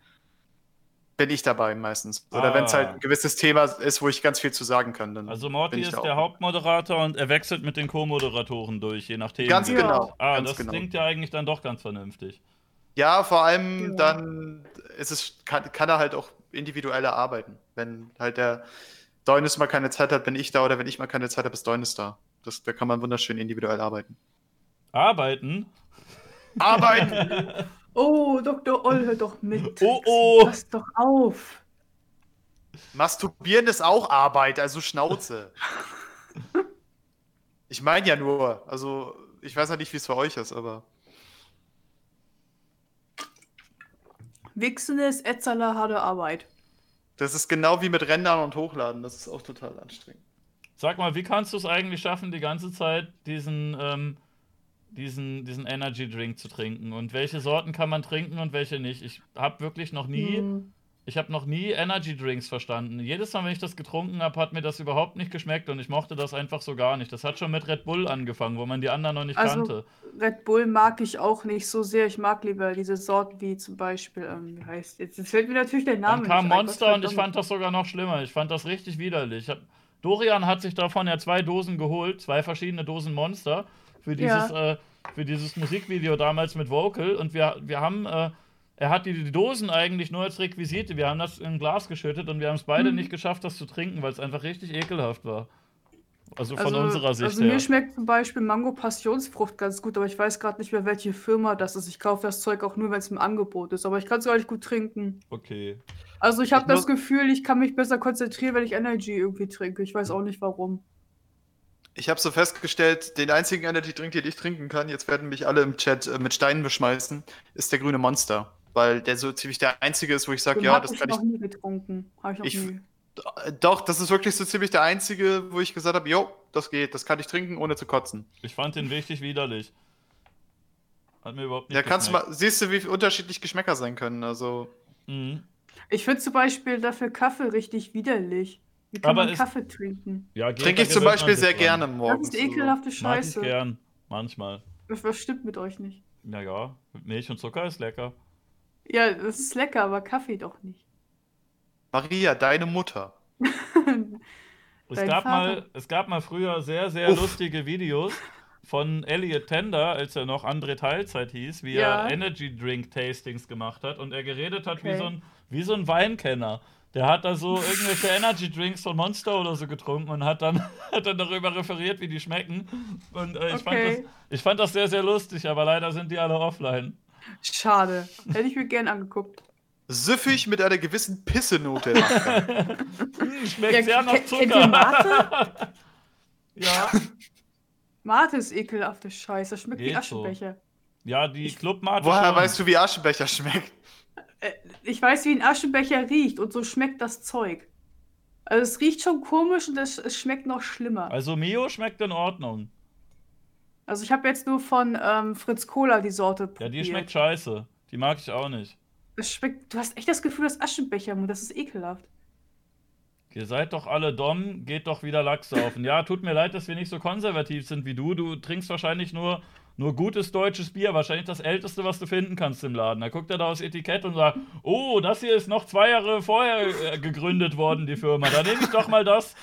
bin ich dabei meistens. Oder Ah. wenn es halt ein gewisses Thema ist, wo ich ganz viel zu sagen kann. Dann Also Morty ist der. Hauptmoderator und er wechselt mit den Co-Moderatoren durch, je nach Themen. Ganz genau. Ah, ganz das genau. klingt ja eigentlich dann doch ganz vernünftig. Ja, vor allem Ja. dann ist es, kann, kann er halt auch individueller arbeiten. Wenn halt der Deunis mal keine Zeit hat, bin ich da, oder wenn ich mal keine Zeit habe, ist Deunis da. Das, da kann man wunderschön individuell arbeiten. Arbeiten? Arbeiten! oh, Dr. Oll, hör doch mit. Oh, oh. Pass doch auf. Masturbieren ist auch Arbeit, also Schnauze. Ich meine ja nur, also ich weiß ja nicht, wie es für euch ist, aber Wichsen ist Etzeler harte Arbeit. das ist genau wie mit Rendern und Hochladen. Das ist auch total anstrengend. Sag mal, wie kannst du es eigentlich schaffen, die ganze Zeit diesen, ähm, diesen, diesen Energy Drink zu trinken? Und welche Sorten kann man trinken und welche nicht? Ich habe wirklich noch nie, Hm. Ich habe noch nie Energy Drinks verstanden. Jedes Mal, wenn ich das getrunken habe, hat mir das überhaupt nicht geschmeckt und ich mochte das einfach so gar nicht. Das hat schon mit Red Bull angefangen, wo man die anderen noch nicht Also, kannte. Red Bull mag ich auch nicht so sehr. Ich mag lieber diese Sorten wie zum Beispiel, ähm, wie heißt jetzt? Jetzt fällt mir natürlich der Name Dann kam nicht ein, Monster und ich fand das sogar noch schlimmer. Ich fand das richtig widerlich. Ich hab, Dorian hat sich davon ja zwei Dosen geholt, zwei verschiedene Dosen Monster für dieses, äh, für dieses Musikvideo damals mit Vocal. Und wir, wir haben, äh, er hat die, die Dosen eigentlich nur als Requisite. Wir haben das in ein Glas geschüttet und wir haben es beide Mhm. nicht geschafft, das zu trinken, weil es einfach richtig ekelhaft war. Also von Also, unserer Sicht also her. mir schmeckt zum Beispiel Mango Passionsfrucht ganz gut, aber ich weiß gerade nicht mehr, welche Firma das ist. Ich kaufe das Zeug auch nur, wenn es im Angebot ist, aber ich kann es gar nicht gut trinken. Okay. Also ich habe das Gefühl, ich kann mich besser konzentrieren, wenn ich Energy irgendwie trinke. Ich weiß auch nicht warum. Ich habe so festgestellt, den einzigen Energy Drink, den ich trinken kann, jetzt werden mich alle im Chat äh, mit Steinen beschmeißen, ist der grüne Monster. Weil der so ziemlich der einzige ist, wo ich sage, ja, hab das ich kann ich. noch nie getrunken. Habe ich noch Ich- nie. Äh, Doch, das ist wirklich so ziemlich der einzige, wo ich gesagt habe, jo, das geht, das kann ich trinken, ohne zu kotzen. Ich fand den richtig widerlich. Hat mir überhaupt nicht Ja, kannst du mal, siehst du, wie unterschiedlich Geschmäcker sein können. Also, Mhm. Ich finde zum Beispiel dafür Kaffee richtig widerlich. Wie kann Aber man Kaffee trinken? Ja, trinke ich zum Beispiel sehr dran. gerne Das morgens. ist ekelhafte Mag ich Scheiße. gern. Manchmal. Was, was stimmt mit euch nicht? Naja, Milch und Zucker ist lecker. Ja, das ist lecker, aber Kaffee doch nicht. Maria, deine Mutter. Es gab, Vater. mal, es gab mal früher sehr, sehr Uff. lustige Videos von Elliot Tender, als er noch André Teilzeit hieß, wie Ja. er Energy Drink Tastings gemacht hat und er geredet hat wie, Okay. so ein, wie so ein Weinkenner. Der hat da so irgendwelche Energy Drinks von Monster oder so getrunken und hat dann, hat dann darüber referiert, wie die schmecken. Und äh, ich, fand das, Okay. ich fand das sehr, sehr lustig, aber leider sind die alle offline. Schade. Hätte ich mir gern angeguckt. Süffig mit einer gewissen Pissenote. Hm, schmeckt Ja, sehr nach ke- kennt ihr Zucker. Mate? ja. Mate ist ekelhafte Scheiße. Das schmeckt wie Geht so. Aschenbecher. ja, die Clubmate Woher schon. weißt du, wie Aschenbecher schmeckt? Äh, ich weiß, wie ein Aschenbecher riecht und so schmeckt das Zeug. Also es riecht schon komisch und es, es schmeckt noch schlimmer. Also Mio schmeckt in Ordnung. Also ich habe jetzt nur von ähm, Fritz Cola die Sorte probiert. Ja, die schmeckt scheiße. Die mag ich auch nicht. Es schmeckt, du hast echt das Gefühl, das Aschenbecher, das ist ekelhaft. Ihr seid doch alle dumm, geht doch wieder Lachs saufen. Ja, tut mir leid, dass wir nicht so konservativ sind wie du. Du trinkst wahrscheinlich nur, nur gutes deutsches Bier, wahrscheinlich das älteste, was du finden kannst im Laden. Da guckt er da aufs Etikett und sagt, oh, das hier ist noch zwei Jahre vorher äh, gegründet worden, die Firma. Da nehme ich doch mal das.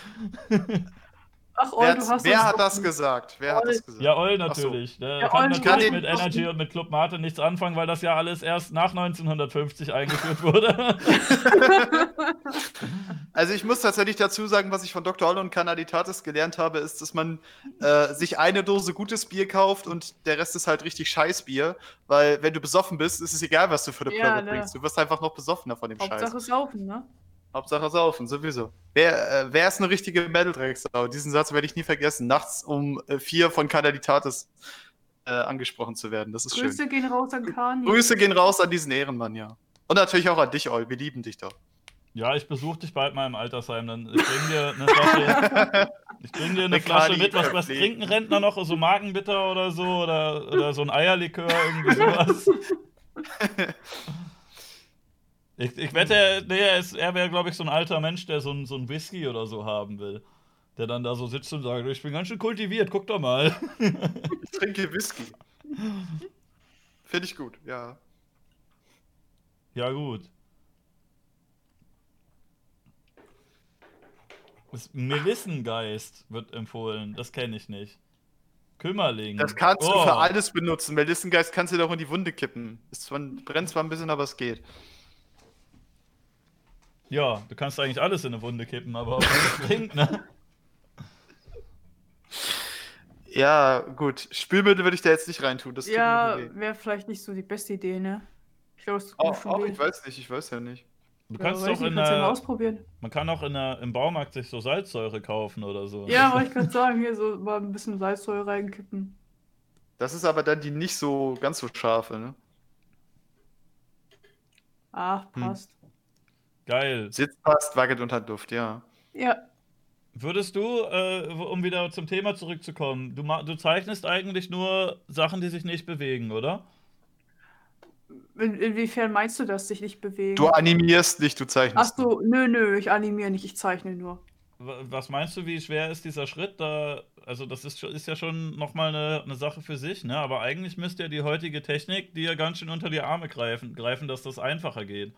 Ach, Ol, Wer, du hast wer hat das gesagt? Wer hat Ol. das gesagt? Ja, Oll Ach so. natürlich. Der Ja, kann Oll, natürlich kann mit Energy und mit Club Mate nichts anfangen, weil das ja alles erst nach 1950 eingeführt wurde. Also ich muss tatsächlich dazu sagen, was ich von Dr. Olle und Canalitatis gelernt habe, ist, dass man äh, sich eine Dose gutes Bier kauft und der Rest ist halt richtig Scheißbier, weil wenn du besoffen bist, ist es egal, was du für eine Ja, Plörre ne. trinkst. Du wirst einfach noch besoffener von dem Scheiß. Hauptsache saufen, ne? Hauptsache saufen, sowieso. Wer, äh, wer ist eine richtige Metal-Drecksau? Diesen Satz werde ich nie vergessen. Nachts um äh, vier von Canalitatis äh, angesprochen zu werden. Das ist schön. Grüße gehen raus an Kani. Grüße gehen raus an diesen Ehrenmann, ja. Und natürlich auch an dich, Ol. Wir lieben dich doch. Ja, ich besuche dich bald mal im Altersheim. Dann ich bring dir eine Flasche, ich bring dir eine Flasche mit. Was, was trinken Rentner noch? So Magenbitter oder so? Oder, oder so ein Eierlikör, irgendwie sowas. Ich, ich wette, nee, er, ist- er wäre, glaube ich, so ein alter Mensch, der so ein, so ein Whisky oder so haben will. Der dann da so sitzt und sagt, ich bin ganz schön kultiviert, guck doch mal. Ich trinke Whisky. Finde ich gut, ja. Ja, gut. Melissengeist wird empfohlen. Das kenne ich nicht. Kümmerling. Das kannst du Oh. für alles benutzen. Melissengeist kannst du doch in die Wunde kippen. Zwar, brennt zwar ein bisschen, aber es geht. Ja, du kannst eigentlich alles in eine Wunde kippen, aber ob das bringt, ne? Ja, gut. Spülmittel würde ich da jetzt nicht reintun. Das Ja, wäre vielleicht nicht so die beste Idee, ne? Ich glaube, es tut Auch, schon auch, weh. ich weiß nicht, ich weiß ja nicht. Du Ja, kannst doch nicht, in kannst ja mal der, ausprobieren. man kann auch in der, im Baumarkt sich so Salzsäure kaufen oder so. Ja, wollte ich gerade sagen, hier so mal ein bisschen Salzsäure reinkippen. Das ist aber dann die nicht so ganz so scharfe, ne? Ach, Hm. Geil. Sitz passt, wackelt unter Duft, ja. Ja, Würdest du, äh, um wieder zum Thema zurückzukommen, du, du zeichnest eigentlich nur Sachen, die sich nicht bewegen, oder? in, inwiefern meinst du das, sich nicht bewegen? Du animierst nicht, du Ach zeichnest. so, nö, nö, ich animiere nicht, ich zeichne nur. Wa- Was meinst du, wie schwer ist dieser Schritt? Da, also das ist, ist ja schon nochmal eine, eine Sache für sich, ne? Aber eigentlich müsste ja die heutige Technik dir ganz schön unter die Arme greifen, greifen dass das einfacher geht.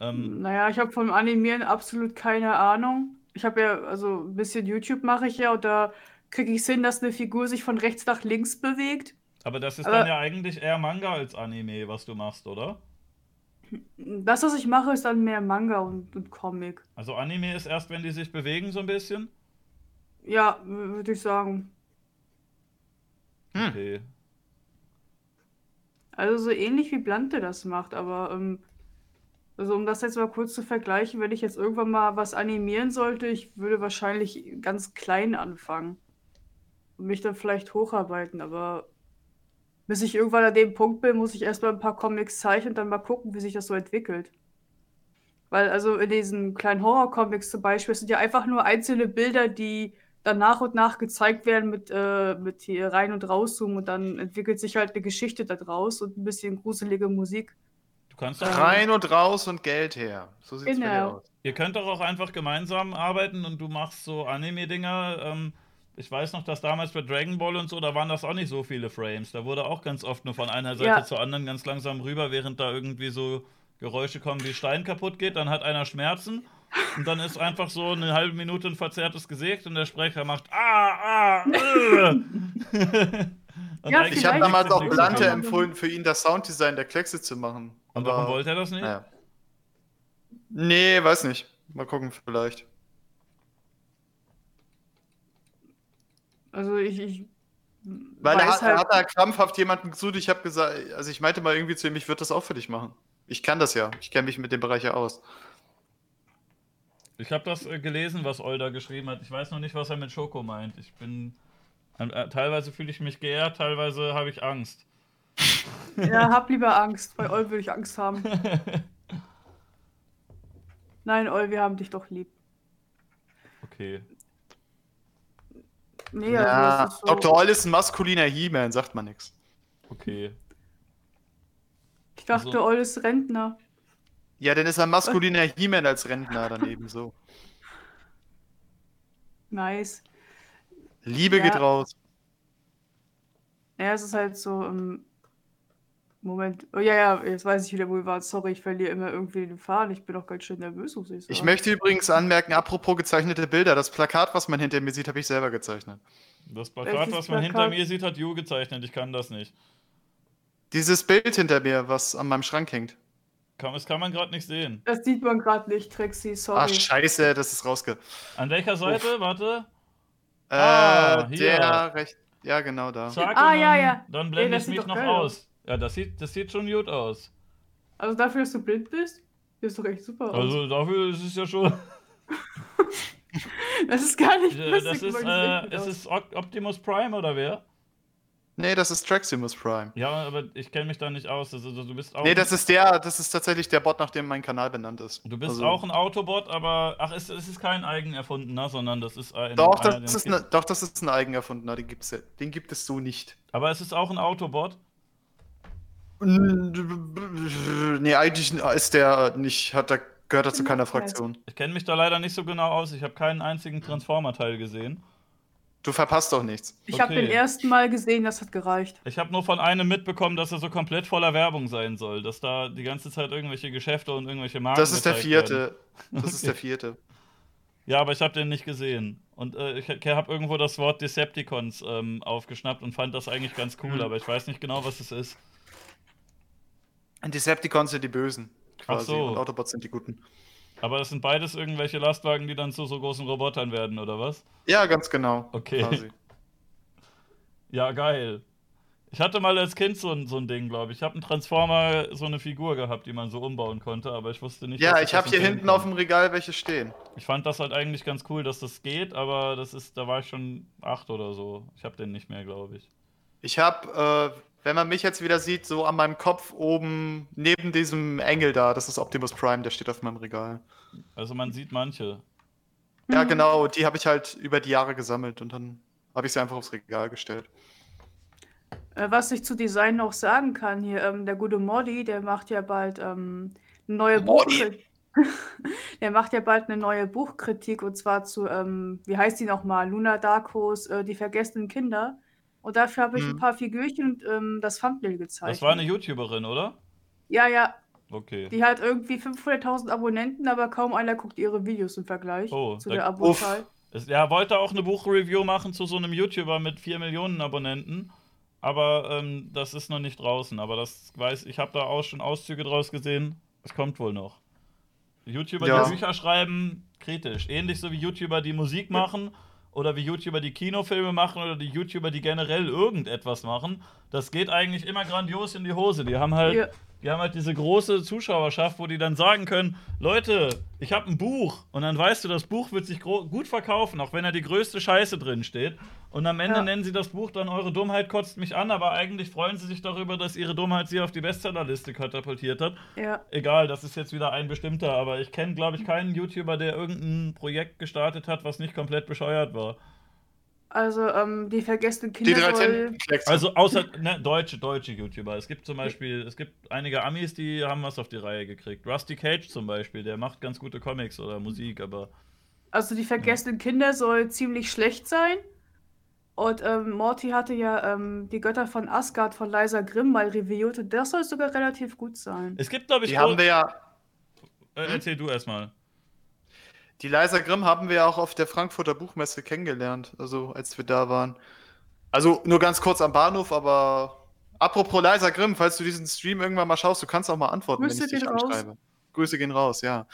Ähm, Naja, ich habe vom Animieren absolut keine Ahnung. Ich habe ja, also ein bisschen YouTube mache ich ja und da kriege ich es hin, dass eine Figur sich von rechts nach links bewegt. aber das ist aber- dann ja eigentlich eher Manga als Anime, was du machst, oder? Das, was ich mache, ist dann mehr Manga und, und Comic. Also Anime ist erst, wenn die sich bewegen so ein bisschen? Ja, würde ich sagen. Hm. Okay. Also so ähnlich wie Blante das macht, aber ähm, also um das jetzt mal kurz zu vergleichen, wenn ich jetzt irgendwann mal was animieren sollte, ich würde wahrscheinlich ganz klein anfangen und mich dann vielleicht hocharbeiten, aber bis ich irgendwann an dem Punkt bin, muss ich erstmal ein paar Comics zeichnen und dann mal gucken, wie sich das so entwickelt. Weil also in diesen kleinen Horror-Comics zum Beispiel, sind ja einfach nur einzelne Bilder, die dann nach und nach gezeigt werden mit, äh, mit hier rein und rauszoomen und dann entwickelt sich halt eine Geschichte da draus und ein bisschen gruselige Musik. Kannst doch Rein und raus und Geld her. So sieht's bei dir Genau. aus. Ihr könnt doch auch einfach gemeinsam arbeiten und du machst so Anime-Dinger. Ähm, ich weiß noch, dass damals bei Dragon Ball und so, da waren das auch nicht so viele Frames. Da wurde auch ganz oft nur von einer Seite Ja. zur anderen ganz langsam rüber, während da irgendwie so Geräusche kommen, wie Stein kaputt geht. Dann hat einer Schmerzen und dann ist einfach so eine halbe Minute ein verzerrtes Gesicht und der Sprecher macht Ah, ah, äh. Ja, Ich habe damals auch Blante empfohlen, für ihn das Sounddesign der Kleckse zu machen. Und warum wollte er das nicht? Naja. Nee, weiß nicht. Mal gucken, vielleicht. Also ich, ich Weil er hat, halt, er hat da krampfhaft jemanden gesucht. Ich habe gesagt, also ich meinte mal irgendwie zu ihm, ich würde das auch für dich machen. Ich kann das ja. Ich kenne mich mit dem Bereich ja aus. Ich habe das äh, gelesen, was Olda geschrieben hat. Ich weiß noch nicht, was er mit Schoko meint. Ich bin. Äh, teilweise fühle ich mich geehrt, teilweise habe ich Angst. Ja, hab lieber Angst. Bei Ol würde ich Angst haben. Nein, Ol, wir haben dich doch lieb. Okay. Nee, Ja, also es ist so, Dr. Oll ist ein maskuliner He-Man, sagt man nichts. Okay. ich dachte, also- Ol ist Rentner. Ja, dann ist er ein maskuliner He-Man als Rentner dann eben so. Nice. Liebe Ja. geht raus. Ja, es ist halt so, ähm, Moment. Oh ja, ja, jetzt weiß ich wieder, wo wir waren. Sorry, ich verliere immer irgendwie den Faden. Ich bin auch ganz schön nervös, muss ich sagen. Ich möchte übrigens anmerken, apropos gezeichnete Bilder, das Plakat, was man hinter mir sieht, habe ich selber gezeichnet. Das Plakat, Welches was man hinter Plakat? mir sieht, hat Ju gezeichnet. Ich kann das nicht. Dieses Bild hinter mir, was an meinem Schrank hängt. Kann, das kann man gerade nicht sehen. Das sieht man gerade nicht, Trixie, sorry. Ach, scheiße, das ist rausge... An welcher Seite? Warte. Äh, Ah, hier. der recht... Ja, genau da. Zack, Ah, ja, ja. Dann blende das ich mich doch noch geil aus. Ja, das sieht, das sieht schon gut aus. Also dafür, dass du blind bist, sieht doch echt super aus. Also dafür ist es ja schon. das ist gar nicht Äh, lustig, das ist, äh, ist es Op- Optimus Prime oder wer? Nee, das ist Traximus Prime. Ja, aber ich kenne mich da nicht aus. Also, du bist auch. Nee, das ist der, das ist tatsächlich der Bot, nach dem mein Kanal benannt ist. Du bist Also- auch ein Autobot, aber ach, es, es ist kein eigen erfundener, sondern das ist ein. Doch, einer, das ist es ne, doch, das ist ein eigen erfundener, den, gibt's, den gibt es so nicht. Aber es ist auch ein Autobot. Nee, eigentlich ist der nicht, hat er, gehört er zu keiner Okay. Fraktion. Ich kenne mich da leider nicht so genau aus. Ich habe keinen einzigen Transformer-Teil gesehen. Du verpasst doch nichts. Ich habe okay. den ersten Mal gesehen, das hat gereicht. Ich habe nur von einem mitbekommen, dass er so komplett voller Werbung sein soll. Dass da die ganze Zeit irgendwelche Geschäfte und irgendwelche Marken. Das ist der gezeigt werden. vierte. Das ist der vierte. Ja, aber ich habe den nicht gesehen. Und äh, ich habe irgendwo das Wort Decepticons ähm, aufgeschnappt und fand das eigentlich ganz cool, Hm. aber ich weiß nicht genau, was es ist. Und Decepticons sind die Bösen, quasi. so. Und Autobots sind die Guten. Aber das sind beides irgendwelche Lastwagen, die dann zu so großen Robotern werden, oder was? Ja, ganz genau. Okay. Quasi. Ja, geil. Ich hatte mal als Kind so ein, so ein Ding, glaube ich. Ich habe einen Transformer, so eine Figur gehabt, die man so umbauen konnte, aber ich wusste nicht. Ja, ich habe hier hinten kann. auf dem Regal welche stehen. Ich fand das halt eigentlich ganz cool, dass das geht, aber das ist, da war ich schon acht oder so. Ich habe den nicht mehr, glaube ich. Ich habe, äh, wenn man mich jetzt wieder sieht, so an meinem Kopf oben neben diesem Engel da, das ist Optimus Prime, der steht auf meinem Regal. Also man sieht manche. Ja, Mhm. genau, die habe ich halt über die Jahre gesammelt und dann habe ich sie einfach aufs Regal gestellt. Äh, was ich zu Design noch sagen kann, hier, ähm, der gute Modi, der macht ja bald ähm, eine neue? Buchkritik. der macht ja bald eine neue Buchkritik und zwar zu, ähm, wie heißt die nochmal? Luna Darkos, äh, die vergessenen Kinder. Und dafür habe ich ein Mhm. paar Figürchen und ähm, das Thumbnail gezeichnet. Das war eine YouTuberin, oder? Ja, ja, Okay. die hat irgendwie 500.000 Abonnenten, aber kaum einer guckt ihre Videos im Vergleich Oh, zu der Abo-Zahl. Ja, wollte auch eine Buchreview machen zu so einem YouTuber mit 4 Millionen Abonnenten. Aber ähm, das ist noch nicht draußen. Aber das weiß ich, habe da auch schon Auszüge draus gesehen. Es kommt wohl noch. YouTuber, Ja. die Bücher schreiben, kritisch. Ähnlich so wie YouTuber, die Musik machen oder wie YouTuber, die Kinofilme machen oder die YouTuber, die generell irgendetwas machen. Das geht eigentlich immer grandios in die Hose. Die haben halt, Ja. die haben halt diese große Zuschauerschaft, wo die dann sagen können: Leute, ich habe ein Buch. Und dann weißt du, das Buch wird sich gut verkaufen, auch wenn da die größte Scheiße drin steht. Und am Ende Ja. nennen sie das Buch dann Eure Dummheit kotzt mich an, aber eigentlich freuen sie sich darüber, dass ihre Dummheit sie auf die Bestsellerliste katapultiert hat. Ja. Egal, das ist jetzt wieder ein bestimmter, aber ich kenne, glaube ich, keinen YouTuber, der irgendein Projekt gestartet hat, was nicht komplett bescheuert war. Also, ähm, die vergessenen Die Kinder drei soll... Tintenkleckse. Also außer ne, deutsche, deutsche YouTuber. Es gibt zum Beispiel, es gibt einige Amis, die haben was auf die Reihe gekriegt. Rusty Cage zum Beispiel, der macht ganz gute Comics oder Musik, aber Also die vergessenen Kinder soll ziemlich schlecht sein. Und ähm, Morty hatte ja ähm, die Götter von Asgard von Liza Grimm mal reviewt und das soll sogar relativ gut sein. es gibt, glaube ich, Die haben wir ja, äh, erzähl du erstmal. Die Liza Grimm haben wir ja auch auf der Frankfurter Buchmesse kennengelernt, also als wir da waren. Also nur ganz kurz am Bahnhof, aber apropos Liza Grimm, falls du diesen Stream irgendwann mal schaust, du kannst auch mal antworten, Grüße wenn ich dich gehen raus. anschreibe. Grüße gehen raus, ja.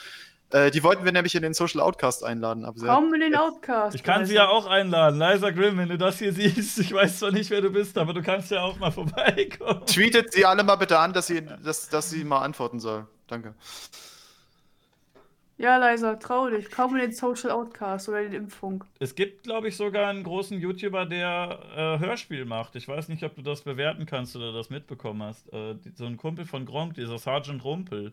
Äh, die wollten wir nämlich in den Social Outcast einladen, aber sie Kaum in den Outcast. Ich kann sie Liza. ja auch einladen. Liza Grimm, wenn du das hier siehst, ich weiß zwar nicht, wer du bist, aber du kannst ja auch mal vorbeikommen. Tweetet sie alle mal bitte an, dass sie, dass, dass sie mal antworten soll. Danke. Ja, Liza, trau dich. Kaum in den Social Outcast oder den Impfung. Es gibt, glaube ich, sogar einen großen YouTuber, der äh, Hörspiel macht. Ich weiß nicht, ob du das bewerten kannst oder das mitbekommen hast. Äh, die, so ein Kumpel von Gronk, dieser Sergeant Rumpel.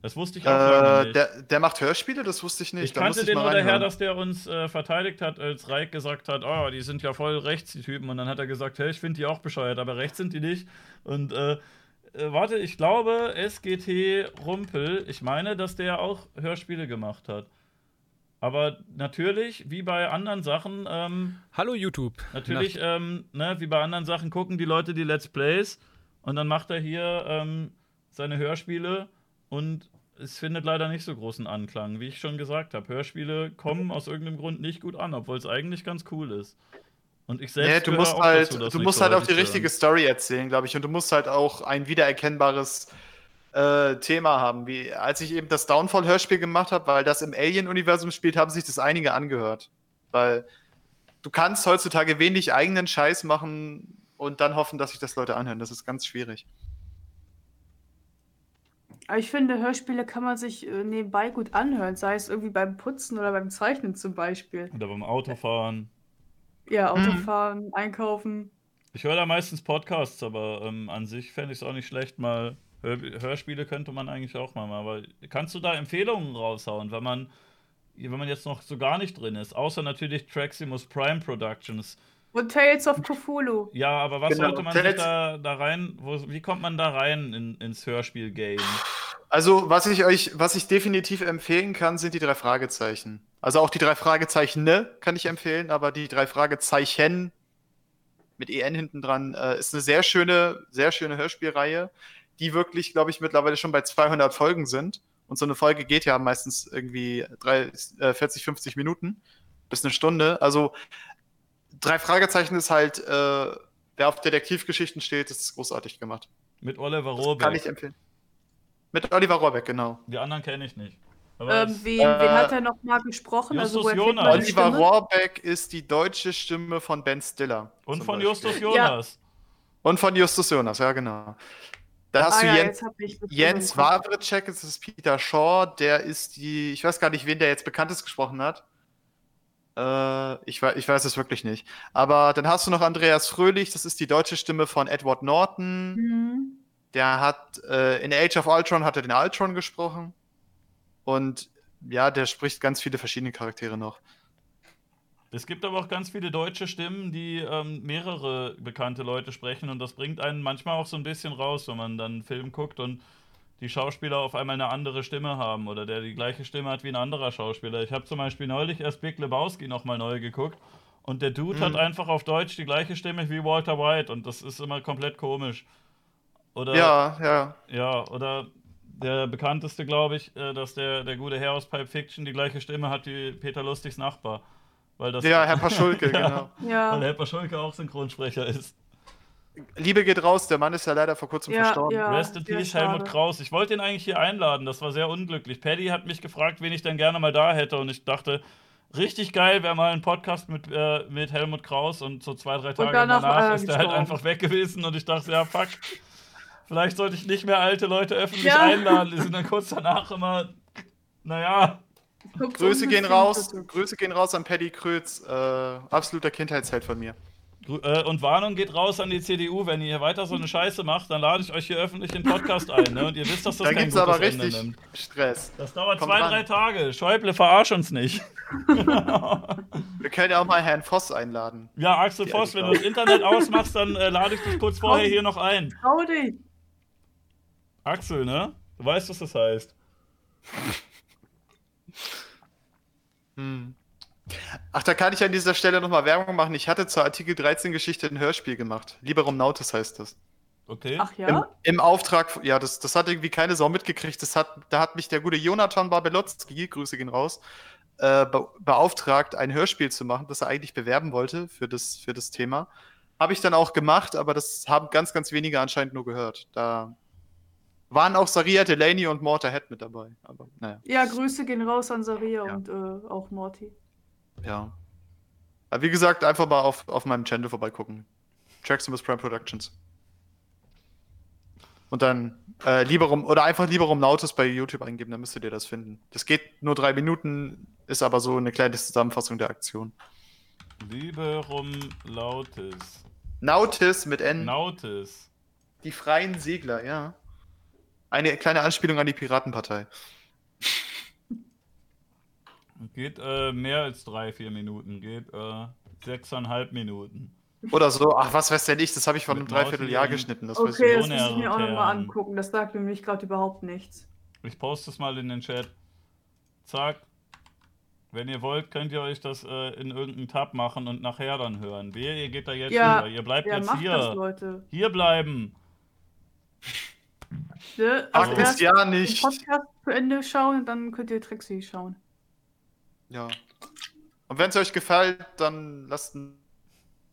Das wusste ich auch Äh, nicht. der, der macht Hörspiele, das wusste ich nicht. ich Da muss kannte den mal nur daher, dass der uns äh, verteidigt hat, als Reik gesagt hat, oh, die sind ja voll rechts, die Typen. Und dann hat er gesagt, hey, ich finde die auch bescheuert, aber rechts sind die nicht. Und äh, äh, warte, ich glaube, SGT Rumpel, ich meine, dass der auch Hörspiele gemacht hat. Aber natürlich, wie bei anderen Sachen, ähm, Hallo YouTube. natürlich, ähm, ne, wie bei anderen Sachen gucken die Leute die Let's Plays und dann macht er hier ähm, seine Hörspiele und es findet leider nicht so großen Anklang, wie ich schon gesagt habe. Hörspiele kommen aus irgendeinem Grund nicht gut an, obwohl es eigentlich ganz cool ist. Und ich selbst Nee, du musst auch halt, dazu, du musst halt auch die richtige. Story erzählen, glaube ich. Und du musst halt auch ein wiedererkennbares äh, Thema haben. Wie als ich eben das Downfall-Hörspiel gemacht habe, weil das im Alien-Universum spielt, haben sich das einige angehört. Weil du kannst heutzutage wenig eigenen Scheiß machen und dann hoffen, dass sich das Leute anhören. Das ist ganz schwierig. Aber ich finde, Hörspiele kann man sich äh, nebenbei gut anhören, sei es irgendwie beim Putzen oder beim Zeichnen zum Beispiel. Oder beim Autofahren. Ja, Mhm. Autofahren, Einkaufen. Ich höre da meistens Podcasts, aber ähm, an sich fände ich es auch nicht schlecht, mal Hör Hörspiele könnte man eigentlich auch mal. machen. Aber kannst du da Empfehlungen raushauen, wenn man, wenn man jetzt noch so gar nicht drin ist? Außer natürlich Traximus Prime Productions. Und Tales of Cthulhu. Ja, aber was Genau, sollte man da, da rein, wo, wie kommt man da rein in, ins Hörspiel-Game? Also, was ich euch, was ich definitiv empfehlen kann, sind die drei Fragezeichen. Also auch die drei Fragezeichen ne, kann ich empfehlen, aber die drei Fragezeichen mit EN hinten dran äh, ist eine sehr schöne, sehr schöne Hörspielreihe, die wirklich, glaube ich, mittlerweile schon bei 200 Folgen sind. Und so eine Folge geht ja meistens irgendwie drei, äh, 40, 50 Minuten bis eine Stunde. Also drei Fragezeichen ist halt, äh, wer auf Detektivgeschichten steht, ist großartig gemacht. Mit Oliver Das Rohrbeck. kann ich empfehlen. Mit Oliver Rohrbeck, genau. Die anderen kenne ich nicht. Ähm, wen, äh, wen hat er noch mal gesprochen? Justus kennt Jonas. Oliver? Rohrbeck ist die deutsche Stimme von Ben Stiller. und von Beispiel. Justus Jonas. Und von Justus Jonas, ja, genau. Da hast Ah, du ja, Jens, Jens. Wawritschek, das ist Peter Shaw, der ist die, ich weiß gar nicht, wen der jetzt Bekanntes gesprochen hat. Äh, ich, ich weiß es wirklich nicht. Aber dann hast du noch Andreas Fröhlich, das ist die deutsche Stimme von Edward Norton. Mhm. Der hat äh, in Age of Ultron hat er den Ultron gesprochen. Und ja, der spricht ganz viele verschiedene Charaktere noch. Es gibt aber auch ganz viele deutsche Stimmen, die ähm, mehrere bekannte Leute sprechen und das bringt einen manchmal auch so ein bisschen raus, wenn man dann einen Film guckt und die Schauspieler auf einmal eine andere Stimme haben oder der die gleiche Stimme hat wie ein anderer Schauspieler. Ich habe zum Beispiel neulich erst Big Lebowski nochmal neu geguckt und der Dude Mhm. hat einfach auf Deutsch die gleiche Stimme wie Walter White und das ist immer komplett komisch. Oder Ja, ja. ja, oder der bekannteste, glaube ich, äh, dass der, der gute Herr aus Pipe Fiction die gleiche Stimme hat wie Peter Lustigs Nachbar. Weil das Ja, Herr Paschulke, Ja. genau. Weil Ja, Herr Paschulke auch Synchronsprecher ist. Liebe geht raus, der Mann ist ja leider vor kurzem ja, verstorben. ja. Rest in Peace. Helmut Kraus. Ich wollte ihn eigentlich hier einladen, das war sehr unglücklich. Paddy hat mich gefragt, wen ich denn gerne mal da hätte und ich dachte, richtig geil wäre mal ein Podcast mit, äh, mit Helmut Kraus und so zwei, drei Tage danach danach er ist er halt einfach weg gewesen und ich dachte, ja, fuck, vielleicht sollte ich nicht mehr alte Leute öffentlich Ja. einladen. Die sind dann kurz danach immer, naja, Grüße gehen raus. Grüße gehen raus an Paddy Krötz, äh, absoluter Kindheitsheld von mir. Äh, Und Warnung geht raus an die CDU, wenn ihr weiter so eine Scheiße macht, dann lade ich euch hier öffentlich in den Podcast ein. Ne? Und ihr wisst, dass das Da kein gibt's gutes aber Ende richtig nimmt. Stress. Das dauert Kommt zwei, ran. drei Tage. Schäuble, verarsch uns nicht. Wir können ja auch mal Herrn Voss einladen. Ja, Axel Die Voss, wenn du das Internet ausmachst, dann äh, lade ich dich kurz vorher hier noch ein. Trau dich. Axel, ne? Du weißt, was das heißt. Hm. Ach, da kann ich an dieser Stelle nochmal Werbung machen. Ich hatte zur Artikel 13 Geschichte ein Hörspiel gemacht. Liberum Nautis heißt das. Okay. Ach Im, ja? Im Auftrag, ja, das, das hat irgendwie keine Sau mitgekriegt. Das hat, da hat mich der gute Jonathan Babelotzki, Grüße gehen raus, äh, be beauftragt, ein Hörspiel zu machen, das er eigentlich bewerben wollte für das, für das Thema. Habe ich dann auch gemacht, aber das haben ganz, ganz wenige anscheinend nur gehört. Da waren auch Saria Delaney und Mortar Head mit dabei. Aber naja, Ja, Grüße gehen raus an Saria Ja. und äh, auch Morty. ja. Aber wie gesagt, einfach mal auf, auf meinem Channel vorbeigucken. Traximus Prime Productions. Und dann äh, Liberum oder einfach Liberum Nautis bei YouTube eingeben, dann müsstet ihr das finden. Das geht nur drei Minuten, ist aber so eine kleine Zusammenfassung der Aktion. Liberum Lautis. Nautis mit N, Nautis. die freien Segler, ja. Eine kleine Anspielung an die Piratenpartei. Geht äh, mehr als drei, vier Minuten. Geht äh, sechseinhalb Minuten. Oder so, ach, was weiß denn ich, das habe ich vor einem Dreivierteljahr geschnitten. Das weiß Okay, ich. das muss ich mir auch nochmal angucken. Das sagt mir nämlich gerade überhaupt nichts. Ich poste es mal in den Chat. Zack. Wenn ihr wollt, könnt ihr euch das äh, in irgendeinen Tab machen und nachher dann hören. Wer, ihr geht da jetzt Ja, rüber. Ihr bleibt Ja, jetzt macht hier. das, Leute. Hier bleiben. Ne? Also ist erst ja den nicht. Podcast zu Ende schauen und dann könnt ihr Trixie schauen. Ja. Und wenn es euch gefällt, dann lasst einen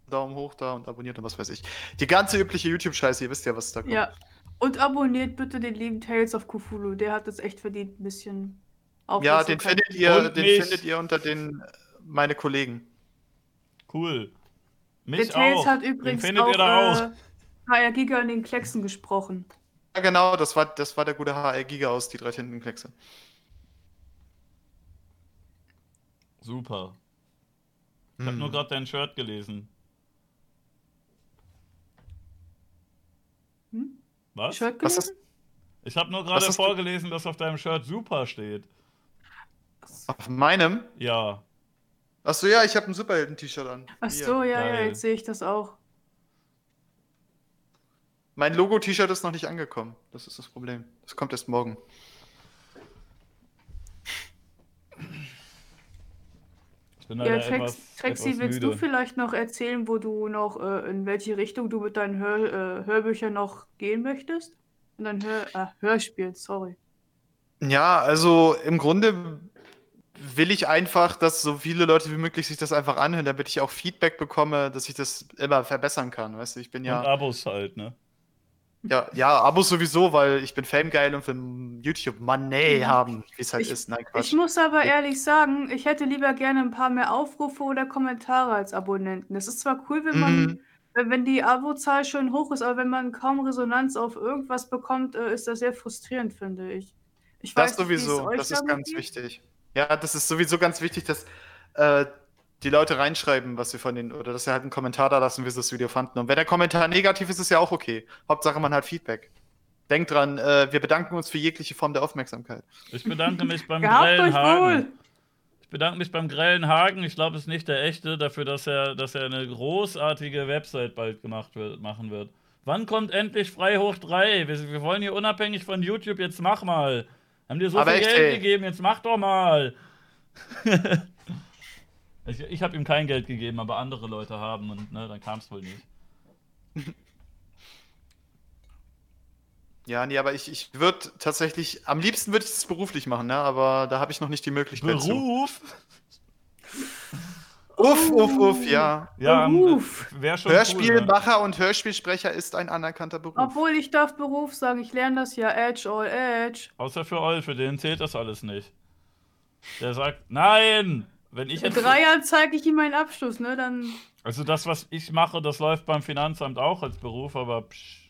Daumen hoch da und abonniert und was weiß ich. Die ganze übliche YouTube-Scheiße, ihr wisst ja, was da kommt. Ja. Und abonniert bitte den lieben Tales of Cthulhu. Der hat es echt verdient, ein bisschen Ja, den Aufmerksamkeit. findet ihr, Und den mich. findet ihr unter den äh, meine Kollegen. Cool. Der Mich Tales auch. hat Den übrigens findet auch, ihr da auch. Äh, HR Giga in den Klecksen gesprochen. Ja, genau, das war, das war der gute HR Giga aus die drei Tintenkleckse. Super. Ich habe Hm. nur gerade dein Shirt gelesen. Hm? Was? Shirt Was gelesen? Ich habe nur Was gerade vorgelesen, dass auf deinem Shirt super steht. Auf meinem? Ja. Achso, ja, ich habe ein Superhelden-T-Shirt an. Ach Hier. so, ja, ja, Geil. jetzt sehe ich das auch. Mein Logo-T-Shirt ist noch nicht angekommen. Das ist das Problem. Das kommt erst morgen. Ich bin Ja, Trexi, etwas willst müde. du vielleicht noch erzählen, wo du noch, äh, in welche Richtung du mit deinen Hör, äh, Hörbüchern noch gehen möchtest? In dein Hör, äh, Hörspiel, sorry. Ja, also im Grunde will ich einfach, dass so viele Leute wie möglich sich das einfach anhören, damit ich auch Feedback bekomme, dass ich das immer verbessern kann. Weißt du, ich bin Und ja, Abos halt, ne? Ja, ja, Abos sowieso, weil ich bin Famegeil und will YouTube Money haben, wie es halt Ich- ist. Nein, Ich muss aber ehrlich sagen, ich hätte lieber gerne ein paar mehr Aufrufe oder Kommentare als Abonnenten. Es ist zwar cool, wenn man, Mhm. wenn, wenn die Abozahl schön hoch ist, aber wenn man kaum Resonanz auf irgendwas bekommt, äh, ist das sehr frustrierend, finde ich. Ich Das es sowieso, das ist ganz geht. wichtig. Ja, das ist sowieso ganz wichtig, dass äh, die Leute reinschreiben, was sie von den, oder dass sie halt einen Kommentar da lassen, wie sie das Video fanden. Und wenn der Kommentar negativ ist, ist ja auch okay. Hauptsache man hat Feedback. Denkt dran, äh, wir bedanken uns für jegliche Form der Aufmerksamkeit. Ich bedanke mich beim grellen Hagen. Ich bedanke mich beim grellen Hagen. Ich glaube, es ist nicht der echte, dafür, dass er, dass er eine großartige Website bald gemacht wird, machen wird. Wann kommt endlich Frei hoch 3? Wir, wir wollen hier unabhängig von YouTube, jetzt mach mal. Haben dir so Aber viel echt, Geld ey. gegeben, jetzt mach doch mal. ich ich habe ihm kein Geld gegeben, aber andere Leute haben und ne, dann kam es wohl nicht. Ja, nee, aber ich, ich würde tatsächlich, am liebsten würde ich das beruflich machen, ne? aber da habe ich noch nicht die Möglichkeit zu. Beruf? Uff, uff, uff, ja. Ja, Beruf. wäre schon cool. Ne? Hörspielmacher und Hörspielsprecher ist ein anerkannter Beruf. Obwohl ich darf Beruf sagen, ich lerne das ja Edge all Edge. Außer für Ol, für den zählt das alles nicht. Der sagt, nein! Wenn ich In jetzt. drei Jahren zeige ich ihm meinen Abschluss, ne? Dann. Also das, was ich mache, das läuft beim Finanzamt auch als Beruf, aber psch,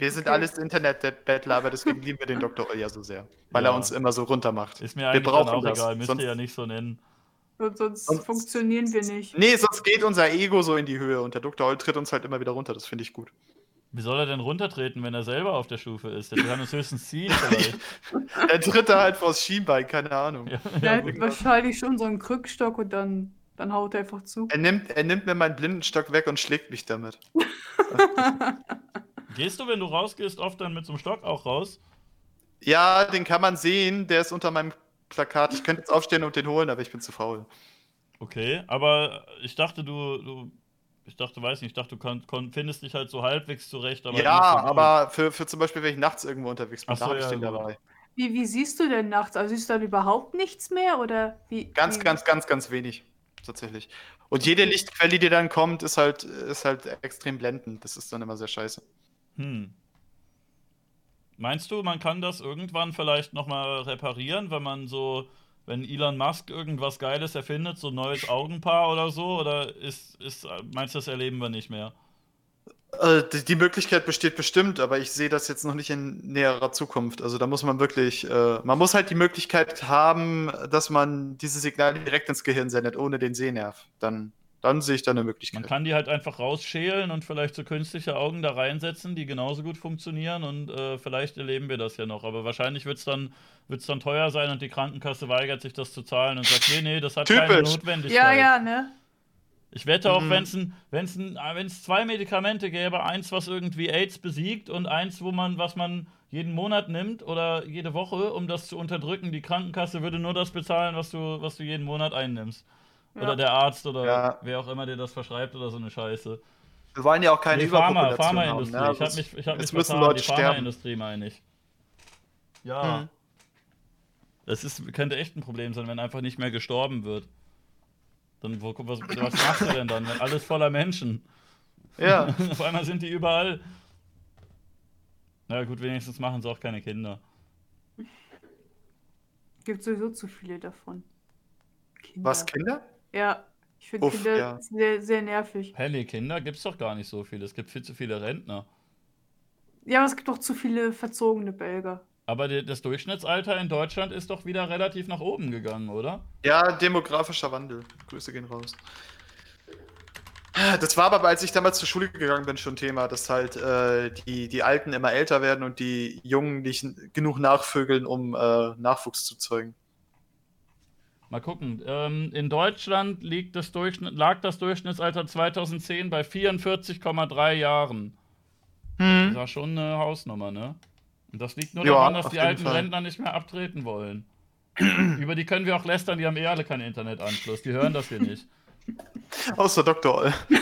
Wir sind Okay. alles Internetbettler, aber deswegen lieben wir den Dr. Oll ja so sehr. Weil Ja. er uns immer so runtermacht. ist mir Wir eigentlich brauchen auch das. egal. Müsst Sonst- ihr ja nicht so nennen. Und sonst Sonst- funktionieren wir nicht. Nee, sonst geht unser Ego so in die Höhe und der Dr. Oll tritt uns halt immer wieder runter. Das finde ich gut. Wie soll er denn runtertreten, wenn er selber auf der Stufe ist? Der kann uns höchstens ziehen vielleicht. Der tritt da halt vors Schienbein, keine Ahnung. ja, Der ja, hat wahrscheinlich schon so einen Krückstock und dann, dann haut er einfach zu. Er nimmt, er nimmt mir meinen Blindenstock weg und schlägt mich damit. Gehst du, wenn du rausgehst, oft dann mit so einem Stock auch raus? Ja, den kann man sehen, der ist unter meinem Plakat. Ich könnte jetzt aufstehen und den holen, aber ich bin zu faul. Okay, aber ich dachte, du, du ich dachte, weiß nicht, ich dachte, du kon, findest dich halt so halbwegs zurecht, aber ja, so aber für, für zum Beispiel, wenn ich nachts irgendwo unterwegs bin, Ach so, da habe ich ja, den gut. dabei. Wie, wie siehst du denn nachts? Also siehst du dann überhaupt nichts mehr? Oder wie? Ganz, wie? ganz, ganz, ganz wenig. Tatsächlich. Und jede Lichtquelle, die dann kommt, ist halt, ist halt extrem blendend. Das ist dann immer sehr scheiße. Hm. Meinst du, man kann das irgendwann vielleicht nochmal reparieren, wenn man so, wenn Elon Musk irgendwas Geiles erfindet, so ein neues Augenpaar oder so? Oder ist, ist, meinst du, das erleben wir nicht mehr? Äh, die, die Möglichkeit besteht bestimmt, aber ich sehe das jetzt noch nicht in näherer Zukunft. Also da muss man wirklich, äh, man muss halt die Möglichkeit haben, dass man diese Signale direkt ins Gehirn sendet, ohne den Sehnerv. Dann, dann sehe ich da eine Man Möglichkeit. kann die halt einfach rausschälen und vielleicht so künstliche Augen da reinsetzen, die genauso gut funktionieren und äh, vielleicht erleben wir das ja noch. Aber wahrscheinlich wird es dann, wird's dann teuer sein und die Krankenkasse weigert sich das zu zahlen und sagt, nee, nee, das hat keine Typisch. Notwendigkeit. Ja, ja, ne? Ich wette auch, Mhm. wenn es wenn's zwei Medikamente gäbe, eins, was irgendwie AIDS besiegt und eins, wo man, was man jeden Monat nimmt oder jede Woche, um das zu unterdrücken, die Krankenkasse würde nur das bezahlen, was du, was du jeden Monat einnimmst. Ja. Oder der Arzt oder Ja. wer auch immer dir das verschreibt oder so eine Scheiße. Wir wollen ja auch keine Nee, Pharma, Überpopulation Pharmaindustrie. haben. ne? ich habe mich, ich hab mich es müssen Leute die sterben. Pharmaindustrie meine ich. Ja. Hm. Das ist, könnte echt ein Problem sein, wenn einfach nicht mehr gestorben wird. Dann, wo, was, was machst du denn dann? Wenn alles voller Menschen. Ja, Auf einmal sind die überall. Na gut, wenigstens machen sie auch keine Kinder. Gibt sowieso zu viele davon. Kinder. was, Kinder? Ja, ich finde Uff, Kinder ja. sehr, sehr nervig. Pelli, Kinder gibt's doch gar nicht so viele. Es gibt viel zu viele Rentner. Ja, aber es gibt auch zu viele verzogene Belger. Aber die, das Durchschnittsalter in Deutschland ist doch wieder relativ nach oben gegangen, oder? Ja, demografischer Wandel. Grüße gehen raus. Das war aber, als ich damals zur Schule gegangen bin, schon Thema, dass halt äh, die, die Alten immer älter werden und die Jungen nicht genug nachvögeln, um äh, Nachwuchs zu zeugen. Mal gucken. Ähm, in Deutschland das lag das Durchschnittsalter 2010 bei 44,3 Jahren. Das war schon eine Hausnummer, ne? Und das liegt nur Ja, daran, dass die alten Fall. Rentner nicht mehr abtreten wollen. Über die können wir auch lästern, die haben eh alle keinen Internetanschluss. Die hören das hier nicht. Außer Dr. Oll.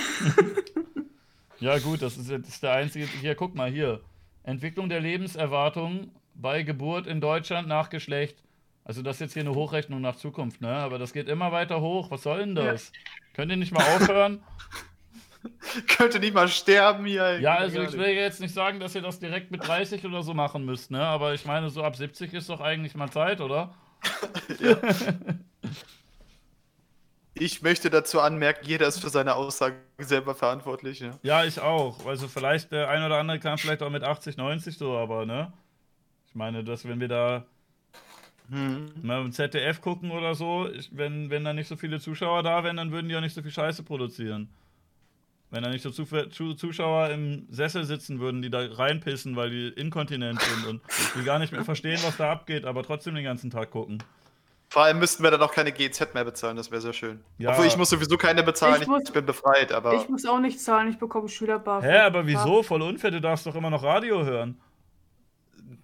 Ja, gut, das ist jetzt der einzige. Hier, guck mal, hier. Entwicklung der Lebenserwartung bei Geburt in Deutschland nach Geschlecht. Also, das ist jetzt hier eine Hochrechnung nach Zukunft, ne? Aber das geht immer weiter hoch. Was soll denn das? Könnt ihr nicht mal aufhören? Könnte nicht mal sterben hier. Ja, also ich will jetzt nicht sagen, dass ihr das direkt mit 30 oder so machen müsst, ne? Aber ich meine, so ab 70 ist doch eigentlich mal Zeit, oder? Ich möchte dazu anmerken, jeder ist für seine Aussage selber verantwortlich. Ja. Ja, ich auch. Also vielleicht der ein oder andere kann vielleicht auch mit 80, 90 so, aber ne? Ich meine, dass wenn wir da Hm. mal im ZDF gucken oder so, wenn, wenn da nicht so viele Zuschauer da wären, dann würden die auch nicht so viel Scheiße produzieren. Wenn da nicht so Zuschauer im Sessel sitzen würden, die da reinpissen, weil die inkontinent sind und die gar nicht mehr verstehen, was da abgeht, aber trotzdem den ganzen Tag gucken. Vor allem müssten wir dann auch keine GZ mehr bezahlen, das wäre sehr schön. Ja. Obwohl ich muss sowieso keine bezahlen, Ich ich, muss- ich bin befreit, aber. Ich muss auch nicht zahlen, ich bekomme Schülerbar. Hä, aber wieso? Voll unfair, du darfst doch immer noch Radio hören.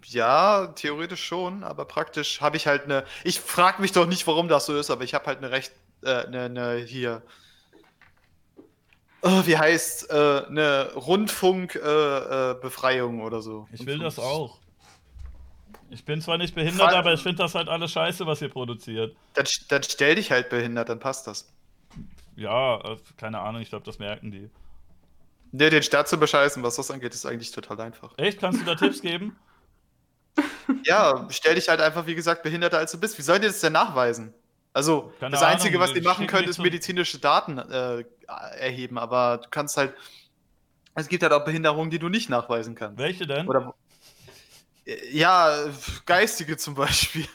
Ja, theoretisch schon, aber praktisch habe ich halt eine. Ich frage mich doch nicht, warum das so ist, aber ich habe halt eine recht. Äh, eine, eine hier. Oh, wie heißt äh, eine Rundfunkbefreiung äh, Befreiung oder so. Ich will das auch. Ich bin zwar nicht behindert, Fall- aber ich finde das halt alles scheiße, was ihr produziert. Dann, dann stell dich halt behindert, dann passt das. Ja, äh, keine Ahnung, ich glaube, das merken die. Ne, den Staat zu bescheißen, was das angeht, ist eigentlich total einfach. Echt? Kannst du da Tipps geben? Ja, stell dich halt einfach, wie gesagt, behinderter als du bist. Wie soll dir das denn nachweisen? Also, Keine das Ahnung, Einzige, was die machen können, ist medizinische Daten äh, erheben, aber du kannst halt. Es gibt halt auch Behinderungen, die du nicht nachweisen kannst. Welche denn? Oder. Ja, geistige zum Beispiel.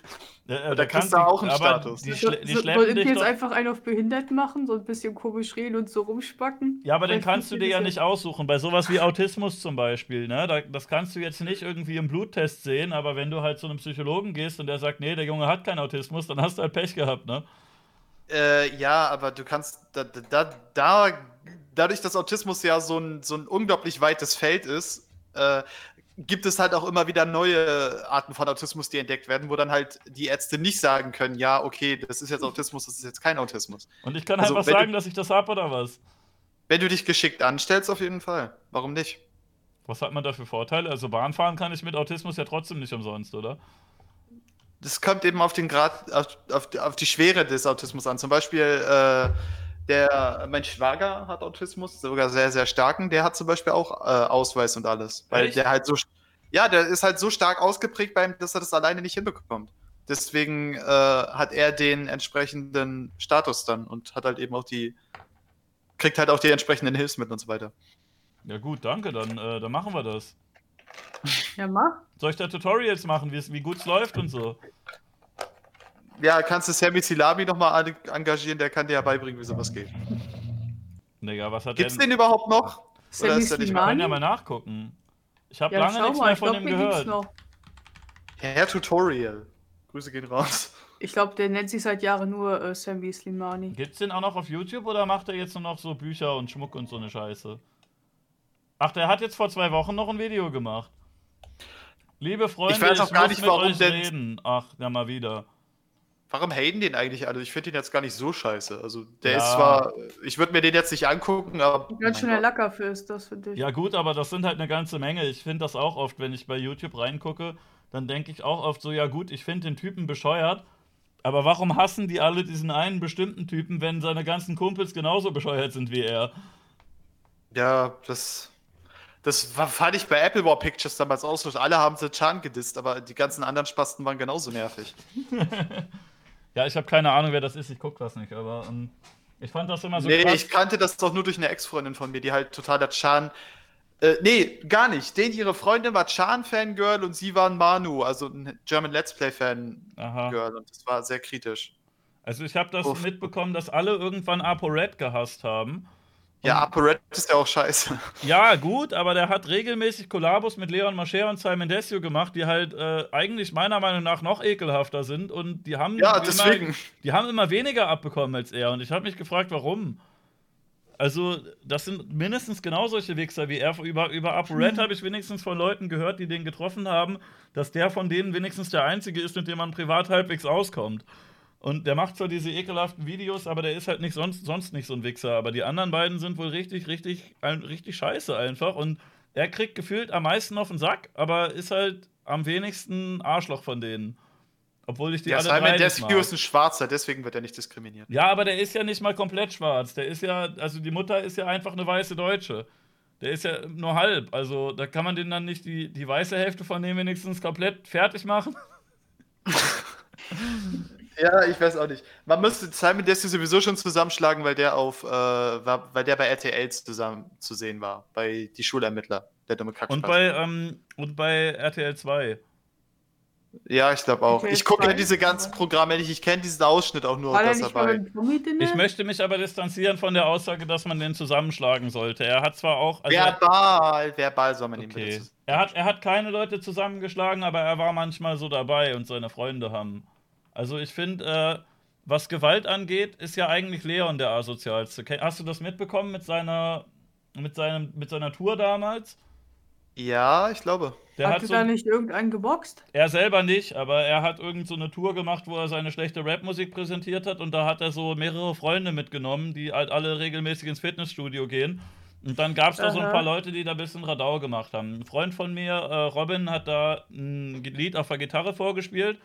Ja, äh, da kriegst du auch einen aber Status. Die, So, die so, ihr dich jetzt doch. einfach einen auf behindert machen, so ein bisschen komisch reden und so rumspacken? Ja, aber den kannst du dir ja nicht aussuchen. Bei sowas wie Autismus zum Beispiel, ne? Da, das kannst du jetzt nicht irgendwie im Bluttest sehen, aber wenn du halt zu einem Psychologen gehst und der sagt, nee, der Junge hat keinen Autismus, dann hast du halt Pech gehabt, ne? Äh, ja, aber du kannst. Da, da, da, dadurch, dass Autismus ja so ein, so ein unglaublich weites Feld ist, äh, gibt es halt auch immer wieder neue Arten von Autismus, die entdeckt werden, wo dann halt die Ärzte nicht sagen können, ja, okay, das ist jetzt Autismus, das ist jetzt kein Autismus. Und ich kann Also, einfach wenn du- sagen, dass ich das hab oder was? Wenn du dich geschickt anstellst, auf jeden Fall. Warum nicht? Was hat man da für Vorteile? Also Bahnfahren kann ich mit Autismus ja trotzdem nicht umsonst, oder? Das kommt eben auf den Grad, auf, auf, auf die Schwere des Autismus an. Zum Beispiel, äh, der, mein Schwager hat Autismus, sogar sehr, sehr starken. Der hat zum Beispiel auch äh, Ausweis und alles. Weil Echt? der halt so, ja, der ist halt so stark ausgeprägt bei ihm, dass er das alleine nicht hinbekommt. Deswegen äh, hat er den entsprechenden Status dann und hat halt eben auch die, kriegt halt auch die entsprechenden Hilfsmittel und so weiter. Ja gut, danke, dann, äh, dann machen wir das. Ja, mach. Soll ich da Tutorials machen, wie es- wie gut es läuft und so? Ja, kannst du Sammy Silabi nochmal engagieren, der kann dir ja beibringen, wie sowas geht. Digga, was hat Gibt's der den überhaupt noch? Oder Sammy ist der nicht Ich mehr? kann Slimani? ja mal nachgucken. Ich habe Ja, lange nichts mal, mehr ich von glaub, gibt's gehört. noch. Herr Tutorial. Grüße gehen raus. Ich glaube, der nennt sich seit Jahren nur äh, Sammy Slimani. Gibt's den auch noch auf YouTube oder macht er jetzt nur noch so Bücher und Schmuck und so eine Scheiße? Ach, der hat jetzt vor zwei Wochen noch ein Video gemacht. Liebe Freunde, Ich weiß auch gar nicht, mit warum euch der- reden. Ach, ja mal wieder. Warum haten den eigentlich alle? Ich finde den jetzt gar nicht so scheiße. Also, der Ja. ist zwar, ich würde mir den jetzt nicht angucken, aber. Ganz schön mein der Gott. Lacker für ist das für dich. Ja gut, aber das sind halt eine ganze Menge. Ich finde das auch oft, wenn ich bei YouTube reingucke, dann denke ich auch oft so, ja gut, ich finde den Typen bescheuert, aber warum hassen die alle diesen einen bestimmten Typen, wenn seine ganzen Kumpels genauso bescheuert sind wie er? Ja, das. Das war, fand ich bei Apple War Pictures damals auch so. Alle haben Chan gedisst, aber die ganzen anderen Spasten waren genauso nervig. Ja, ich habe keine Ahnung, wer das ist, ich gucke das nicht, aber ähm, ich fand das immer so nee, krass. ich kannte das doch nur durch eine Ex-Freundin von mir, die halt totaler Chan. Äh, nee, gar nicht. Den ihre Freundin war Chan-Fangirl und sie waren Manu, also ein German Let's Play-Fangirl. Und das war sehr kritisch. Also ich habe das Uff. mitbekommen, dass alle irgendwann ApoRed gehasst haben. Ja, ApoRed ist ja auch scheiße. Ja, gut, aber der hat regelmäßig Kollabos mit Leon Mascher und Simon Desio gemacht, die halt äh, eigentlich meiner Meinung nach noch ekelhafter sind und die haben Ja, immer, deswegen. die haben immer weniger abbekommen als er und ich habe mich gefragt, warum. Also, das sind mindestens genau solche Wichser wie er. Über, über ApoRed habe ich wenigstens von Leuten gehört, die den getroffen haben, dass der von denen wenigstens der Einzige ist, mit dem man privat halbwegs auskommt. Und der macht zwar diese ekelhaften Videos, aber der ist halt nicht sonst, sonst nicht so ein Wichser. Aber die anderen beiden sind wohl richtig, richtig, ein, richtig scheiße einfach. Und er kriegt gefühlt am meisten auf den Sack, aber ist halt am wenigsten Arschloch von denen. Obwohl ich die Ja, alle Simon mag. ist ein Schwarzer, deswegen wird er nicht diskriminiert. Ja, aber der ist ja nicht mal komplett schwarz. Der ist ja, also die Mutter ist ja einfach eine weiße Deutsche. Der ist ja nur halb. Also da kann man den dann nicht die, die weiße Hälfte von dem wenigstens komplett fertig machen. Ja, ich weiß auch nicht. Man müsste Simon Desvio sowieso schon zusammenschlagen, weil der auf, äh, war, weil der bei RTL zusammen zu sehen war, bei Die Schulermittler, der dumme Kackspaß. Und bei, ähm, und bei RTL 2. ja, ich glaube auch. RTL Ich gucke ja 2, diese ganzen Programme nicht, ich kenne diesen Ausschnitt auch nur das dabei. Ich möchte mich aber distanzieren von der Aussage, dass man den zusammenschlagen sollte. Er hat zwar auch. Also verbal, verbal soll man ihn okay. bitte. Er hat, er hat keine Leute zusammengeschlagen, aber er war manchmal so dabei und seine Freunde haben. Also ich finde, äh, was Gewalt angeht, ist ja eigentlich Leon der asozialste. Hast du das mitbekommen mit seiner, mit seinem, mit seiner Tour damals? Ja, ich glaube. Der Hat hat du so, da nicht irgendeinen geboxt? er selber nicht, aber er hat irgend so eine Tour gemacht, wo er seine schlechte Rapmusik präsentiert hat und da hat er so mehrere Freunde mitgenommen, die halt alle regelmäßig ins Fitnessstudio gehen. Und dann gab es da so ein paar Leute, die da ein bisschen Radau gemacht haben. Ein Freund von mir, äh, Robin, hat da ein Lied auf der Gitarre vorgespielt.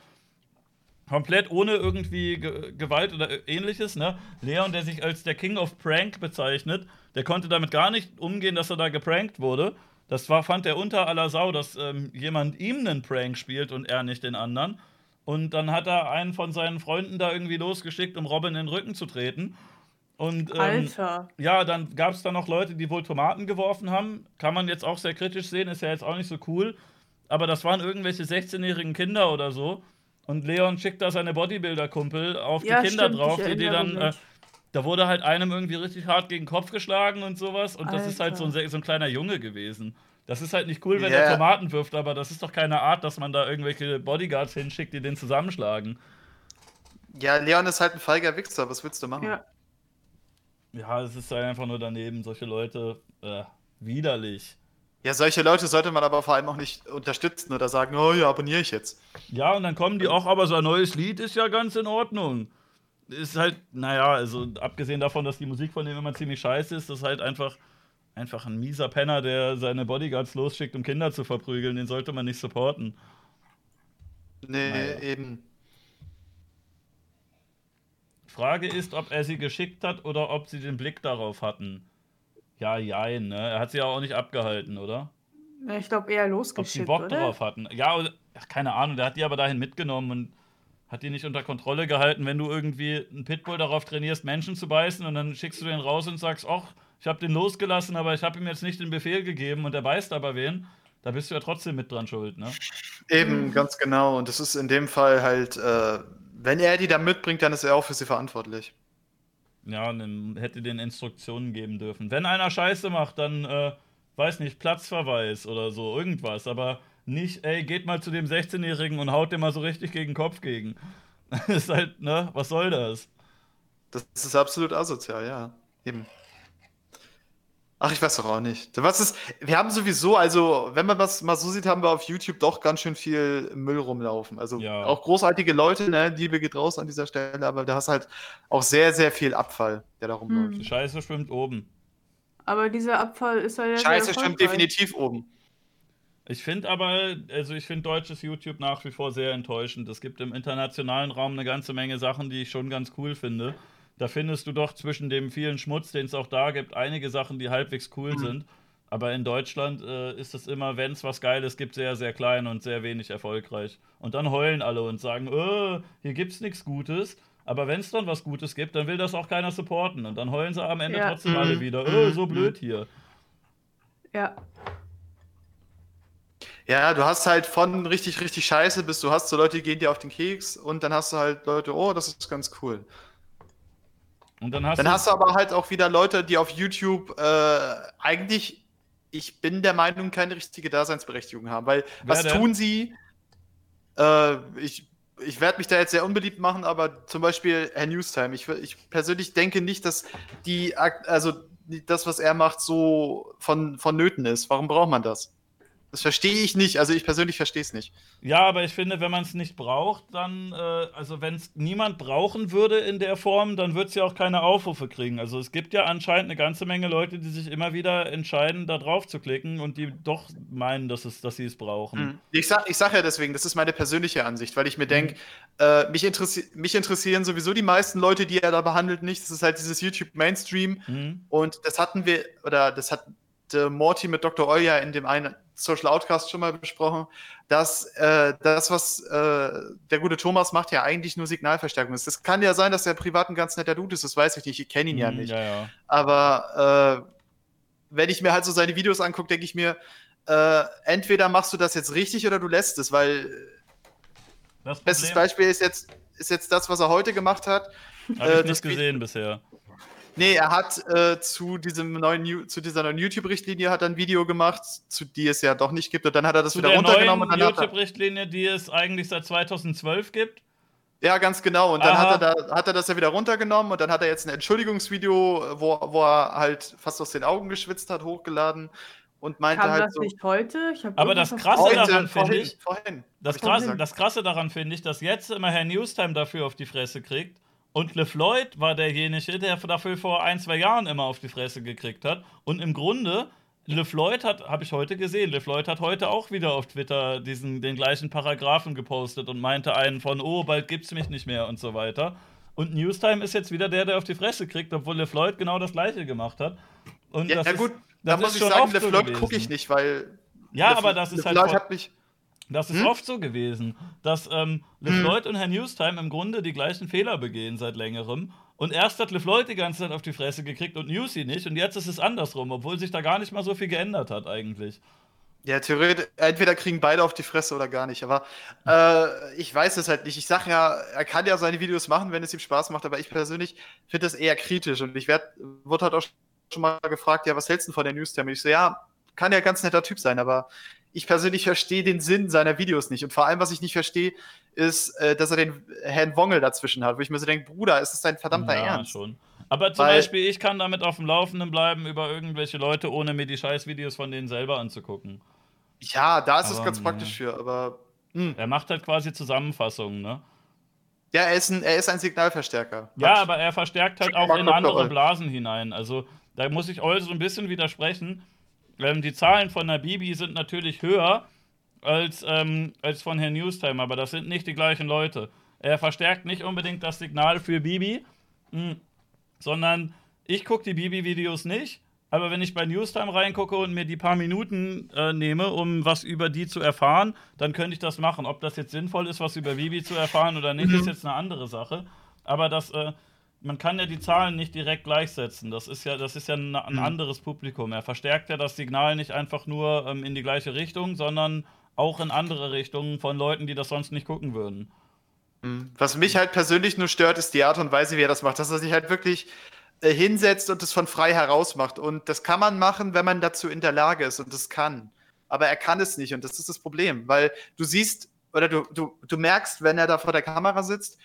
Komplett ohne irgendwie Ge Gewalt oder ähnliches, ne? Leon, der sich als der King of Prank bezeichnet, der konnte damit gar nicht umgehen, dass er da geprankt wurde. Das war, fand er unter aller Sau, dass ähm, jemand ihm einen Prank spielt und er nicht den anderen. Und dann hat er einen von seinen Freunden da irgendwie losgeschickt, um Robin in den Rücken zu treten. Und ähm, Alter. ja, dann gab es da noch Leute, die wohl Tomaten geworfen haben. Kann man jetzt auch sehr kritisch sehen, ist ja jetzt auch nicht so cool. Aber das waren irgendwelche 16-jährigen Kinder oder so. Und Leon schickt da seine Bodybuilder-Kumpel auf Ja, die Kinder stimmt, drauf, die, die dann. Äh, da wurde halt einem irgendwie richtig hart gegen den Kopf geschlagen und sowas. Und das ist halt so ein, so ein kleiner Junge gewesen. Das ist halt nicht cool, wenn Ja. er Tomaten wirft, aber das ist doch keine Art, dass man da irgendwelche Bodyguards hinschickt, die den zusammenschlagen. Ja, Leon ist halt ein feiger Wichser, was willst du machen? Ja. Ja, es ist halt einfach nur daneben, solche Leute. Äh, widerlich. Ja, solche Leute sollte man aber vor allem auch nicht unterstützen oder sagen, oh ja, abonniere ich jetzt. Ja, und dann kommen die auch, aber sein neues Lied ist ja ganz in Ordnung. Ist halt, naja, also abgesehen davon, dass die Musik von dem immer ziemlich scheiße ist, das ist halt einfach, einfach ein mieser Penner, der seine Bodyguards losschickt, um Kinder zu verprügeln. Den sollte man nicht supporten. Nee, Naja. eben. Frage ist, ob er sie geschickt hat oder ob sie den Blick darauf hatten. Ja, jein, ne? Er hat sie ja auch nicht abgehalten, oder? Ja, Ich glaube eher Ob sie losgeschickt, Bock oder? drauf hatten. Ja, oder, ach, keine Ahnung, der hat die aber dahin mitgenommen und hat die nicht unter Kontrolle gehalten, wenn du irgendwie einen Pitbull darauf trainierst, Menschen zu beißen und dann schickst du den raus und sagst, ach, ich habe den losgelassen, aber ich habe ihm jetzt nicht den Befehl gegeben und er beißt aber wen. Da bist du ja trotzdem mit dran schuld, ne? Eben, Mhm. ganz genau. Und das ist in dem Fall halt, äh, wenn er die da mitbringt, dann ist er auch für sie verantwortlich. Ja, hätte den Instruktionen geben dürfen. Wenn einer Scheiße macht, dann, äh, weiß nicht, Platzverweis oder so, irgendwas. Aber nicht, ey, geht mal zu dem 16-Jährigen und haut dem mal so richtig gegen den Kopf gegen. ist halt, ne, was soll das? Das ist absolut asozial, ja. Eben. Ach, ich weiß doch auch nicht. Was ist, wir haben sowieso, also, wenn man das mal so sieht, haben wir auf YouTube doch ganz schön viel Müll rumlaufen. Also Ja. auch großartige Leute, ne? Liebe geht raus an dieser Stelle, aber da hast halt auch sehr, sehr viel Abfall, der da rumläuft. Hm. Die Scheiße schwimmt oben. Aber dieser Abfall ist ja sehr Scheiße, erfolgreich. definitiv oben. Ich finde aber, also ich finde deutsches YouTube nach wie vor sehr enttäuschend. Es gibt im internationalen Raum eine ganze Menge Sachen, die ich schon ganz cool finde. Da findest du doch zwischen dem vielen Schmutz, den es auch da gibt, einige Sachen, die halbwegs cool Mhm. sind. Aber in Deutschland äh, ist es immer, wenn es was Geiles gibt, sehr, sehr klein und sehr wenig erfolgreich. Und dann heulen alle und sagen, äh, hier gibt's nichts Gutes. Aber wenn es dann was Gutes gibt, dann will das auch keiner supporten. Und dann heulen sie am Ende Ja. trotzdem Mhm. alle wieder, äh, so Mhm. blöd hier. Ja. Ja, du hast halt von richtig, richtig scheiße bis du hast so Leute, die gehen dir auf den Keks und dann hast du halt Leute, oh, das ist ganz cool. Und dann hast Dann du. hast du aber halt auch wieder Leute, die auf YouTube äh, eigentlich, ich bin der Meinung, keine richtige Daseinsberechtigung haben. Weil was denn? tun sie? Äh, ich ich werde mich da jetzt sehr unbeliebt machen, aber zum Beispiel Herr Newstime. Ich, ich persönlich denke nicht, dass die, also das, was er macht, so von, vonnöten ist. Warum braucht man das? Das verstehe ich nicht. Also ich persönlich verstehe es nicht. Ja, aber ich finde, wenn man es nicht braucht, dann, äh, also wenn es niemand brauchen würde in der Form, dann wird es ja auch keine Aufrufe kriegen. Also es gibt ja anscheinend eine ganze Menge Leute, die sich immer wieder entscheiden, da drauf zu klicken und die doch meinen, dass, es, dass sie es brauchen. Mhm. Ich sag, ich sag ja deswegen, das ist meine persönliche Ansicht, weil ich mir denke, äh, mich, interessi mich interessieren sowieso die meisten Leute, die er da behandelt, nicht. Das ist halt dieses YouTube Mainstream. Mhm. Und das hatten wir, oder das hat äh, Morty mit Dr. Olja in dem einen Social Outcast schon mal besprochen, dass äh, das, was äh, der gute Thomas macht, ja eigentlich nur Signalverstärkung ist. Es kann ja sein, dass er privat ein ganz netter Dude ist, das weiß ich nicht, ich kenne ihn ja Mhm, nicht. Ja, ja. Aber äh, wenn ich mir halt so seine Videos angucke, denke ich mir, äh, entweder machst du das jetzt richtig oder du lässt es, weil Das bestes Problem Beispiel ist jetzt, ist jetzt das, was er heute gemacht hat. habe äh, ich das nicht gesehen bisher. Nee, er hat äh, zu, diesem neuen, zu dieser neuen YouTube-Richtlinie hat er ein Video gemacht, zu die es ja doch nicht gibt. Und dann hat er das Zu wieder der runtergenommen neuen und dann hat er, YouTube-Richtlinie, die es eigentlich seit 2012 gibt. Ja, ganz genau. Und dann Aha. hat er, da, hat er das ja wieder runtergenommen und dann hat er jetzt ein Entschuldigungsvideo, wo, wo er halt fast aus den Augen geschwitzt hat, hochgeladen und meinte Kam halt das so. nicht heute? Aber das Krasse Heute, daran vorhin, finde ich- vorhin. Das, ich doch krasse, das Krasse daran finde ich, dass jetzt immer Herr Newstime dafür auf die Fresse kriegt. Und LeFloid war derjenige, der dafür vor ein, zwei Jahren immer auf die Fresse gekriegt hat. Und im Grunde, LeFloid hat, habe ich heute gesehen, LeFloid hat heute auch wieder auf Twitter diesen, den gleichen Paragraphen gepostet und meinte einen von, oh, bald gibt's mich nicht mehr und so weiter. Und Newstime ist jetzt wieder der, der auf die Fresse kriegt, obwohl LeFloid genau das gleiche gemacht hat. Und Ja, das ja ist- gut, das da muss ich schon sagen, LeFloid gucke ich nicht, weil. Ja, Lef- aber das ist halt LeFloid hat mich. Das ist Hm? oft so gewesen, dass ähm, LeFloid und Herr Newstime im Grunde die gleichen Fehler begehen seit längerem. Und erst hat LeFloid die ganze Zeit auf die Fresse gekriegt und Newsy nicht. Und jetzt ist es andersrum, obwohl sich da gar nicht mal so viel geändert hat eigentlich. Ja, theoretisch, entweder kriegen beide auf die Fresse oder gar nicht. Aber äh, ich weiß es halt nicht. Ich sage ja, er kann ja seine Videos machen, wenn es ihm Spaß macht, aber ich persönlich finde das eher kritisch. Und ich werd, wurde halt auch schon mal gefragt, ja, was hältst du von der News-Term? Ich so, ja, kann ja ganz netter Typ sein, aber ich persönlich verstehe den Sinn seiner Videos nicht. Und vor allem, was ich nicht verstehe, ist, äh, dass er den Herrn Wongel dazwischen hat, wo ich mir so denke, Bruder, ist das dein verdammter ja, Ernst? schon. Aber zum Weil- Beispiel, ich kann damit auf dem Laufenden bleiben über irgendwelche Leute, ohne mir die Scheißvideos von denen selber anzugucken. Ja, da ist es Aber, ganz ja. praktisch für, aber hm. Er macht halt quasi Zusammenfassungen, ne? ja, er ist ein, er ist ein Signalverstärker. Ja, aber er verstärkt halt auch in andere. Blasen hinein. Also da muss ich Eul so ein bisschen widersprechen. Ähm, die Zahlen von der Bibi sind natürlich höher als, ähm, als von Herrn Newstime, aber das sind nicht die gleichen Leute. Er verstärkt nicht unbedingt das Signal für Bibi, mh, sondern ich gucke die Bibi-Videos nicht. Aber wenn ich bei Newstime reingucke und mir die paar Minuten äh, nehme, um was über die zu erfahren, dann könnte ich das machen. Ob das jetzt sinnvoll ist, was über Bibi zu erfahren oder nicht, ist jetzt eine andere Sache. Aber das, äh, man kann ja die Zahlen nicht direkt gleichsetzen. Das ist ja, das ist ja ein, ein Mhm. anderes Publikum. Er verstärkt ja das Signal nicht einfach nur ähm, in die gleiche Richtung, sondern auch in andere Richtungen von Leuten, die das sonst nicht gucken würden. Mhm. Was mich halt persönlich nur stört, ist die Art und Weise, wie er das macht. Dass er sich halt wirklich äh, hinsetzt und das von frei heraus macht. Und das kann man machen, wenn man dazu in der Lage ist. Und das kann. Aber er kann es nicht. Und das ist das Problem. Weil du siehst, oder du, du, du merkst, wenn er da vor der Kamera sitzt,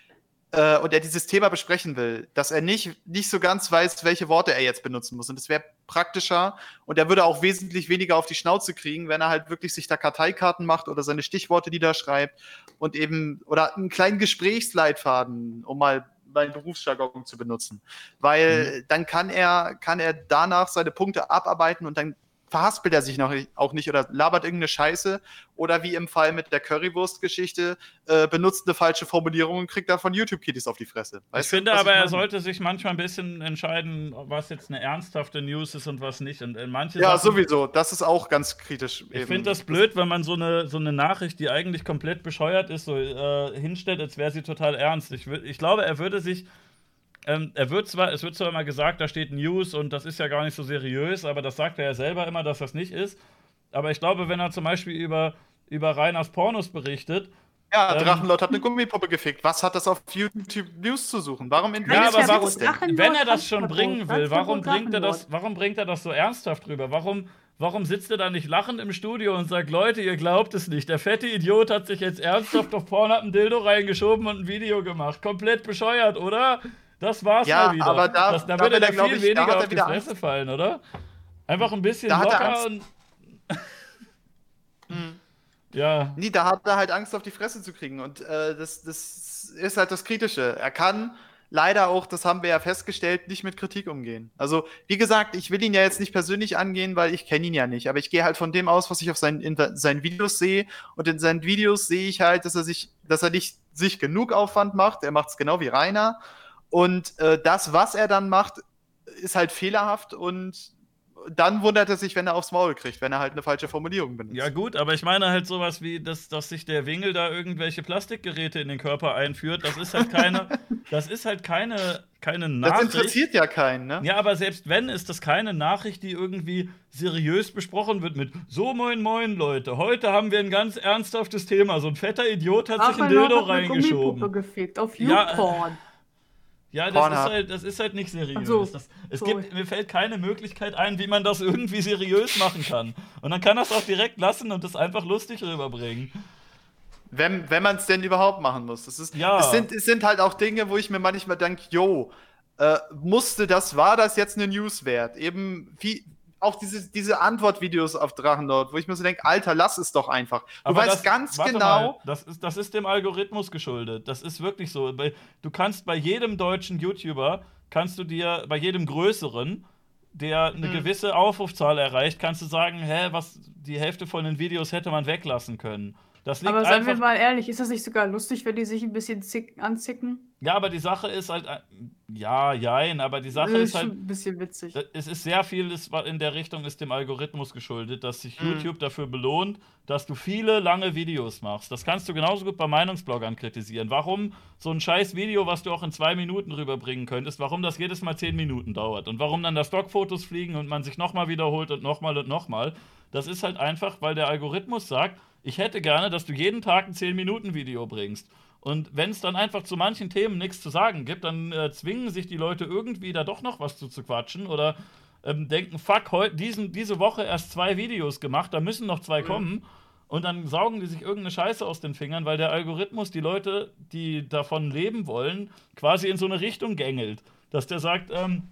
äh, und er dieses Thema besprechen will, dass er nicht, nicht so ganz weiß, welche Worte er jetzt benutzen muss. Und das wäre praktischer und er würde auch wesentlich weniger auf die Schnauze kriegen, wenn er halt wirklich sich da Karteikarten macht oder seine Stichworte niederschreibt und eben oder einen kleinen Gesprächsleitfaden, um mal meinen Berufsjargon zu benutzen. Weil mhm. dann kann er, kann er danach seine Punkte abarbeiten und dann verhaspelt er sich noch auch nicht oder labert irgendeine Scheiße oder wie im Fall mit der Currywurst-Geschichte äh, benutzt eine falsche Formulierung und kriegt da von YouTube-Kitties auf die Fresse. Weißt ich finde aber, ich er sollte sich manchmal ein bisschen entscheiden, was jetzt eine ernsthafte News ist und was nicht. Und in manche ja, Sachen, sowieso. Das ist auch ganz kritisch. Ich finde das blöd, wenn man so eine, so eine Nachricht, die eigentlich komplett bescheuert ist, so äh, hinstellt, als wäre sie total ernst. Ich, ich glaube, er würde sich ähm, er wird zwar, es wird zwar immer gesagt, da steht News und das ist ja gar nicht so seriös, aber das sagt er ja selber immer, dass das nicht ist. Aber ich glaube, wenn er zum Beispiel über, über Reiners Pornos berichtet, ja, ähm, Drachenlord hat eine Gummipuppe gefickt. Was hat das auf YouTube News zu suchen? Warum in Ja, aber warum, wenn er das schon bringen will, warum bringt er das, warum bringt er das so ernsthaft rüber? Warum, warum sitzt er da nicht lachend im Studio und sagt, Leute, ihr glaubt es nicht. Der fette Idiot hat sich jetzt ernsthaft auf Pornhub ein Dildo reingeschoben und ein Video gemacht. Komplett bescheuert, oder? Das war's ja, mal wieder. Aber da, das, da, da würde er viel ich, weniger auf die Fresse Angst. fallen, oder? Einfach ein bisschen da locker und. hm. Ja. Nee, da hat er halt Angst, auf die Fresse zu kriegen. Und äh, das, das ist halt das Kritische. Er kann leider auch, das haben wir ja festgestellt, nicht mit Kritik umgehen. Also, wie gesagt, ich will ihn ja jetzt nicht persönlich angehen, weil ich kenne ihn ja nicht. Aber ich gehe halt von dem aus, was ich auf seinen, in seinen Videos sehe. Und in seinen Videos sehe ich halt, dass er sich, dass er nicht sich genug Aufwand macht. Er macht es genau wie Rainer. Und äh, das, was er dann macht, ist halt fehlerhaft und dann wundert er sich, wenn er aufs Maul kriegt, wenn er halt eine falsche Formulierung benutzt. Ja, gut, aber ich meine halt sowas wie, dass, dass sich der Wingel da irgendwelche Plastikgeräte in den Körper einführt. Das ist halt keine, das ist halt keine, keine Nachricht. Das interessiert ja keinen, ne? Ja, aber selbst wenn, ist das keine Nachricht, die irgendwie seriös besprochen wird mit So, moin, moin, Leute. Heute haben wir ein ganz ernsthaftes Thema. So ein fetter Idiot hat Ach, sich ein Dildo reingeschoben. Gefickt auf YouPorn. Ja, ja, das ist, halt, das ist halt nicht seriös. So, das, es sorry. gibt, mir fällt keine Möglichkeit ein, wie man das irgendwie seriös machen kann. Und dann kann das auch direkt lassen und das einfach lustig rüberbringen. Wenn, wenn man es denn überhaupt machen muss. Das ist, ja. es, sind, es sind halt auch Dinge, wo ich mir manchmal denke, yo, äh, musste das, war das jetzt eine News wert? Eben, wie, auch diese, diese Antwortvideos auf Drachenlord, wo ich mir so denke, Alter, lass es doch einfach. Du Aber weißt das, ganz genau. Mal, das, ist, das ist dem Algorithmus geschuldet. Das ist wirklich so. Du kannst bei jedem deutschen YouTuber, kannst du dir, bei jedem größeren, der eine mhm. gewisse Aufrufzahl erreicht, kannst du sagen, hä, was, die Hälfte von den Videos hätte man weglassen können. Das liegt aber seien wir mal ehrlich, ist das nicht sogar lustig, wenn die sich ein bisschen zick, anzicken? Ja, aber die Sache ist halt, äh, ja, jein, aber die Sache ist, ist halt. ein bisschen witzig. Äh, es ist sehr viel in der Richtung, ist dem Algorithmus geschuldet, dass sich mhm. YouTube dafür belohnt, dass du viele lange Videos machst. Das kannst du genauso gut bei Meinungsbloggern kritisieren. Warum so ein scheiß Video, was du auch in zwei Minuten rüberbringen könntest, warum das jedes Mal zehn Minuten dauert und warum dann da Stockfotos fliegen und man sich nochmal wiederholt und nochmal und nochmal. Das ist halt einfach, weil der Algorithmus sagt, ich hätte gerne, dass du jeden Tag ein 10-Minuten-Video bringst. Und wenn es dann einfach zu manchen Themen nichts zu sagen gibt, dann äh, zwingen sich die Leute irgendwie da doch noch was zu, zu quatschen oder ähm, denken, fuck, heu, diesen, diese Woche erst zwei Videos gemacht, da müssen noch zwei mhm. kommen. Und dann saugen die sich irgendeine Scheiße aus den Fingern, weil der Algorithmus die Leute, die davon leben wollen, quasi in so eine Richtung gängelt. Dass der sagt, ähm,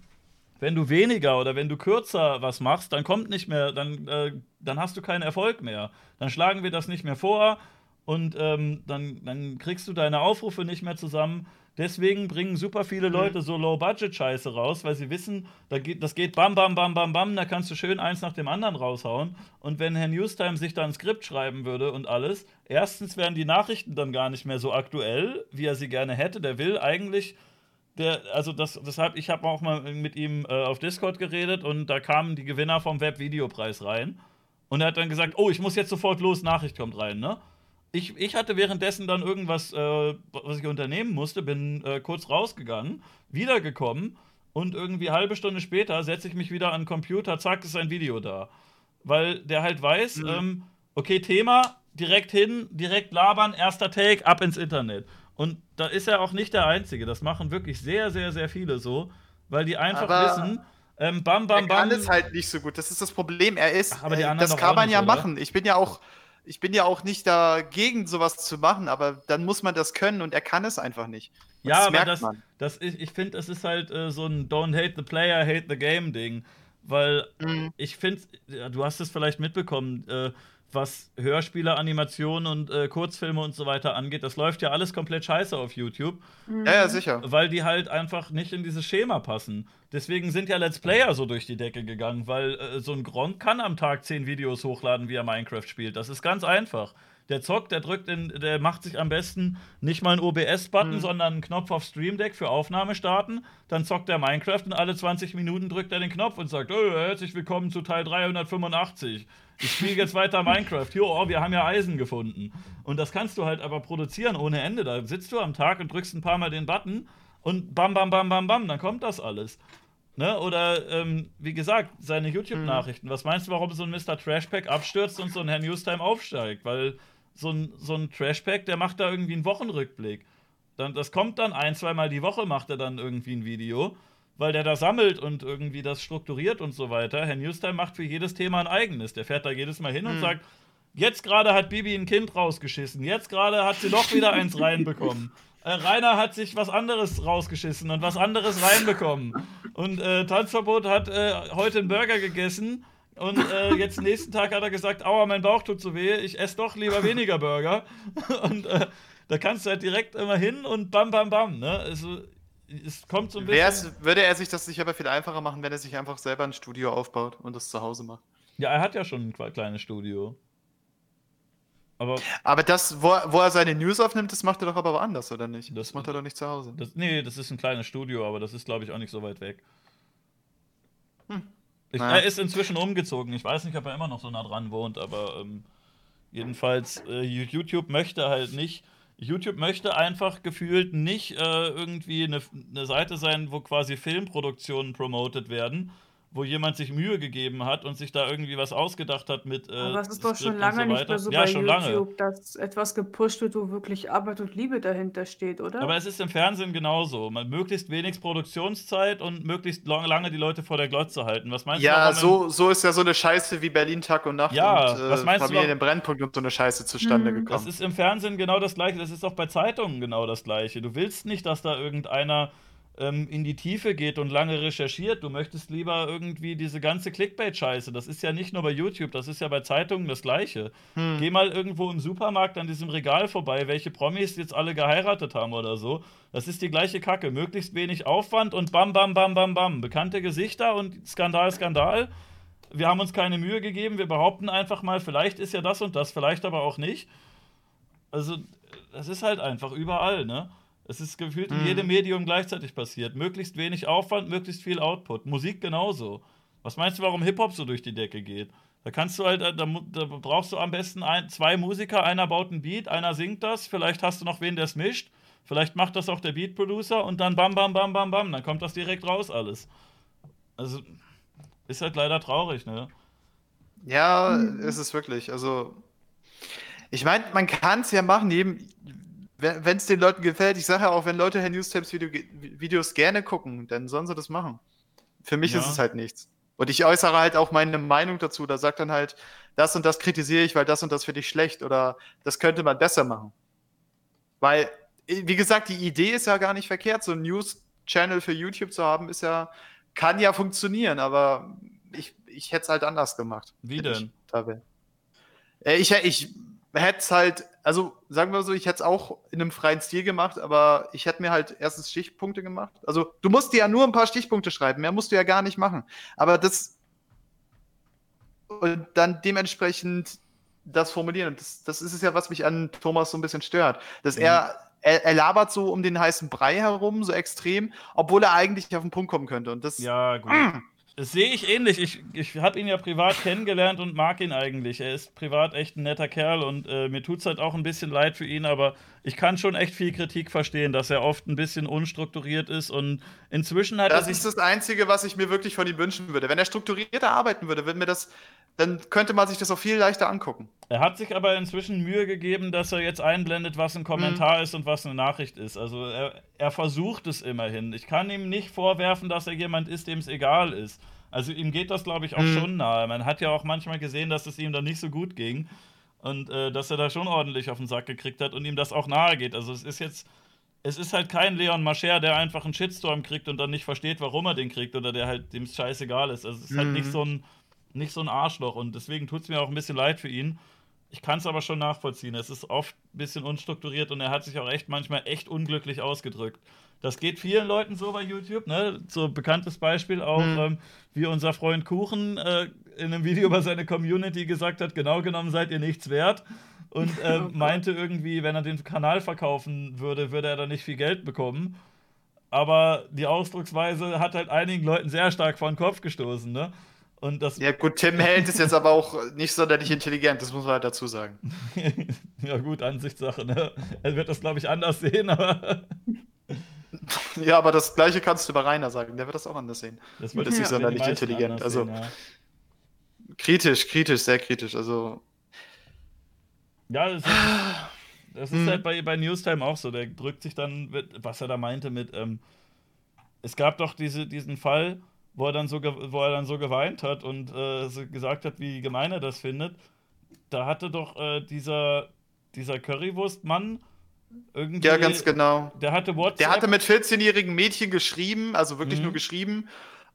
wenn du weniger oder wenn du kürzer was machst, dann kommt nicht mehr, dann, äh, dann hast du keinen Erfolg mehr. Dann schlagen wir das nicht mehr vor und ähm, dann, dann kriegst du deine Aufrufe nicht mehr zusammen. Deswegen bringen super viele mhm. Leute so Low-Budget-Scheiße raus, weil sie wissen, da geht, das geht bam, bam, bam, bam, bam, da kannst du schön eins nach dem anderen raushauen. Und wenn Herr Newstime sich da ein Skript schreiben würde und alles, erstens wären die Nachrichten dann gar nicht mehr so aktuell, wie er sie gerne hätte. Der will eigentlich der, also das, deshalb, ich habe auch mal mit ihm äh, auf Discord geredet und da kamen die Gewinner vom Webvideopreis rein. Und er hat dann gesagt, oh, ich muss jetzt sofort los, Nachricht kommt rein, ne? Ich, ich hatte währenddessen dann irgendwas, äh, was ich unternehmen musste, bin äh, kurz rausgegangen, wiedergekommen und irgendwie halbe Stunde später setze ich mich wieder an den Computer, zack, ist ein Video da. Weil der halt weiß, mhm. ähm, okay, Thema, direkt hin, direkt labern, erster Take, ab ins Internet. Und da ist er auch nicht der Einzige. Das machen wirklich sehr, sehr, sehr viele so, weil die einfach aber wissen, ähm, bam, bam, bam. Er kann es halt nicht so gut. Das ist das Problem. Er ist, Ach, aber die äh, das kann man ja oder? machen. Ich bin ja auch, ich bin ja auch nicht dagegen, sowas zu machen, aber dann muss man das können und er kann es einfach nicht. Und ja, das aber das, das ist, ich finde, es ist halt äh, so ein Don't hate the player, hate the game Ding. Weil mhm. ich finde, ja, du hast es vielleicht mitbekommen, äh, was Hörspiele, Animationen und äh, Kurzfilme und so weiter angeht, das läuft ja alles komplett scheiße auf YouTube. Ja, ja, sicher. Weil die halt einfach nicht in dieses Schema passen. Deswegen sind ja Let's Player so durch die Decke gegangen, weil äh, so ein Gronk kann am Tag zehn Videos hochladen, wie er Minecraft spielt. Das ist ganz einfach. Der zockt, der drückt in, der macht sich am besten nicht mal einen OBS-Button, mhm. sondern einen Knopf auf Stream Deck für Aufnahme starten. Dann zockt er Minecraft und alle 20 Minuten drückt er den Knopf und sagt: oh, herzlich willkommen zu Teil 385. Ich spiele jetzt weiter Minecraft. Jo, oh, wir haben ja Eisen gefunden. Und das kannst du halt aber produzieren ohne Ende. Da sitzt du am Tag und drückst ein paar Mal den Button und bam, bam, bam, bam, bam, dann kommt das alles. Ne? Oder ähm, wie gesagt, seine YouTube-Nachrichten. Was meinst du, warum so ein Mr. Trashpack abstürzt und so ein Herr Newstime aufsteigt? Weil so ein, so ein Trashpack, der macht da irgendwie einen Wochenrückblick. Dann, das kommt dann ein, zweimal die Woche, macht er dann irgendwie ein Video, weil der da sammelt und irgendwie das strukturiert und so weiter. Herr Newstime macht für jedes Thema ein eigenes. Der fährt da jedes Mal hin mhm. und sagt, jetzt gerade hat Bibi ein Kind rausgeschissen, jetzt gerade hat sie doch wieder eins reinbekommen. Äh, Rainer hat sich was anderes rausgeschissen und was anderes reinbekommen. Und äh, Tanzverbot hat äh, heute einen Burger gegessen und äh, jetzt nächsten Tag hat er gesagt, aua, mein Bauch tut so weh, ich esse doch lieber weniger Burger. Und äh, da kannst du halt direkt immer hin und bam, bam, bam. Ne? Also, es kommt so ein bisschen. Wär's, würde er sich das nicht aber viel einfacher machen, wenn er sich einfach selber ein Studio aufbaut und das zu Hause macht? Ja, er hat ja schon ein kleines Studio. Aber, aber das, wo, wo er seine News aufnimmt, das macht er doch aber woanders, oder nicht? Das, das macht er doch nicht zu Hause. Das, nee, das ist ein kleines Studio, aber das ist, glaube ich, auch nicht so weit weg. Hm. Ich, naja. Er ist inzwischen umgezogen. Ich weiß nicht, ob er immer noch so nah dran wohnt, aber ähm, jedenfalls, äh, YouTube möchte halt nicht. YouTube möchte einfach gefühlt nicht äh, irgendwie eine, eine Seite sein, wo quasi Filmproduktionen promotet werden, wo jemand sich Mühe gegeben hat und sich da irgendwie was ausgedacht hat mit. Äh, Aber es ist doch schon lange so nicht mehr so ja, bei YouTube, lange. dass etwas gepusht wird, wo wirklich Arbeit und Liebe dahinter steht, oder? Aber es ist im Fernsehen genauso. Man, möglichst wenig Produktionszeit und möglichst lange die Leute vor der Glotze halten. Was meinst ja, du? Ja, so, so ist ja so eine Scheiße wie Berlin Tag und Nacht ja, und äh, was meinst Familie im Brennpunkt und so eine Scheiße zustande mhm. gekommen. Das ist im Fernsehen genau das gleiche. Das ist auch bei Zeitungen genau das gleiche. Du willst nicht, dass da irgendeiner ähm, in die Tiefe geht und lange recherchiert. Du möchtest lieber irgendwie diese ganze Clickbait-Scheiße. Das ist ja nicht nur bei YouTube, das ist ja bei Zeitungen das Gleiche. Hm. Geh mal irgendwo im Supermarkt an diesem Regal vorbei, welche Promis jetzt alle geheiratet haben oder so. Das ist die gleiche Kacke. Möglichst wenig Aufwand und bam, bam, bam, bam, bam. Bekannte Gesichter und Skandal, Skandal. Wir haben uns keine Mühe gegeben. Wir behaupten einfach mal, vielleicht ist ja das und das, vielleicht aber auch nicht. Also, das ist halt einfach überall, ne? Es ist gefühlt in mhm. jedem Medium gleichzeitig passiert. Möglichst wenig Aufwand, möglichst viel Output. Musik genauso. Was meinst du, warum Hip-Hop so durch die Decke geht? Da kannst du halt, da, da brauchst du am besten ein, zwei Musiker, einer baut ein Beat, einer singt das, vielleicht hast du noch wen, der es mischt, vielleicht macht das auch der Beat-Producer und dann bam, bam, bam, bam, bam, dann kommt das direkt raus alles. Also, ist halt leider traurig, ne? Ja, ist es wirklich. Also, ich meine, man kann es ja machen, jedem, wenn es den Leuten gefällt, ich sage ja auch, wenn Leute Herr Newstapes Video, Videos gerne gucken, dann sollen sie das machen. Für mich ja. ist es halt nichts. Und ich äußere halt auch meine Meinung dazu. Da sagt dann halt, das und das kritisiere ich, weil das und das finde ich schlecht oder das könnte man besser machen. Weil, wie gesagt, die Idee ist ja gar nicht verkehrt. So ein News-Channel für YouTube zu haben, ist ja, kann ja funktionieren, aber ich, ich hätte es halt anders gemacht. Wie denn? Ich, ich, ich hätte es halt also sagen wir so, ich hätte es auch in einem freien Stil gemacht, aber ich hätte mir halt erstens Stichpunkte gemacht. Also du musst dir ja nur ein paar Stichpunkte schreiben, mehr musst du ja gar nicht machen. Aber das und dann dementsprechend das formulieren. Das, das ist es ja, was mich an Thomas so ein bisschen stört. Dass mhm. er, er, er, labert so um den heißen Brei herum, so extrem, obwohl er eigentlich auf den Punkt kommen könnte. Und das. Ja, gut. Mm. Das sehe ich ähnlich. Ich, ich habe ihn ja privat kennengelernt und mag ihn eigentlich. Er ist privat echt ein netter Kerl und äh, mir tut es halt auch ein bisschen leid für ihn, aber ich kann schon echt viel Kritik verstehen, dass er oft ein bisschen unstrukturiert ist und inzwischen hat das er. Das ist das Einzige, was ich mir wirklich von ihm wünschen würde. Wenn er strukturierter arbeiten würde, würde mir das dann könnte man sich das auch viel leichter angucken. Er hat sich aber inzwischen Mühe gegeben, dass er jetzt einblendet, was ein Kommentar mhm. ist und was eine Nachricht ist. Also er, er, versucht es immerhin. Ich kann ihm nicht vorwerfen, dass er jemand ist, dem es egal ist. Also ihm geht das, glaube ich, auch mhm. schon nahe. Man hat ja auch manchmal gesehen, dass es ihm dann nicht so gut ging. Und äh, dass er da schon ordentlich auf den Sack gekriegt hat und ihm das auch nahe geht. Also es ist jetzt, es ist halt kein Leon Mascher, der einfach einen Shitstorm kriegt und dann nicht versteht, warum er den kriegt oder der halt dem scheißegal ist. Also es ist mhm. halt nicht mhm. so ein, nicht so ein Arschloch und deswegen tut es mir auch ein bisschen leid für ihn. Ich kann es aber schon nachvollziehen. Es ist oft ein bisschen unstrukturiert und er hat sich auch echt manchmal echt unglücklich ausgedrückt. Das geht vielen Leuten so bei YouTube, ne? So bekanntes Beispiel auch, mhm. ähm, wie unser Freund Kuchen äh, in einem Video über seine Community gesagt hat, genau genommen seid ihr nichts wert. Und äh, meinte irgendwie, wenn er den Kanal verkaufen würde, würde er da nicht viel Geld bekommen. Aber die Ausdrucksweise hat halt einigen Leuten sehr stark vor den Kopf gestoßen, ne? Und das ja, gut, Tim Held ist jetzt aber auch nicht sonderlich intelligent, das muss man halt dazu sagen. ja, gut, Ansichtssache, ne? Er wird das, glaube ich, anders sehen, aber. ja, aber das Gleiche kannst du über Rainer sagen, der wird das auch anders sehen. Das wird ist nicht sonderlich intelligent. Also, sehen, ja. kritisch, kritisch, sehr kritisch. Also. Ja, das ist, das ist halt bei, bei Newstime auch so. Der drückt sich dann, was er da meinte, mit. Ähm, es gab doch diese, diesen Fall wo er dann so, wo er dann so geweint hat und äh, so gesagt hat, wie gemein er das findet. Da hatte doch äh, dieser, dieser Currywurst-Mann irgendwie. Ja, ganz genau. Der hatte WhatsApp. Der hatte mit 14-jährigen Mädchen geschrieben, also wirklich mhm. nur geschrieben.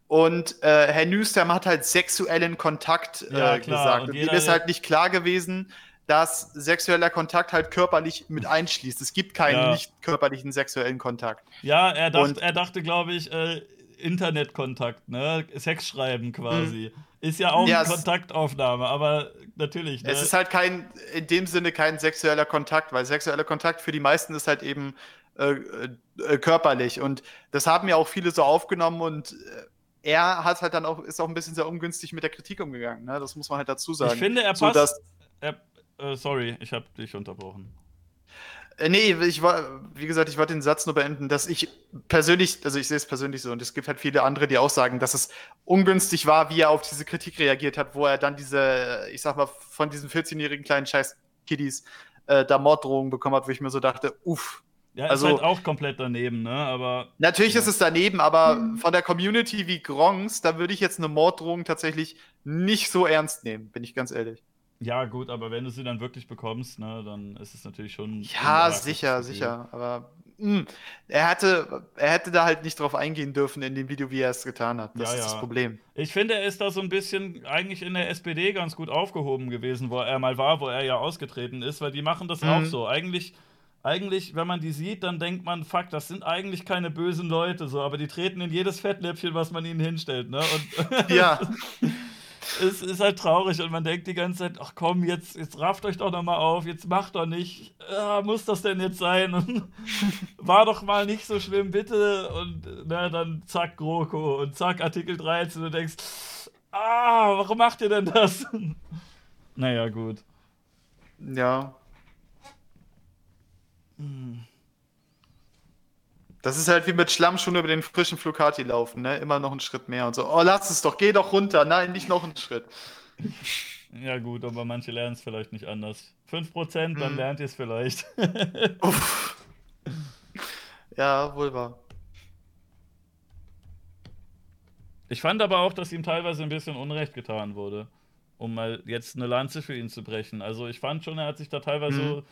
Und äh, Herr Nüstam hat halt sexuellen Kontakt äh, ja, gesagt. Und, und ihm ist halt nicht klar gewesen, dass sexueller Kontakt halt körperlich mit einschließt. Es gibt keinen ja. nicht körperlichen sexuellen Kontakt. Ja, er, dacht, er dachte, glaube ich, äh, Internetkontakt, ne? Sex schreiben quasi. Mhm. Ist ja auch ja, eine Kontaktaufnahme, aber natürlich. Ne? Es ist halt kein, in dem Sinne kein sexueller Kontakt, weil sexueller Kontakt für die meisten ist halt eben äh, äh, körperlich. Und das haben ja auch viele so aufgenommen und äh, er hat halt dann auch, ist auch ein bisschen sehr ungünstig mit der Kritik umgegangen, ne? Das muss man halt dazu sagen. Ich finde, er passt. So, dass, er, äh, sorry, ich habe dich unterbrochen. Äh, nee, ich war, wie gesagt, ich wollte den Satz nur beenden, dass ich persönlich, also ich sehe es persönlich so und es gibt halt viele andere, die auch sagen, dass es ungünstig war, wie er auf diese Kritik reagiert hat, wo er dann diese, ich sag mal, von diesen 14-jährigen kleinen Scheiß-Kiddies äh, da Morddrohungen bekommen hat, wo ich mir so dachte, uff. Ja, also, ist halt auch komplett daneben, ne? Aber. Natürlich ja. ist es daneben, aber mhm. von der Community wie Gronks, da würde ich jetzt eine Morddrohung tatsächlich nicht so ernst nehmen, bin ich ganz ehrlich. Ja, gut, aber wenn du sie dann wirklich bekommst, ne, dann ist es natürlich schon. Ja, sicher, sicher. Aber mh, hm, er, hatte, er hätte da halt nicht drauf eingehen dürfen in dem Video, wie er es getan hat. Das ja, ist ja. das Problem. Ich finde, er ist da so ein bisschen eigentlich in der SPD ganz gut aufgehoben gewesen, wo er mal war, wo er ja ausgetreten ist, weil die machen das mhm. auch so. Eigentlich eigentlich, wenn man die sieht, dann denkt man, fuck, das sind eigentlich keine bösen Leute, so, aber die treten in jedes Fettnäpfchen, was man ihnen hinstellt, ne? Und ja. es ist halt traurig und man denkt die ganze Zeit, ach komm, jetzt, jetzt rafft euch doch nochmal auf, jetzt macht doch nicht. Ah, muss das denn jetzt sein? Und war doch mal nicht so schlimm, bitte. Und na, dann zack, GroKo und zack, Artikel 13 und du denkst, ah, warum macht ihr denn das? naja, gut. Ja. Hm. Das ist halt wie mit Schlamm schon über den frischen Flocati laufen, ne? Immer noch einen Schritt mehr und so. Oh, lass es doch, geh doch runter. Nein, nicht noch einen Schritt. Ja, gut, aber manche lernen es vielleicht nicht anders. 5%, dann hm. lernt ihr es vielleicht. ja, wohl wahr. Ich fand aber auch, dass ihm teilweise ein bisschen Unrecht getan wurde, um mal jetzt eine Lanze für ihn zu brechen. Also ich fand schon, er hat sich da teilweise mhm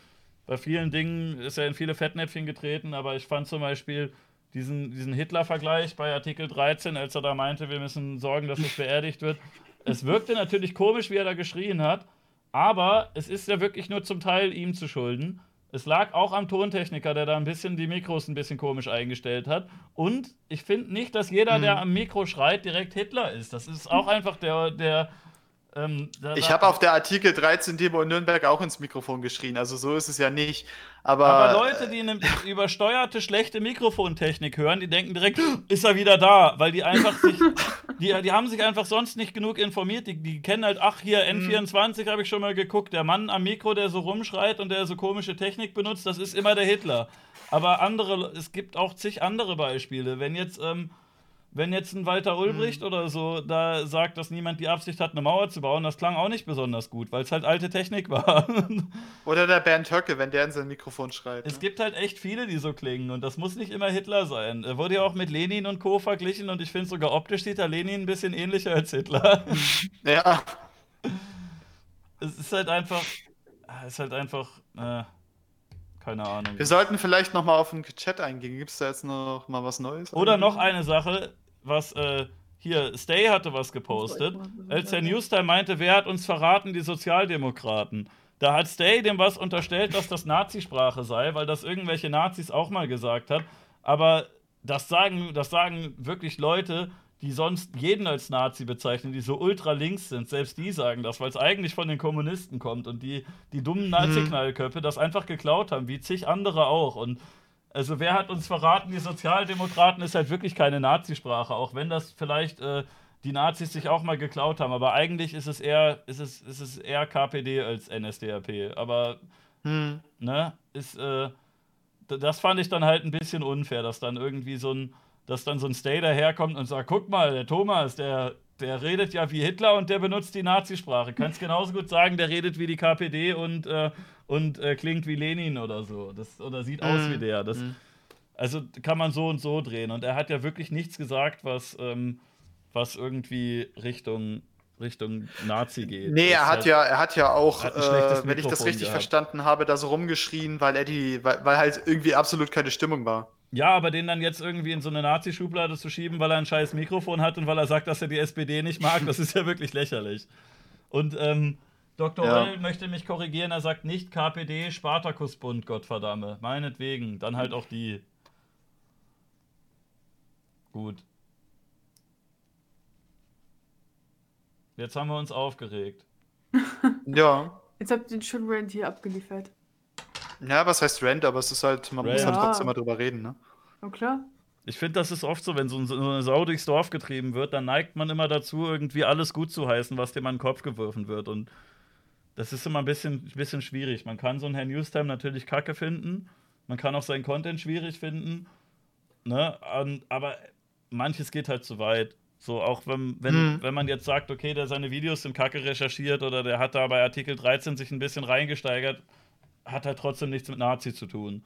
bei vielen Dingen ist er in viele Fettnäpfchen getreten, aber ich fand zum Beispiel diesen, diesen Hitler-Vergleich bei Artikel 13, als er da meinte, wir müssen sorgen, dass es beerdigt wird. Es wirkte natürlich komisch, wie er da geschrien hat, aber es ist ja wirklich nur zum Teil ihm zu schulden. Es lag auch am Tontechniker, der da ein bisschen die Mikros ein bisschen komisch eingestellt hat. Und ich finde nicht, dass jeder, der mhm. am Mikro schreit, direkt Hitler ist. Das ist auch einfach der, der ähm, ich habe auf der Artikel 13 Demo in Nürnberg auch ins Mikrofon geschrien, also so ist es ja nicht. Aber, aber Leute, die eine übersteuerte, schlechte Mikrofontechnik hören, die denken direkt, ist er wieder da, weil die einfach sich, die, die haben sich einfach sonst nicht genug informiert. Die, die kennen halt, ach, hier N24 habe ich schon mal geguckt, der Mann am Mikro, der so rumschreit und der so komische Technik benutzt, das ist immer der Hitler. Aber andere, es gibt auch zig andere Beispiele. Wenn jetzt. Ähm, wenn jetzt ein Walter Ulbricht mhm. oder so da sagt, dass niemand die Absicht hat, eine Mauer zu bauen, das klang auch nicht besonders gut, weil es halt alte Technik war. oder der Bernd Höcke, wenn der in sein Mikrofon schreit. Es ne? gibt halt echt viele, die so klingen und das muss nicht immer Hitler sein. Er wurde ja auch mit Lenin und Co. verglichen und ich finde sogar optisch sieht der Lenin ein bisschen ähnlicher als Hitler. ja. Es ist halt einfach, ist halt einfach, äh, keine Ahnung. Wir sollten vielleicht noch mal auf den Chat eingehen. Gibt es da jetzt noch mal was Neues? Oder noch eine Sache, was äh, hier, Stay hatte was gepostet. Als der Newstime meinte, wer hat uns verraten, die Sozialdemokraten. Da hat Stay dem was unterstellt, dass das Nazisprache sei, weil das irgendwelche Nazis auch mal gesagt hat. Aber das sagen, das sagen wirklich Leute, die sonst jeden als Nazi bezeichnen, die so ultra links sind, selbst die sagen das, weil es eigentlich von den Kommunisten kommt und die, die dummen Nazi-Knallköpfe das einfach geklaut haben, wie zig andere auch. Und also wer hat uns verraten, die Sozialdemokraten ist halt wirklich keine Nazisprache, auch wenn das vielleicht äh, die Nazis sich auch mal geklaut haben, aber eigentlich ist es eher, ist es, ist es eher KPD als NSDAP. Aber Hm. ne, ist, äh, das fand ich dann halt ein bisschen unfair, dass dann irgendwie so ein, dass dann so ein Stay daherkommt und sagt, guck mal, der Thomas, der, der redet ja wie Hitler und der benutzt die Nazisprache. Kannst genauso gut sagen, der redet wie die KPD und, äh, und äh, klingt wie Lenin oder so. Das, oder sieht aus Mhm. wie der. Das, Mhm. also kann man so und so drehen. Und er hat ja wirklich nichts gesagt, was, ähm, was irgendwie Richtung, Richtung Nazi geht. Nee, Das er hat ja, er hat ja auch, hat äh, wenn ich das richtig gehabt. verstanden habe, da so rumgeschrien, weil er die, weil, weil halt irgendwie absolut keine Stimmung war. Ja, aber den dann jetzt irgendwie in so eine Nazi-Schublade zu schieben, weil er ein scheiß Mikrofon hat und weil er sagt, dass er die SPD nicht mag, das ist ja wirklich lächerlich. Und ähm, Dr. Ja. Oll möchte mich korrigieren, er sagt nicht KPD, Spartakusbund, Gottverdamme. Meinetwegen, dann halt auch die. Gut. Jetzt haben wir uns aufgeregt. Ja. Jetzt habt ihr den schönen Rand hier abgeliefert. Ja, was heißt Rant, aber es ist halt, man muss Rant. dann Ja. trotzdem mal drüber reden, ne? Na klar. Ich finde, das ist oft so, wenn so, ein- so eine Sau durchs Dorf getrieben wird, dann neigt man immer dazu, irgendwie alles gut zu heißen, was dem an den Kopf geworfen wird. Und das ist immer ein bisschen, bisschen schwierig. Man kann so einen Herrn Newstime natürlich kacke finden. Man kann auch seinen Content schwierig finden. Ne? Und, aber manches geht halt zu weit. So, auch wenn, wenn, Mhm. wenn man jetzt sagt, okay, der seine Videos sind kacke recherchiert oder der hat da bei Artikel 13 sich ein bisschen reingesteigert, hat halt trotzdem nichts mit Nazi zu tun.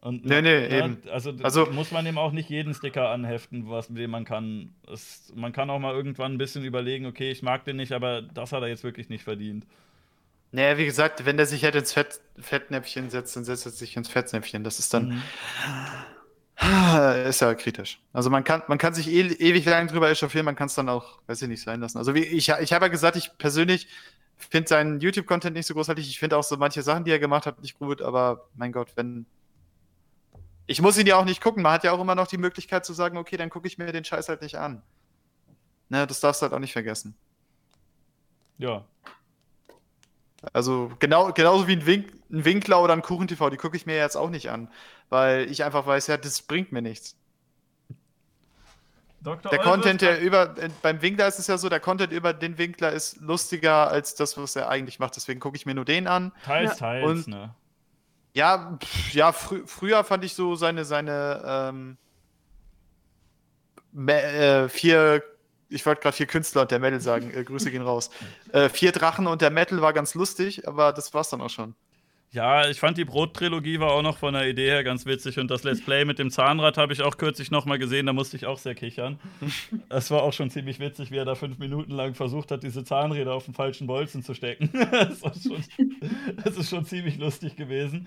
Und, Nee, nee, ne, eben. Also, Also- muss man dem auch nicht jeden Sticker anheften, was den man kann. Es, man kann auch mal irgendwann ein bisschen überlegen, okay, ich mag den nicht, aber das hat er jetzt wirklich nicht verdient. Naja, wie gesagt, wenn der sich halt ins Fett, Fettnäpfchen setzt, dann setzt er sich ins Fettnäpfchen. Das ist dann, Mhm. ist ja kritisch. Also man kann, man kann sich e ewig lang drüber echauffieren, man kann es dann auch, weiß ich nicht, sein lassen. Also wie, ich, ich habe ja gesagt, ich persönlich finde seinen YouTube-Content nicht so großartig. Ich finde auch so manche Sachen, die er gemacht hat, nicht gut, aber mein Gott, wenn. Ich muss ihn ja auch nicht gucken. Man hat ja auch immer noch die Möglichkeit zu sagen, okay, dann gucke ich mir den Scheiß halt nicht an. Ne, das darfst du halt auch nicht vergessen. Ja. Also genau, genauso wie ein, Wink, ein Winkler oder ein Kuchen-TV, die gucke ich mir jetzt auch nicht an, weil ich einfach weiß, ja, das bringt mir nichts. Dr. Der Content, der über, beim Winkler ist es ja so, der Content über den Winkler ist lustiger als das, was er eigentlich macht. Deswegen gucke ich mir nur den an. Teils, Ja. teils, Und- ne? Ja, pff, ja, frü früher fand ich so seine, seine ähm, äh, vier, ich wollte gerade vier Künstler und der Metal sagen, äh, Grüße gehen raus. Äh, vier Drachen und der Metal war ganz lustig, aber das war's dann auch schon. Ja, ich fand die Brot-Trilogie war auch noch von der Idee her ganz witzig und das Let's Play mit dem Zahnrad habe ich auch kürzlich noch mal gesehen, da musste ich auch sehr kichern. Das war auch schon ziemlich witzig, wie er da fünf Minuten lang versucht hat, diese Zahnräder auf den falschen Bolzen zu stecken. Das, war schon, das ist schon ziemlich lustig gewesen.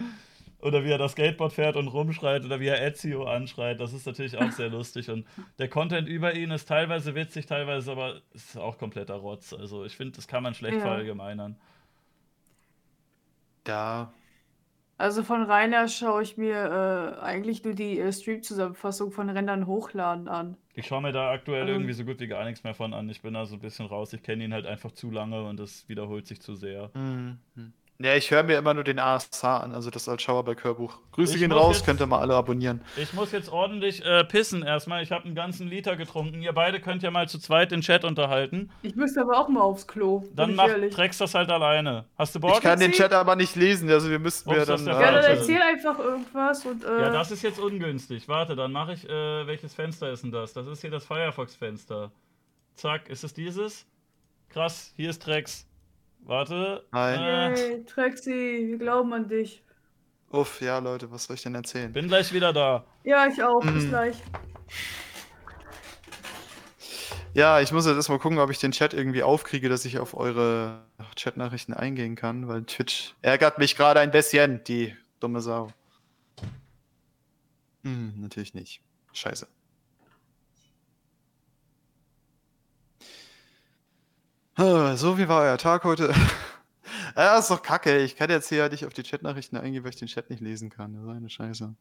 Oder wie er das Skateboard fährt und rumschreit oder wie er Ezio anschreit, das ist natürlich auch sehr lustig. Und der Content über ihn ist teilweise witzig, teilweise aber ist auch kompletter Rotz. Also ich finde, das kann man schlecht Ja. verallgemeinern. Ja, Also von Rainer schaue ich mir äh, eigentlich nur die äh, Stream-Zusammenfassung von Rändern hochladen an. Ich schaue mir da aktuell Ähm. irgendwie so gut wie gar nichts mehr von an. Ich bin da so ein bisschen raus. Ich kenne ihn halt einfach zu lange und das wiederholt sich zu sehr. Mhm. Ja, ich höre mir immer nur den ASH an, also das als Schauerberg-Hörbuch. Grüße Ich gehen raus, jetzt- könnt ihr mal alle abonnieren. Ich muss jetzt ordentlich äh, pissen erstmal. Ich habe einen ganzen Liter getrunken. Ihr beide könnt ja mal zu zweit den Chat unterhalten. Ich müsste aber auch mal aufs Klo. Dann mach. Trex das halt alleine. Hast du Bock? Ich kann den Chat aber nicht lesen, also wir müssten das dann. Ja, dann Warte. erzähl einfach irgendwas und äh, Ja, das ist jetzt ungünstig. Warte, dann mache ich. Äh, welches Fenster ist denn das? Das ist hier das Firefox-Fenster. Zack, ist es dieses? Krass, hier ist Trex. Warte. Hi. Äh, Hey, Trexi, wir glauben an dich. Uff, ja, Leute, was soll ich denn erzählen? bin gleich wieder da. Ja, ich auch. Bis Mhm. gleich. Ja, ich muss jetzt erstmal gucken, ob ich den Chat irgendwie aufkriege, dass ich auf eure Chatnachrichten eingehen kann, weil Twitch ärgert mich gerade ein bisschen, die dumme Sau. Hm, natürlich nicht. Scheiße. So, wie war euer Tag heute? Ja, ist doch kacke. Ich kann jetzt hier nicht auf die Chatnachrichten eingehen, weil ich den Chat nicht lesen kann. Das ist eine Scheiße.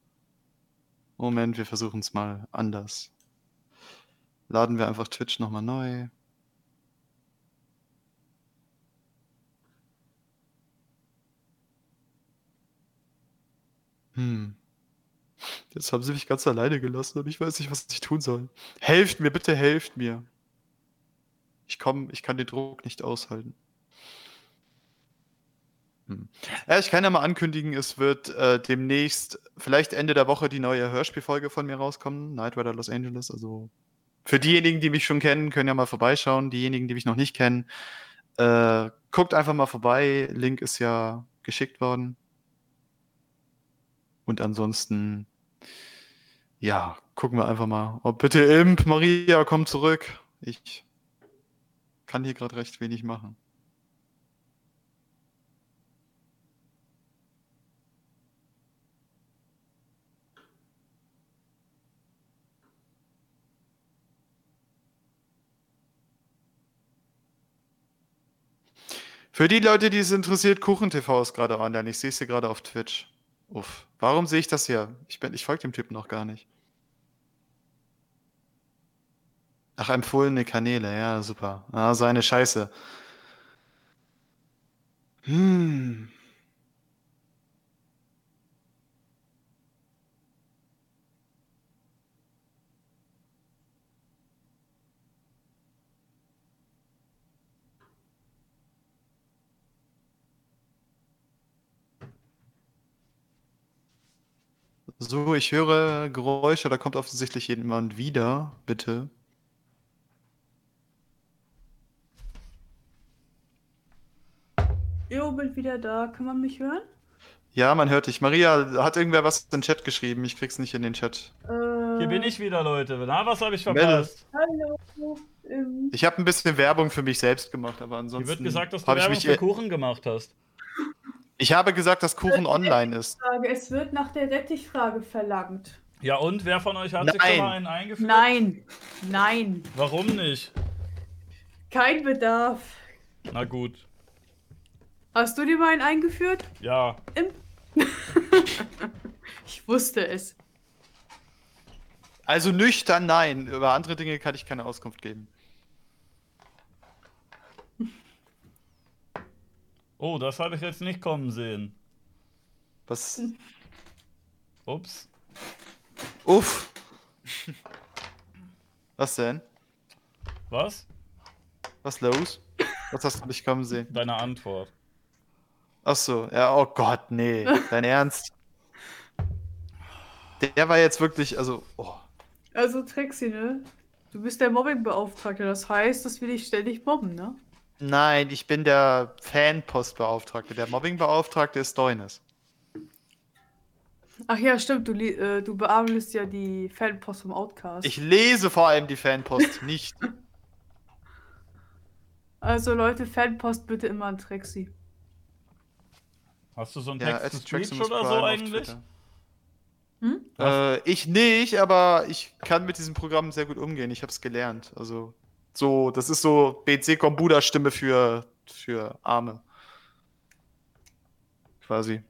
Moment, wir versuchen es mal anders. Laden wir einfach Twitch nochmal neu. Hm. Jetzt haben sie mich ganz alleine gelassen und ich weiß nicht, was ich tun soll. Helft mir, bitte helft mir. Ich komme, ich kann den Druck nicht aushalten. Hm. Ja, ich kann ja mal ankündigen, es wird äh, demnächst, vielleicht Ende der Woche, die neue Hörspielfolge von mir rauskommen, Night Rider Los Angeles. Also für diejenigen, die mich schon kennen, können ja mal vorbeischauen. Diejenigen, die mich noch nicht kennen, äh, guckt einfach mal vorbei. Link ist ja geschickt worden. Und ansonsten, ja, gucken wir einfach mal. Oh, bitte Imp, Maria, komm zurück. Ich kann hier gerade recht wenig machen. Für die Leute, die es interessiert, KuchenTV ist gerade online. Ich sehe es hier gerade auf Twitch. Uff. Warum sehe ich das hier? Ich, ich folge dem Typen noch gar nicht. Ach, empfohlene Kanäle, ja, super. Ah, so eine Scheiße. Hm. So, ich höre Geräusche, da kommt offensichtlich jemand wieder, bitte. Jo, bin wieder da. Kann man mich hören? Ja, man hört dich. Maria, hat irgendwer was in den Chat geschrieben? Ich krieg's nicht in den Chat. Äh, Hier bin ich wieder, Leute. Na, was habe ich verpasst? Hallo. Ähm, Ich habe ein bisschen Werbung für mich selbst gemacht, aber ansonsten. Hier wird gesagt, dass du habe ich Werbung mich. für Kuchen gemacht hast. Ich habe gesagt, dass Kuchen online ist. Es wird nach der Rettichfrage verlangt. Ja, und wer von euch hat sich Nein. schon mal einen eingeführt? Nein. Nein. Warum nicht? Kein Bedarf. Na gut. Hast du dir mal einen eingeführt? Ja. Ich wusste es. Also nüchtern, nein. Über andere Dinge kann ich keine Auskunft geben. Oh, das habe ich jetzt nicht kommen sehen. Was? Ups. Uff. Was denn? Was? Was los? Was hast du nicht kommen sehen? Deine Antwort. Ach so, ja, oh Gott, nee. Dein Ernst? Der, war jetzt wirklich, also, oh. Also, Trixie, ne? Du bist der Mobbingbeauftragte. Das heißt, dass wir dich ständig mobben, ne? Nein, ich bin der Fanpostbeauftragte. Der Mobbingbeauftragte ist Deunis. Ach ja, stimmt. Du, äh, du bearbeitest ja die Fanpost vom Outcast. Ich lese vor allem die Fanpost nicht. Also, Leute, Fanpost bitte immer an Trixie. Hast du so einen Ja, Text at to Speech Traximus oder Prime so eigentlich? Hm? Äh, ich nicht, aber ich kann mit diesem Programm sehr gut umgehen. Ich habe es gelernt. Also so, das ist so BC Kombuda Stimme für für Arme. Quasi.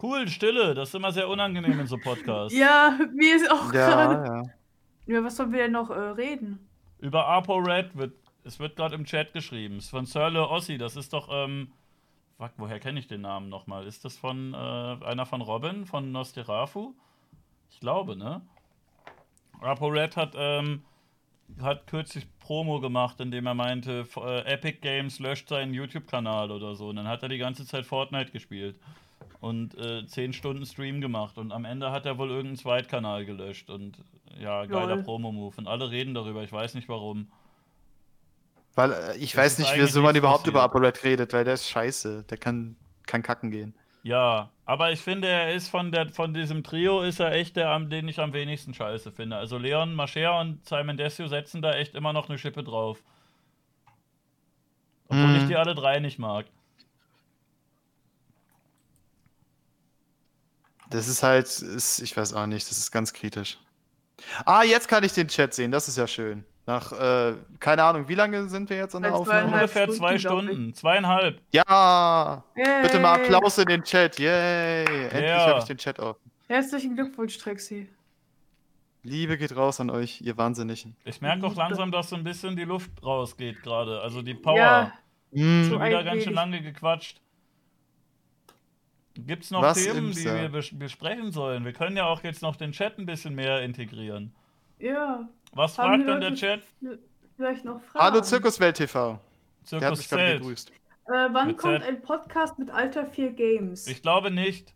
Cool, Stille. Das ist immer sehr unangenehm in so Podcasts. Ja, mir ist auch gerade. Ja, ja. Ja, was sollen wir denn noch äh, reden? Über ApoRed wird, es wird gerade im Chat geschrieben. Es ist von Sirle Ossi. Das ist doch, ähm, fuck, woher kenne ich den Namen nochmal? Ist das von, äh, einer von Robin, von Nosterafu? Ich glaube, ne? ApoRed hat, ähm, hat kürzlich Promo gemacht, indem er meinte, äh, Epic Games löscht seinen YouTube-Kanal oder so. Und dann hat er die ganze Zeit Fortnite gespielt und äh, 10 Stunden Stream gemacht. Und am Ende hat er wohl irgendeinen Zweitkanal gelöscht. Und ja, geiler Lol. Promo-Move. Und alle reden darüber, ich weiß nicht warum. Weil äh, ich Das weiß nicht, wieso man überhaupt über passiert. ApoRed redet, weil der ist scheiße. Der kann, kann kacken gehen. Ja, aber ich finde, er ist von, der, von diesem Trio ist er echt der, am- den ich am wenigsten scheiße finde. Also Leon Mascher und Simon Desio setzen da echt immer noch eine Schippe drauf. Obwohl Mhm. ich die alle drei nicht mag. Das ist halt, ist, ich weiß auch nicht, das ist ganz kritisch. Ah, jetzt kann ich den Chat sehen, das ist ja schön. Nach, äh, keine Ahnung, wie lange sind wir jetzt an der Aufnahme? Ungefähr zwei Stunden, ich. Stunden. Zweieinhalb. Ja! Yay. Bitte mal Applaus in den Chat, yay! Endlich Ja. habe ich den Chat auf. Herzlichen Glückwunsch, Trixie. Liebe geht raus an euch, ihr Wahnsinnigen. Ich merke auch langsam, dass so ein bisschen die Luft rausgeht gerade. Also die Power. Ja, Mm. Schon wieder ganz schön lange gequatscht. Gibt es noch Was Themen, die wir bes besprechen sollen? Wir können ja auch jetzt noch den Chat ein bisschen mehr integrieren. ja. Was Haben fragt denn der Chat? Vielleicht noch Fragen. Hallo Zirkuswelt TV. Der hat Zirkus mich gerade Zelt. gegrüßt. Äh, wann Mit kommt Z. ein Podcast mit Alter 4 Games? Ich glaube nicht.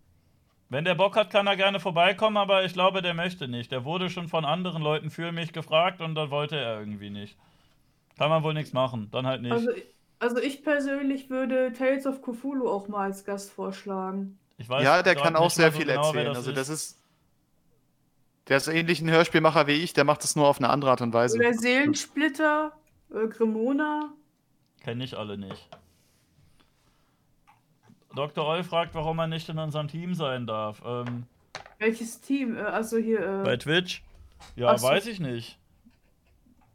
Wenn der Bock hat, kann er gerne vorbeikommen, aber ich glaube, der möchte nicht. Der wurde schon von anderen Leuten für mich gefragt und dann wollte er irgendwie nicht. Kann man wohl nichts machen. Dann halt nicht. also, also ich persönlich würde Tales of Cthulhu auch mal als Gast vorschlagen. ich weiß Ja, der kann auch sehr so viel genau, erzählen. das also ist. das ist. Der ist ähnlich ein Hörspielmacher wie ich, der macht das nur auf eine andere Art und Weise. Oder Seelensplitter, äh, Grimona. Kenn ich alle nicht. Dr. Oll fragt, warum er nicht in unserem Team sein darf. Ähm, Welches Team? Äh, also hier. bei Äh, Twitch? Ja, so. weiß ich nicht.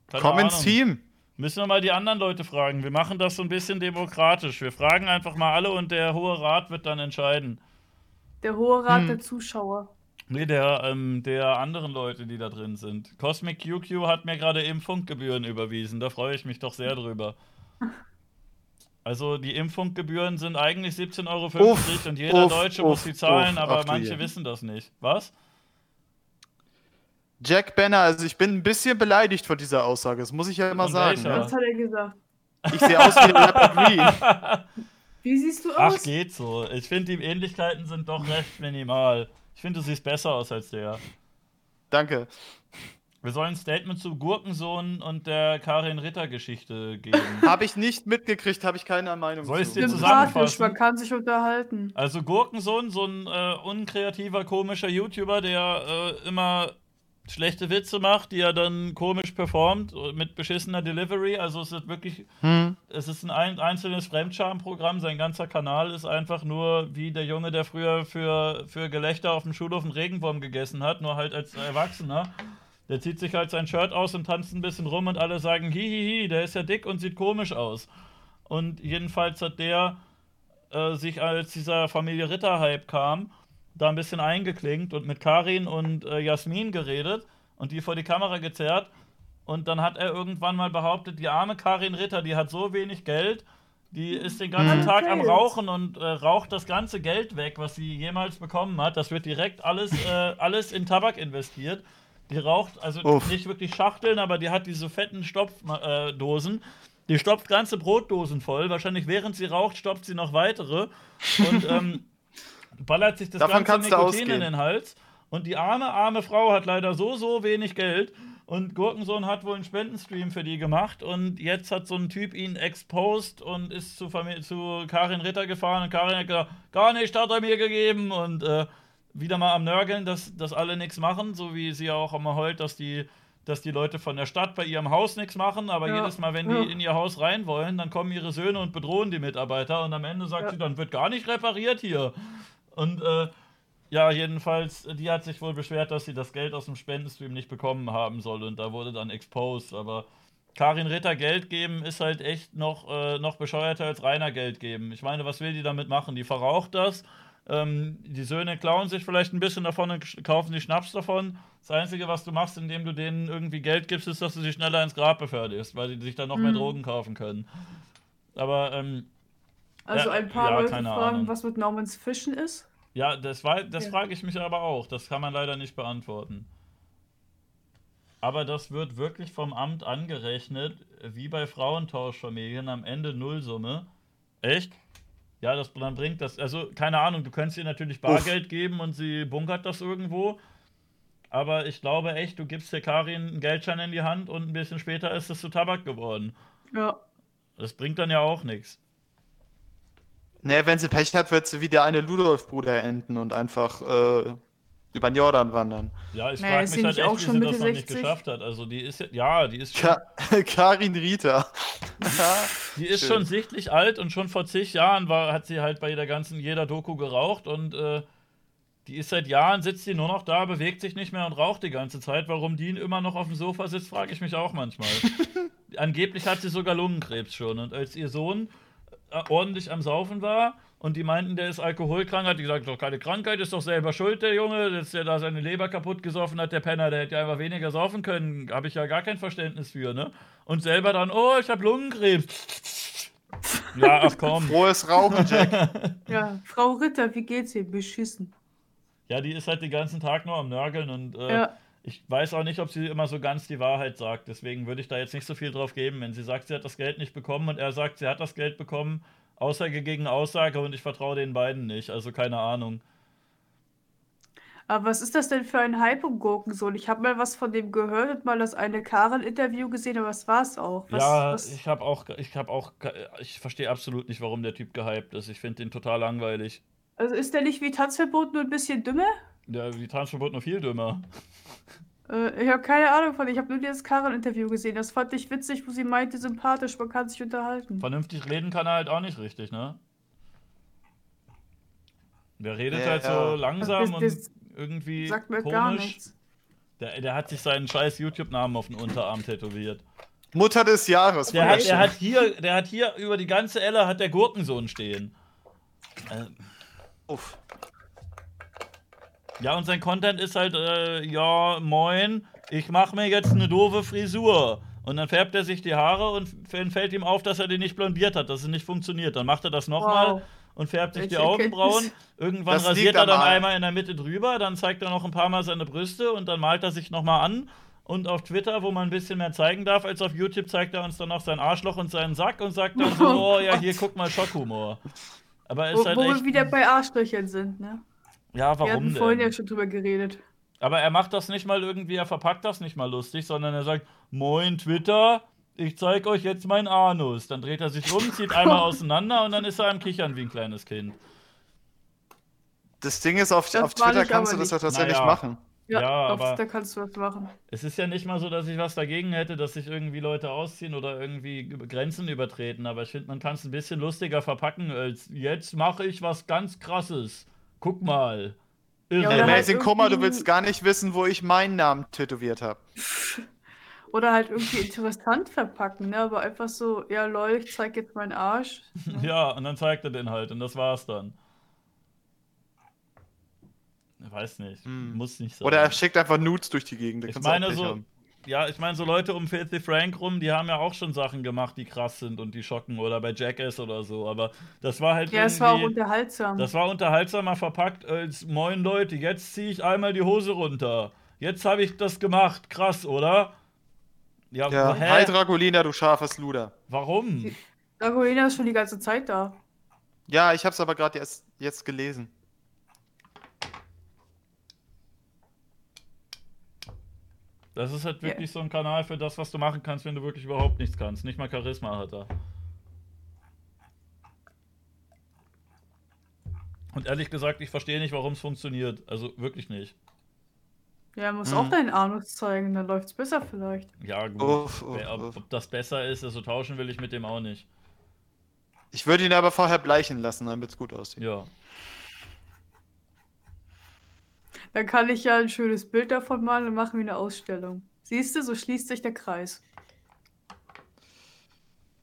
Keine Komm ins Ahnung. Team. Müssen wir mal die anderen Leute fragen. Wir machen das so ein bisschen demokratisch. Wir fragen einfach mal alle und der Hohe Rat wird dann entscheiden. der Hohe Rat Hm. der Zuschauer. Nee, der, ähm, der anderen Leute, die da drin sind. Cosmic QQ hat mir gerade Impfungsgebühren überwiesen. Da freue ich mich doch sehr drüber. Also die Impfungsgebühren sind eigentlich 17,50 Euro Uff, und jeder uff, Deutsche uff, muss sie zahlen, uff, aber manche wissen das nicht. Was? Jack Banner, also ich bin ein bisschen beleidigt von dieser Aussage, das muss ich ja immer Von sagen. Ne? Was hat er gesagt? Ich sehe aus wie Rapper Green. Wie siehst du Ach, aus? geht so. Ich finde, die Ähnlichkeiten sind doch recht minimal. Ich finde, du siehst besser aus als der. Danke. Wir sollen ein Statement zu Gurkensohn und der Karin Ritter Geschichte geben. Habe ich nicht mitgekriegt, habe ich keine Meinung Soll ich's zu. dir zusammenfassen? man kann sich unterhalten. Also Gurkensohn, so ein äh, unkreativer, komischer YouTuber, der äh, immer schlechte Witze macht, die er dann komisch performt, äh, mit beschissener Delivery. Also es ist wirklich, Hm. es ist ein, ein einzelnes Fremdscham-Programm. Sein ganzer Kanal ist einfach nur wie der Junge, der früher für, für Gelächter auf dem Schulhof einen Regenwurm gegessen hat, nur halt als Erwachsener. Der zieht sich halt sein Shirt aus und tanzt ein bisschen rum und alle sagen, hihihi, der ist ja dick und sieht komisch aus. Und jedenfalls hat der äh, sich, als dieser Familie Ritter-Hype kam, da ein bisschen eingeklinkt und mit Karin und äh, Jasmin geredet und die vor die Kamera gezerrt. Und dann hat er irgendwann mal behauptet, die arme Karin Ritter, die hat so wenig Geld, die ist den ganzen Mhm. Tag am. Rauchen und äh, raucht das ganze Geld weg, was sie jemals bekommen hat. Das wird direkt alles, äh, alles in Tabak investiert. Die raucht, also Uff. nicht wirklich Schachteln, aber die hat diese fetten Stopfdosen. Äh, die stopft ganze Brotdosen voll. Wahrscheinlich während sie raucht, stopft sie noch weitere. Und ähm, ballert sich das Davon ganze Nikotin in den Hals. Und die arme, arme Frau hat leider so, so wenig Geld. Und Gurkensohn hat wohl einen Spendenstream für die gemacht. Und jetzt hat so ein Typ ihn exposed und ist zu, Famili zu Karin Ritter gefahren. Und Karin hat gesagt, gar nicht hat er mir gegeben. Und äh, wieder mal am Nörgeln, dass, dass alle nichts machen. So wie sie auch immer heult, dass die, dass die Leute von der Stadt bei ihrem Haus nichts machen. Aber Ja, jedes Mal, wenn ja. die in ihr Haus rein wollen, dann kommen ihre Söhne und bedrohen die Mitarbeiter. Und am Ende sagt Ja. sie, dann wird gar nicht repariert hier. Und äh, ja, jedenfalls, die hat sich wohl beschwert, dass sie das Geld aus dem Spendenstream nicht bekommen haben soll und da wurde dann exposed. Aber Karin Ritter Geld geben ist halt echt noch, äh, noch bescheuerter als reiner Geld geben. Ich meine, was will die damit machen? Die verraucht das. Ähm, die Söhne klauen sich vielleicht ein bisschen davon und kaufen die Schnaps davon. Das Einzige, was du machst, indem du denen irgendwie Geld gibst, ist, dass du sie schneller ins Grab beförderst, weil die sich dann noch mehr Mhm. Drogen kaufen können. Aber ähm, Also ein paar ja, Leute fragen, Ahnung. was mit Normans Fischen ist. Ja, das, war, das Ja. frage ich mich aber auch. Das kann man leider nicht beantworten. Aber das wird wirklich vom Amt angerechnet, wie bei Frauentauschfamilien am Ende Nullsumme. Echt? Ja, das dann bringt das. Also, keine Ahnung, du könntest ihr natürlich Bargeld geben und sie bunkert das irgendwo. Aber ich glaube echt, du gibst der Karin einen Geldschein in die Hand und ein bisschen später ist es zu Tabak geworden. Ja. Das bringt dann ja auch nichts. Nee, wenn sie Pech hat, wird sie wie der eine Ludolf-Bruder enden und einfach äh, über den Jordan wandern. Ja, ich Naja, frage mich sie halt echt, auch wie schon sie das Mitte noch nicht 60? geschafft hat. Also die ist ja, ja, die ist schon, Ka Karin Rita. die ist schön. schon sichtlich alt und schon vor zig Jahren war, hat sie halt bei der ganzen, jeder Doku geraucht und äh, die ist seit Jahren, sitzt die nur noch da, bewegt sich nicht mehr und raucht die ganze Zeit. Warum die immer noch auf dem Sofa sitzt, frage ich mich auch manchmal. Angeblich hat sie sogar Lungenkrebs schon und als ihr Sohn ordentlich am Saufen war und die meinten, der ist alkoholkrank, hat die gesagt, doch keine Krankheit, ist doch selber schuld, der Junge, dass der da seine Leber kaputt gesoffen hat, der Penner, der hätte ja einfach weniger saufen können, habe ich ja gar kein Verständnis für, ne? Und selber dann, oh, ich habe Lungenkrebs. Ja, ach komm. Frohes Rauchen, Jack. Ja, Frau Ritter, wie geht's Ihnen? Beschissen. Ja, die ist halt den ganzen Tag nur am Nörgeln und äh, Ja. Ich weiß auch nicht, ob sie immer so ganz die Wahrheit sagt. Deswegen würde ich da jetzt nicht so viel drauf geben. Wenn sie sagt, sie hat das Geld nicht bekommen und er sagt, sie hat das Geld bekommen, Aussage gegen Aussage und ich vertraue den beiden nicht. Also keine Ahnung. Aber was ist das denn für ein Hype um Gurkensohn? Ich habe mal was von dem gehört und mal das eine Karen-Interview gesehen, aber was war's auch? Was, ja, was, ich habe auch, ich habe auch, ich verstehe absolut nicht, warum der Typ gehypt ist. Ich finde den total langweilig. also ist der nicht wie Tanzverbot nur ein bisschen dümmer? Der, die Transverbot noch viel dümmer. Äh, ich habe keine Ahnung von. Ich habe nur dieses Karen-Interview gesehen. Das fand ich witzig, wo sie meinte, sympathisch, man kann sich unterhalten. Vernünftig reden kann er halt auch nicht richtig, ne? Der redet Ja, halt ja. so langsam Das- das und irgendwie Sagt mir komisch. gar nichts. Der, der hat sich seinen scheiß YouTube-Namen auf den Unterarm tätowiert. Mutter des Jahres. Der hat, der hat hier, der hat hier über die ganze Elle hat der Gurkensohn stehen. Äh, Uff. Ja, und sein Content ist halt, äh, ja, moin, ich mache mir jetzt eine doofe Frisur. Und dann färbt er sich die Haare und dann fällt ihm auf, dass er die nicht blondiert hat, dass es nicht funktioniert. Dann macht er das nochmal Wow. und färbt sich die Welche Augenbrauen. Erkenntnis. Irgendwann Das rasiert er dann Al- einmal in der Mitte drüber, dann zeigt er noch ein paar Mal seine Brüste und dann malt er sich nochmal an. Und auf Twitter, wo man ein bisschen mehr zeigen darf als auf YouTube, zeigt er uns dann noch sein Arschloch und seinen Sack und sagt dann so, oh ja, hier guck mal Schockhumor. Aber er Wo, ist halt wo wir echt, wieder bei Arschlöchern sind, ne? Ja, Wir warum hatten vorhin ja schon drüber geredet. Aber er macht das nicht mal irgendwie, er verpackt das nicht mal lustig, sondern er sagt, moin Twitter, ich zeig euch jetzt meinen Anus. Dann dreht er sich um, zieht einmal auseinander und dann ist er am Kichern wie ein kleines Kind. Das Ding ist, auf, auf Twitter kannst du das ja nicht. tatsächlich Naja. machen. Ja, Ja, auf, aber- da kannst du was machen. Es ist ja nicht mal so, dass ich was dagegen hätte, dass sich irgendwie Leute ausziehen oder irgendwie Grenzen übertreten, aber ich finde, man kann es ein bisschen lustiger verpacken als jetzt mache ich was ganz krasses. Guck mal. Irre. Ja, oder halt Amazing Kummer, du willst gar nicht wissen, wo ich meinen Namen tätowiert habe. Oder halt irgendwie interessant verpacken, ne? Aber einfach so, ja lol, ich zeig jetzt meinen Arsch. Ja, und dann zeigt er den halt und das war's dann. Ich weiß nicht, Hm. muss nicht sein. Oder er schickt einfach Nudes durch die Gegend. ich meine so, haben. Ja, ich meine so Leute um Filthy Frank rum, die haben ja auch schon Sachen gemacht, die krass sind und die schocken oder bei Jackass oder so, aber das war halt Ja, es war auch unterhaltsam. Das war unterhaltsamer verpackt als Moin Leute, jetzt ziehe ich einmal die Hose runter. Jetzt habe ich das gemacht. Krass, oder? Ja, Ja, hä? hi Dragolina, du scharfes Luder. Warum? Dragolina ist schon die ganze Zeit da. Ja, ich hab's aber gerade erst jetzt gelesen. Das ist halt wirklich so ein Kanal für das, was du machen kannst, wenn du wirklich überhaupt nichts kannst. Nicht mal Charisma hat er. Und ehrlich gesagt, ich verstehe nicht, warum es funktioniert. Also wirklich nicht. Ja, muss Mhm. auch deinen Anus zeigen, dann läuft's besser vielleicht. Ja, gut. Uff, uff, ob, ob das besser ist, also tauschen will ich mit dem auch nicht. Ich würde ihn aber vorher bleichen lassen, damit es gut aussieht. Ja. Dann kann ich ja ein schönes Bild davon malen und machen wir eine Ausstellung. Siehst du, so schließt sich der Kreis.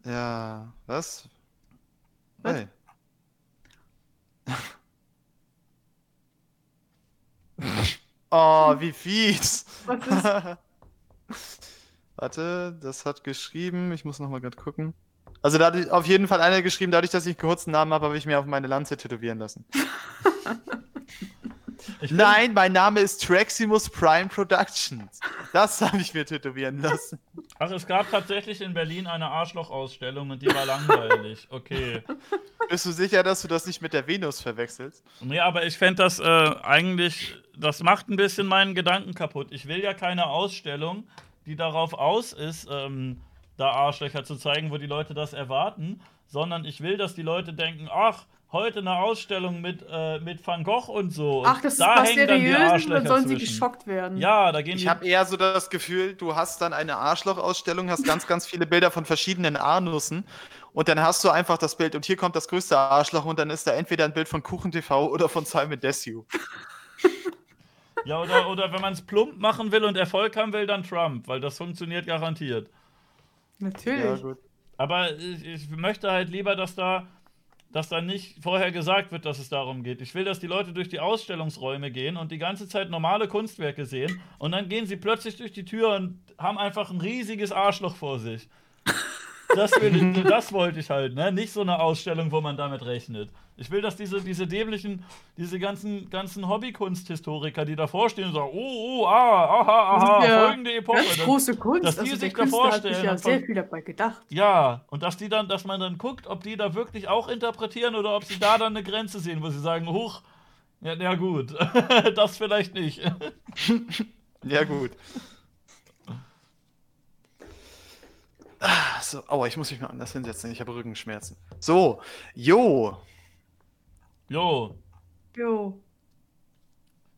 Ja, was? Was? Hey. oh, wie fies. Was ist? Warte, das hat geschrieben. Ich muss noch mal gerade gucken. Also da hat auf jeden Fall einer geschrieben, dadurch, dass ich einen kurzen Namen habe, habe ich mir auf meine Lanze tätowieren lassen. Nein, mein Name ist Traximus Prime Productions. Das habe ich mir tätowieren lassen. Ach, es gab tatsächlich in Berlin eine Arschloch-Ausstellung und die war langweilig. Okay. Bist du sicher, dass du das nicht mit der Venus verwechselst? Nee, aber ich fände das äh, eigentlich, das macht ein bisschen meinen Gedanken kaputt. Ich will ja keine Ausstellung, die darauf aus ist, ähm, da Arschlöcher zu zeigen, wo die Leute das erwarten, sondern ich will, dass die Leute denken, ach, heute eine Ausstellung mit, äh, mit Van Gogh und so. Und Ach, das ist da was hängen dann die Arschlöcher dann sollen sie zwischen. geschockt werden. Ja, da gehen Ich habe eher so das Gefühl, du hast dann eine Arschloch-Ausstellung, hast ganz, ganz viele Bilder von verschiedenen Anussen und dann hast du einfach das Bild und hier kommt das größte Arschloch und dann ist da entweder ein Bild von Kuchen TV oder von Simon Desue. Ja, oder, oder wenn man es plump machen will und Erfolg haben will, dann Trump, weil das funktioniert garantiert. Natürlich. gut. Aber ich, ich möchte halt lieber, dass da, dass da nicht vorher gesagt wird, dass es darum geht. Ich will, dass die Leute durch die Ausstellungsräume gehen und die ganze Zeit normale Kunstwerke sehen und dann gehen sie plötzlich durch die Tür und haben einfach ein riesiges Arschloch vor sich. Das, will ich, das wollte ich halt, ne? Nicht so eine Ausstellung, wo man damit rechnet. Ich will, dass diese, diese dämlichen, diese ganzen, ganzen Hobbykunsthistoriker, die davor stehen und sagen, oh, oh, ah, aha, Das aha, ist ja folgende Epoche. Ganz dann- große Kunst. dass die also sich da hat vorstellen sich ja und sehr viel dabei gedacht. Ja, und dass die dann, dass man dann guckt, ob die da wirklich auch interpretieren oder ob sie da dann eine Grenze sehen, wo sie sagen, huch, ja, ja gut, das vielleicht nicht. Ja, gut. Ah, so, aua, ich muss mich mal anders hinsetzen, ich habe Rückenschmerzen. So, jo. Jo, Jo.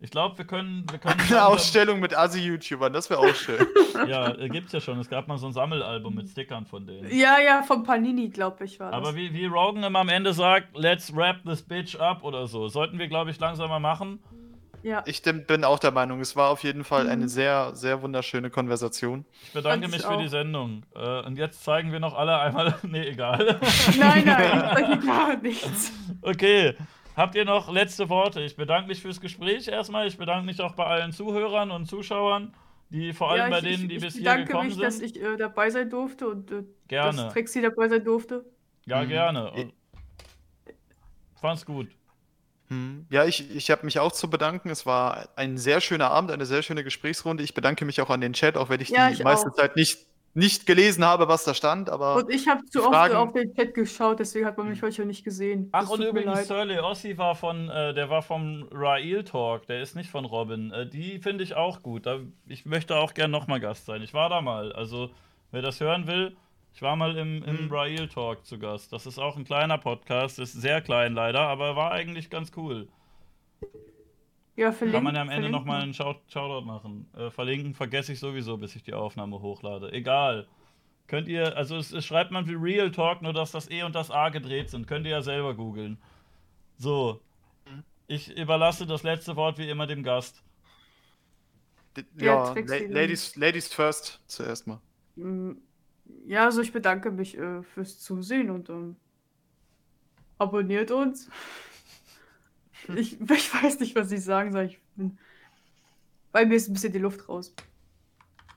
ich glaube, wir können, wir können Eine Ausstellung mit Asi-YouTubern, das wäre auch schön. Ja, äh, gibt's ja schon. Es gab mal so ein Sammelalbum mit Stickern von denen. Ja, ja, von Panini, glaube ich, war das. Aber wie, wie Rogan immer am Ende sagt, let's wrap this bitch up oder so. Sollten wir, glaube ich, langsam mal machen. Ja. Ich bin auch der Meinung, es war auf jeden Fall Mhm. eine sehr, sehr wunderschöne Konversation. Ich bedanke Fand ich mich für auch. die Sendung. Äh, und jetzt zeigen wir noch alle einmal. nee, egal. Nein, nein, ich sage gar nichts. Okay. Habt ihr noch letzte Worte? Ich bedanke mich fürs Gespräch erstmal. Ich bedanke mich auch bei allen Zuhörern und Zuschauern, die vor allem ja, bei ich, denen, ich, die ich bis hier bedanke gekommen mich, sind. dass ich äh, dabei sein durfte und äh, Gerne. dass Trixie dabei sein durfte. ja, Mhm. gerne. Ich- Fand's gut. Hm. Ja, ich, ich habe mich auch zu bedanken. Es war ein sehr schöner Abend, eine sehr schöne Gesprächsrunde. Ich bedanke mich auch an den Chat, auch wenn ich Ja, die ich meiste auch. Zeit nicht, nicht gelesen habe, was da stand. Aber Und ich habe zu oft Fragen- auf den Chat geschaut, deswegen hat man mich heute nicht gesehen. Ach, Das und tut mir übrigens, leid. Surly Ossi war von, äh, der war vom Rail Talk, der ist nicht von Robin. Äh, die finde ich auch gut. Da, ich möchte auch gern nochmal Gast sein. Ich war da mal. Also, wer das hören will, ich war mal im, im Mhm. Rail Talk zu Gast. Das ist auch ein kleiner Podcast, ist sehr klein leider, aber war eigentlich ganz cool. Ja, verlinken, Kann man ja am Ende nochmal einen Shout Shoutout machen. Äh, verlinken vergesse ich sowieso, bis ich die Aufnahme hochlade. Egal. Könnt ihr, also es, es schreibt man wie Real Talk, nur dass das E und das A gedreht sind. Könnt ihr ja selber googeln. So. Ich überlasse das letzte Wort wie immer dem Gast. d- Ja, ja, Ladies, Ladies first zuerst mal. Mm, Ja, also ich bedanke mich äh, fürs Zusehen und ähm, abonniert uns. Ich, ich weiß nicht, was ich sagen soll. Ich bin, bei mir ist ein bisschen die Luft raus.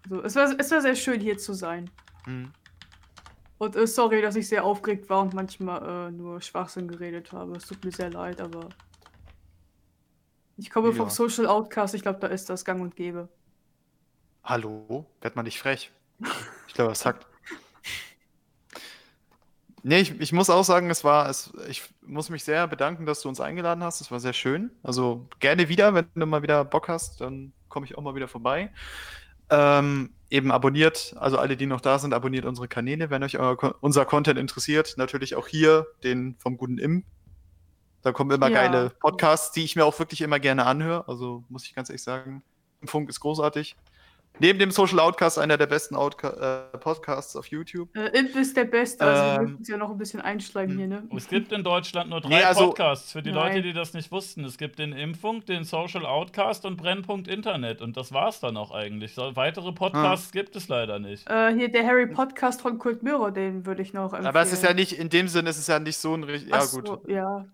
So, es, war, es war sehr schön, hier zu sein. Hm. Und äh, sorry, dass ich sehr aufgeregt war und manchmal äh, nur Schwachsinn geredet habe. Es tut mir sehr leid, aber ich komme Ja. vom Social Outcast. Ich glaube, da ist das gang und gäbe. Hallo? Werd mal nicht frech. Ich glaube, das hackt. Nee, ich, ich muss auch sagen, es war, es, ich muss mich sehr bedanken, dass du uns eingeladen hast. Es war sehr schön. Also gerne wieder, wenn du mal wieder Bock hast, dann komme ich auch mal wieder vorbei. Ähm, eben abonniert, also alle, die noch da sind, abonniert unsere Kanäle, wenn euch euer, unser Content interessiert. Natürlich auch hier den vom guten Im. Da kommen immer Ja. geile Podcasts, die ich mir auch wirklich immer gerne anhöre. Also muss ich ganz ehrlich sagen, Funk ist großartig. Neben dem Social Outcast einer der besten Outca äh, Podcasts auf YouTube. Äh, Imp ist der Beste, also wir Ähm, müssen uns ja noch ein bisschen einschleimen hm. hier, ne? Es gibt in Deutschland nur drei Nee, also- Podcasts für die Nein. Leute, die das nicht wussten. Es gibt den Impfung, den Social Outcast und Brennpunkt Internet. Und das war's dann auch eigentlich. So, weitere Podcasts gibt es leider nicht. Äh, hier der Harry Podcast von Kult Mirror, den würde ich noch empfehlen. Aber es ist ja nicht, in dem Sinne, es ist ja nicht so ein richtig. Ja, so, gut. Ja,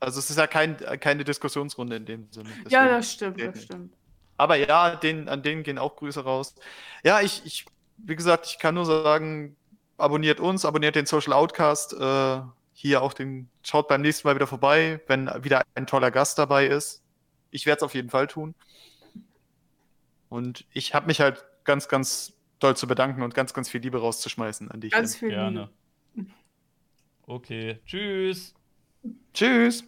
Also es ist ja kein, keine Diskussionsrunde in dem Sinne. ja, Deswegen- das stimmt, das nicht. stimmt. Aber ja, den, an denen gehen auch Grüße raus. Ja, ich, ich, wie gesagt, ich kann nur sagen, abonniert uns, abonniert den Social Outcast. Äh, hier auch den, schaut beim nächsten Mal wieder vorbei, wenn wieder ein toller Gast dabei ist. Ich werde es auf jeden Fall tun. Und ich habe mich halt ganz, ganz doll zu bedanken und ganz, ganz viel Liebe rauszuschmeißen an dich. Ganz viel Gerne. Liebe. Okay. Tschüss. Tschüss.